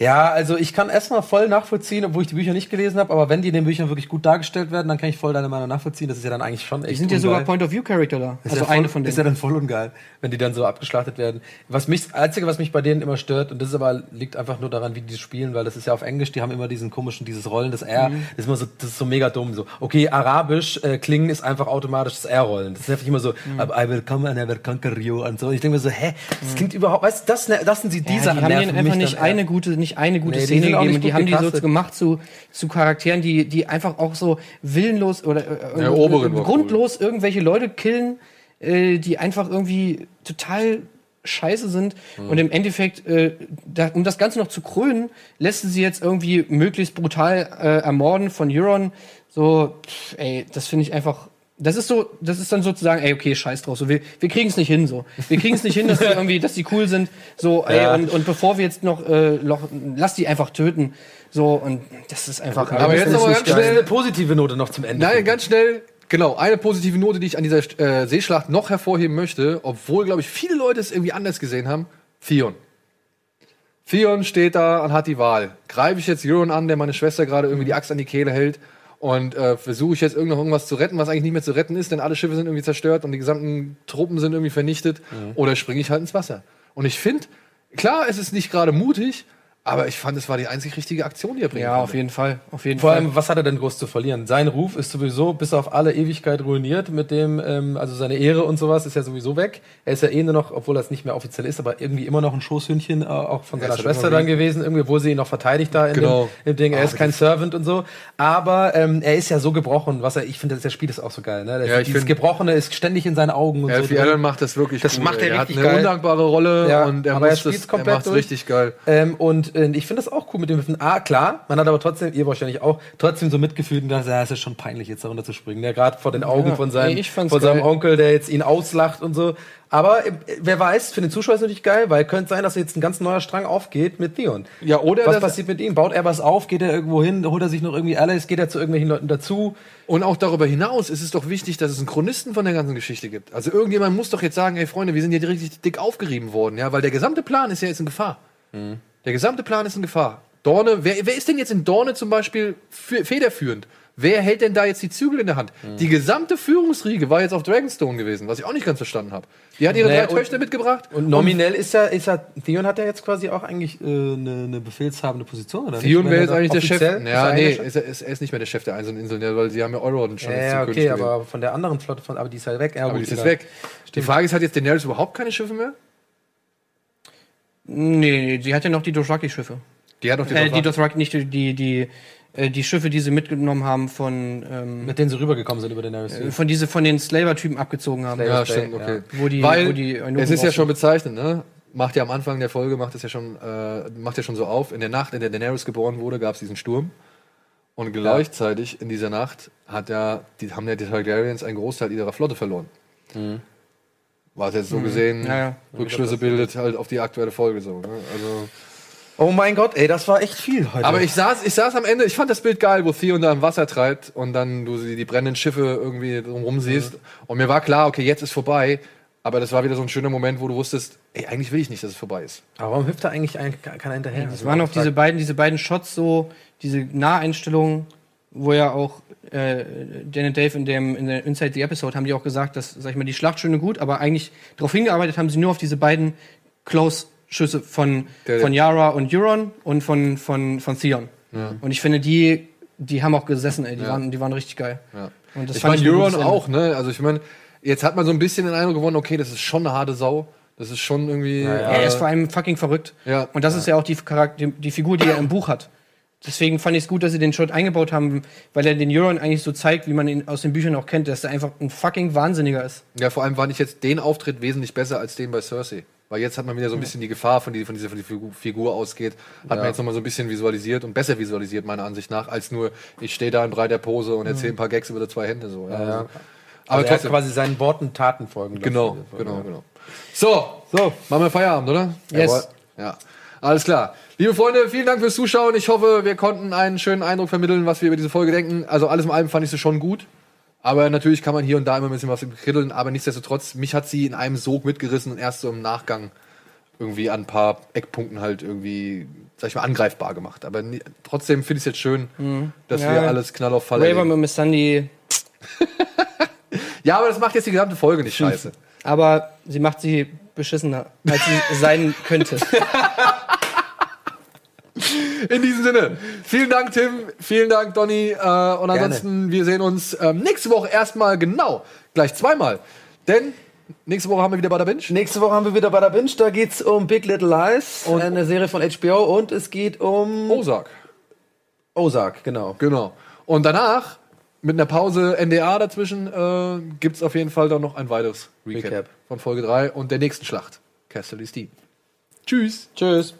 Ja, also ich kann erstmal voll nachvollziehen, obwohl ich die Bücher nicht gelesen habe, aber wenn die in den Büchern wirklich gut dargestellt werden, dann kann ich voll deine Meinung nachvollziehen. Das ist ja dann eigentlich schon echt Die sind ja sogar ungeil. Point-of-View-Charakter da. Ist Also ja voll, eine von denen. Ist ja dann voll ungeil, wenn die dann so abgeschlachtet werden. Was mich, das Einzige, was mich bei denen immer stört, und das ist aber, liegt einfach nur daran, wie die spielen, weil das ist ja auf Englisch, die haben immer diesen komischen, dieses Rollen, das R, Mhm. das ist immer so, das ist so mega dumm, so. Okay, Arabisch, äh, klingen ist einfach automatisch das R-Rollen. Das ist einfach immer so, Mhm. I will come and I will conquer you, und so. Und ich denke mir so, hä, das klingt überhaupt, weißt du, das, ne- das sind sie, Ja, die die Sachen haben nerven einfach mich nicht eine gute, nicht eine gute Nee, Szene gegeben. nicht Und die haben die so gemacht zu, zu Charakteren, die, die einfach auch so willenlos oder äh, Ja, äh, grundlos irgendwelche Leute killen, äh, die einfach irgendwie total scheiße sind. Mhm. Und im Endeffekt, äh, da, um das Ganze noch zu krönen, lässt sie sie jetzt irgendwie möglichst brutal äh, ermorden von Euron. So, pff, ey, das finde ich einfach. Das ist so, das ist dann sozusagen, ey, okay, scheiß drauf. So, wir, wir kriegen es nicht hin, so. Wir kriegen es nicht hin, dass die irgendwie, dass die cool sind. So, ey, Ja. und, und bevor wir jetzt noch, äh, noch, lass die einfach töten. So, und das ist einfach. Aber jetzt ist ganz schnell- eine positive Note noch zum Ende. Nein, ganz schnell. Genau, eine positive Note, die ich an dieser äh, Seeschlacht noch hervorheben möchte, obwohl, glaube ich, viele Leute es irgendwie anders gesehen haben. Theon. Theon steht da und hat die Wahl. Greife ich jetzt Euron an, der meine Schwester gerade irgendwie die Axt an die Kehle hält und äh, versuche ich jetzt irgend noch irgendwas zu retten, was eigentlich nicht mehr zu retten ist, denn alle Schiffe sind irgendwie zerstört und die gesamten Truppen sind irgendwie vernichtet. Oder springe ich halt ins Wasser. Und ich finde, klar, es ist nicht gerade mutig, aber ich fand, es war die einzig richtige Aktion, die er bringen Ja, konnte. auf jeden Fall. Auf jeden Vor Fall. allem, was hat er denn groß zu verlieren? Sein Ruf ist sowieso bis auf alle Ewigkeit ruiniert mit dem, ähm, also seine Ehre und sowas ist ja sowieso weg. Er ist ja eh nur noch, obwohl das nicht mehr offiziell ist, aber irgendwie immer noch ein Schoßhündchen, äh, auch von Er seiner Schwester dann gewesen, irgendwie, wo sie ihn noch verteidigt da in Genau. dem, im Ding. Er Ah, ist kein Servant und so. Aber ähm, er ist ja so gebrochen, was er, ich finde, das Spiel ist auch so geil, ne? Das, Ja, dieses Gebrochene ist ständig in seinen Augen und Alfie so. Allen macht das wirklich Das gut. macht er ey. richtig hat eine geil. undankbare Rolle Ja, und er, aber er er komplett macht's durch. richtig geil. Ähm, und ich finde das auch cool mit dem Wiffen. Ah, klar, man hat aber trotzdem, ihr wahrscheinlich auch, trotzdem so mitgefühlt und dachte, ja, es ist schon peinlich, jetzt darunter zu springen. Ja, gerade vor den Augen Ja, von seinem, ey, von seinem. Onkel, der jetzt ihn auslacht und so. Aber äh, wer weiß, für den Zuschauer ist natürlich geil, weil könnte sein, dass jetzt ein ganz neuer Strang aufgeht mit Theon. Ja, oder Was passiert mit ihm? Baut er was auf? Geht er irgendwo hin? Holt er sich noch irgendwie Allies? Geht er zu irgendwelchen Leuten dazu? Und auch darüber hinaus ist es doch wichtig, dass es einen Chronisten von der ganzen Geschichte gibt. Also irgendjemand muss doch jetzt sagen, ey Freunde, wir sind hier richtig dick aufgerieben worden, ja, weil der gesamte Plan ist ja jetzt in Gefahr. Der gesamte Plan ist in Gefahr. Dorne, wer, wer ist denn jetzt in Dorne zum Beispiel federführend? Wer hält denn da jetzt die Zügel in der Hand? Die gesamte Führungsriege war jetzt auf Dragonstone gewesen, was ich auch nicht ganz verstanden habe. Die hat ihre Naja, drei und- Töchter mitgebracht. Und nominell ist ja, ist ja, Theon hat ja jetzt quasi auch eigentlich äh, eine, eine befehlshabende Position, oder? Theon wäre jetzt eigentlich der Chef. Ja, nee, Chef? ist er, ist, er ist nicht mehr der Chef der einzelnen Inseln, ja, weil sie haben ja Euron schon jetzt Ja, okay, König gewählt. aber von der anderen Flotte, von, aber die ist halt weg. Ja, Aber gut, die ist jetzt weg. Die Frage ist, hat jetzt Daenerys überhaupt keine Schiffe mehr? Nee, nee, sie hat ja noch die Dothraki-Schiffe. Die hat doch die Äh, die Dothraki- Dothraki, nicht die, die, die, äh, die Schiffe, die sie mitgenommen haben von, ähm, Mit denen sie rübergekommen sind über den Daenerys. von diese von den Slaver-Typen abgezogen haben. Slaver. Ja, Bay, stimmt, okay. Wo die- Weil wo die Eunuchen es ist ja schon bezeichnet, ne? Macht ja am Anfang der Folge, macht es ja schon, äh, macht ja schon so auf. In der Nacht, in der Daenerys geboren wurde, gab es diesen Sturm. Und gleichzeitig in dieser Nacht hat ja, die haben ja die Targaryens einen Großteil ihrer Flotte verloren. Was jetzt so gesehen Ja, ja. Rückschlüsse bildet halt auf die aktuelle Folge so. Ne? Also Oh mein Gott, ey, das war echt viel heute. Aber ich saß, ich saß am Ende, ich fand das Bild geil, wo Theon da im Wasser treibt und dann du die, die brennenden Schiffe irgendwie drumherum siehst. Und mir war klar, okay, jetzt ist vorbei. Aber das war wieder so ein schöner Moment, wo du wusstest, ey, eigentlich will ich nicht, dass es vorbei ist. Aber warum hüpft da eigentlich ein, keiner hinterher? Es waren auch diese beiden, diese beiden Shots so, diese Naheinstellungen, wo ja auch äh, Dan und Dave in dem in der Inside the Episode haben die auch gesagt, dass, sag ich mal, die Schlacht schön und gut, aber eigentlich darauf hingearbeitet haben sie nur auf diese beiden Close-Schüsse von, Der- von Yara und Euron und von, von, von Theon. Ja. Und ich finde, die, die haben auch gesessen, ey. Die, Ja. waren, die waren richtig geil. Ja. Und das ich fand meine, ein Euron auch, ne? Also ich meine, jetzt hat man so ein bisschen den Eindruck gewonnen, okay, das ist schon eine harte Sau. Das ist schon irgendwie. Ja, ja. Er äh, ist vor allem fucking verrückt. Ja. Und das ist ja auch die, Charakter, die, die Figur, die er im Buch hat. Deswegen fand ich es gut, dass sie den Shot eingebaut haben, weil er den Euron eigentlich so zeigt, wie man ihn aus den Büchern auch kennt, dass er einfach ein fucking Wahnsinniger ist. Ja, vor allem fand ich jetzt den Auftritt wesentlich besser als den bei Cersei. Weil jetzt hat man wieder so ein bisschen die Gefahr, von, die, von dieser von die Figur, ausgeht, hat man jetzt nochmal so ein bisschen visualisiert und besser visualisiert, meiner Ansicht nach, als nur, ich stehe da in breiter Pose und erzähle ein paar Gags über die zwei Hände. So. Ja, Ja, ja. Also, Aber aber er hat trotzdem. quasi seinen Worten Taten folgen lassen. Genau, genau, genau. So, So, machen wir Feierabend, oder? Yes. Jawohl. Ja. Alles klar. Liebe Freunde, vielen Dank fürs Zuschauen. Ich hoffe, wir konnten einen schönen Eindruck vermitteln, was wir über diese Folge denken. Also alles in allem fand ich sie schon gut. Aber natürlich kann man hier und da immer ein bisschen was kritteln. Aber nichtsdestotrotz, mich hat sie in einem Sog mitgerissen und erst so im Nachgang irgendwie an ein paar Eckpunkten halt irgendwie, sag ich mal, angreifbar gemacht. Aber ni- trotzdem finde ich es jetzt schön, dass Ja. wir alles knall auf Fall Raver mit Miss Sandy, Ja, aber das macht jetzt die gesamte Folge nicht scheiße. aber sie macht sie beschissener, als sie sein könnte. In diesem Sinne, vielen Dank, Tim, vielen Dank, Donny. Äh, und ansonsten, wir sehen uns ähm, nächste Woche erstmal genau, gleich zweimal. Denn nächste Woche haben wir wieder bei der Binge. nächste Woche haben wir wieder bei der Binge. Da geht's um Big Little Lies, Und- eine Serie von HBO. Und es geht um Ozark. Ozark, genau. Genau. Und danach, mit einer Pause NDA dazwischen, äh, gibt es auf jeden Fall dann noch ein weiteres Recap, Recap. von Folge 3 und der nächsten Schlacht. Castle Steam. Tschüss. Tschüss.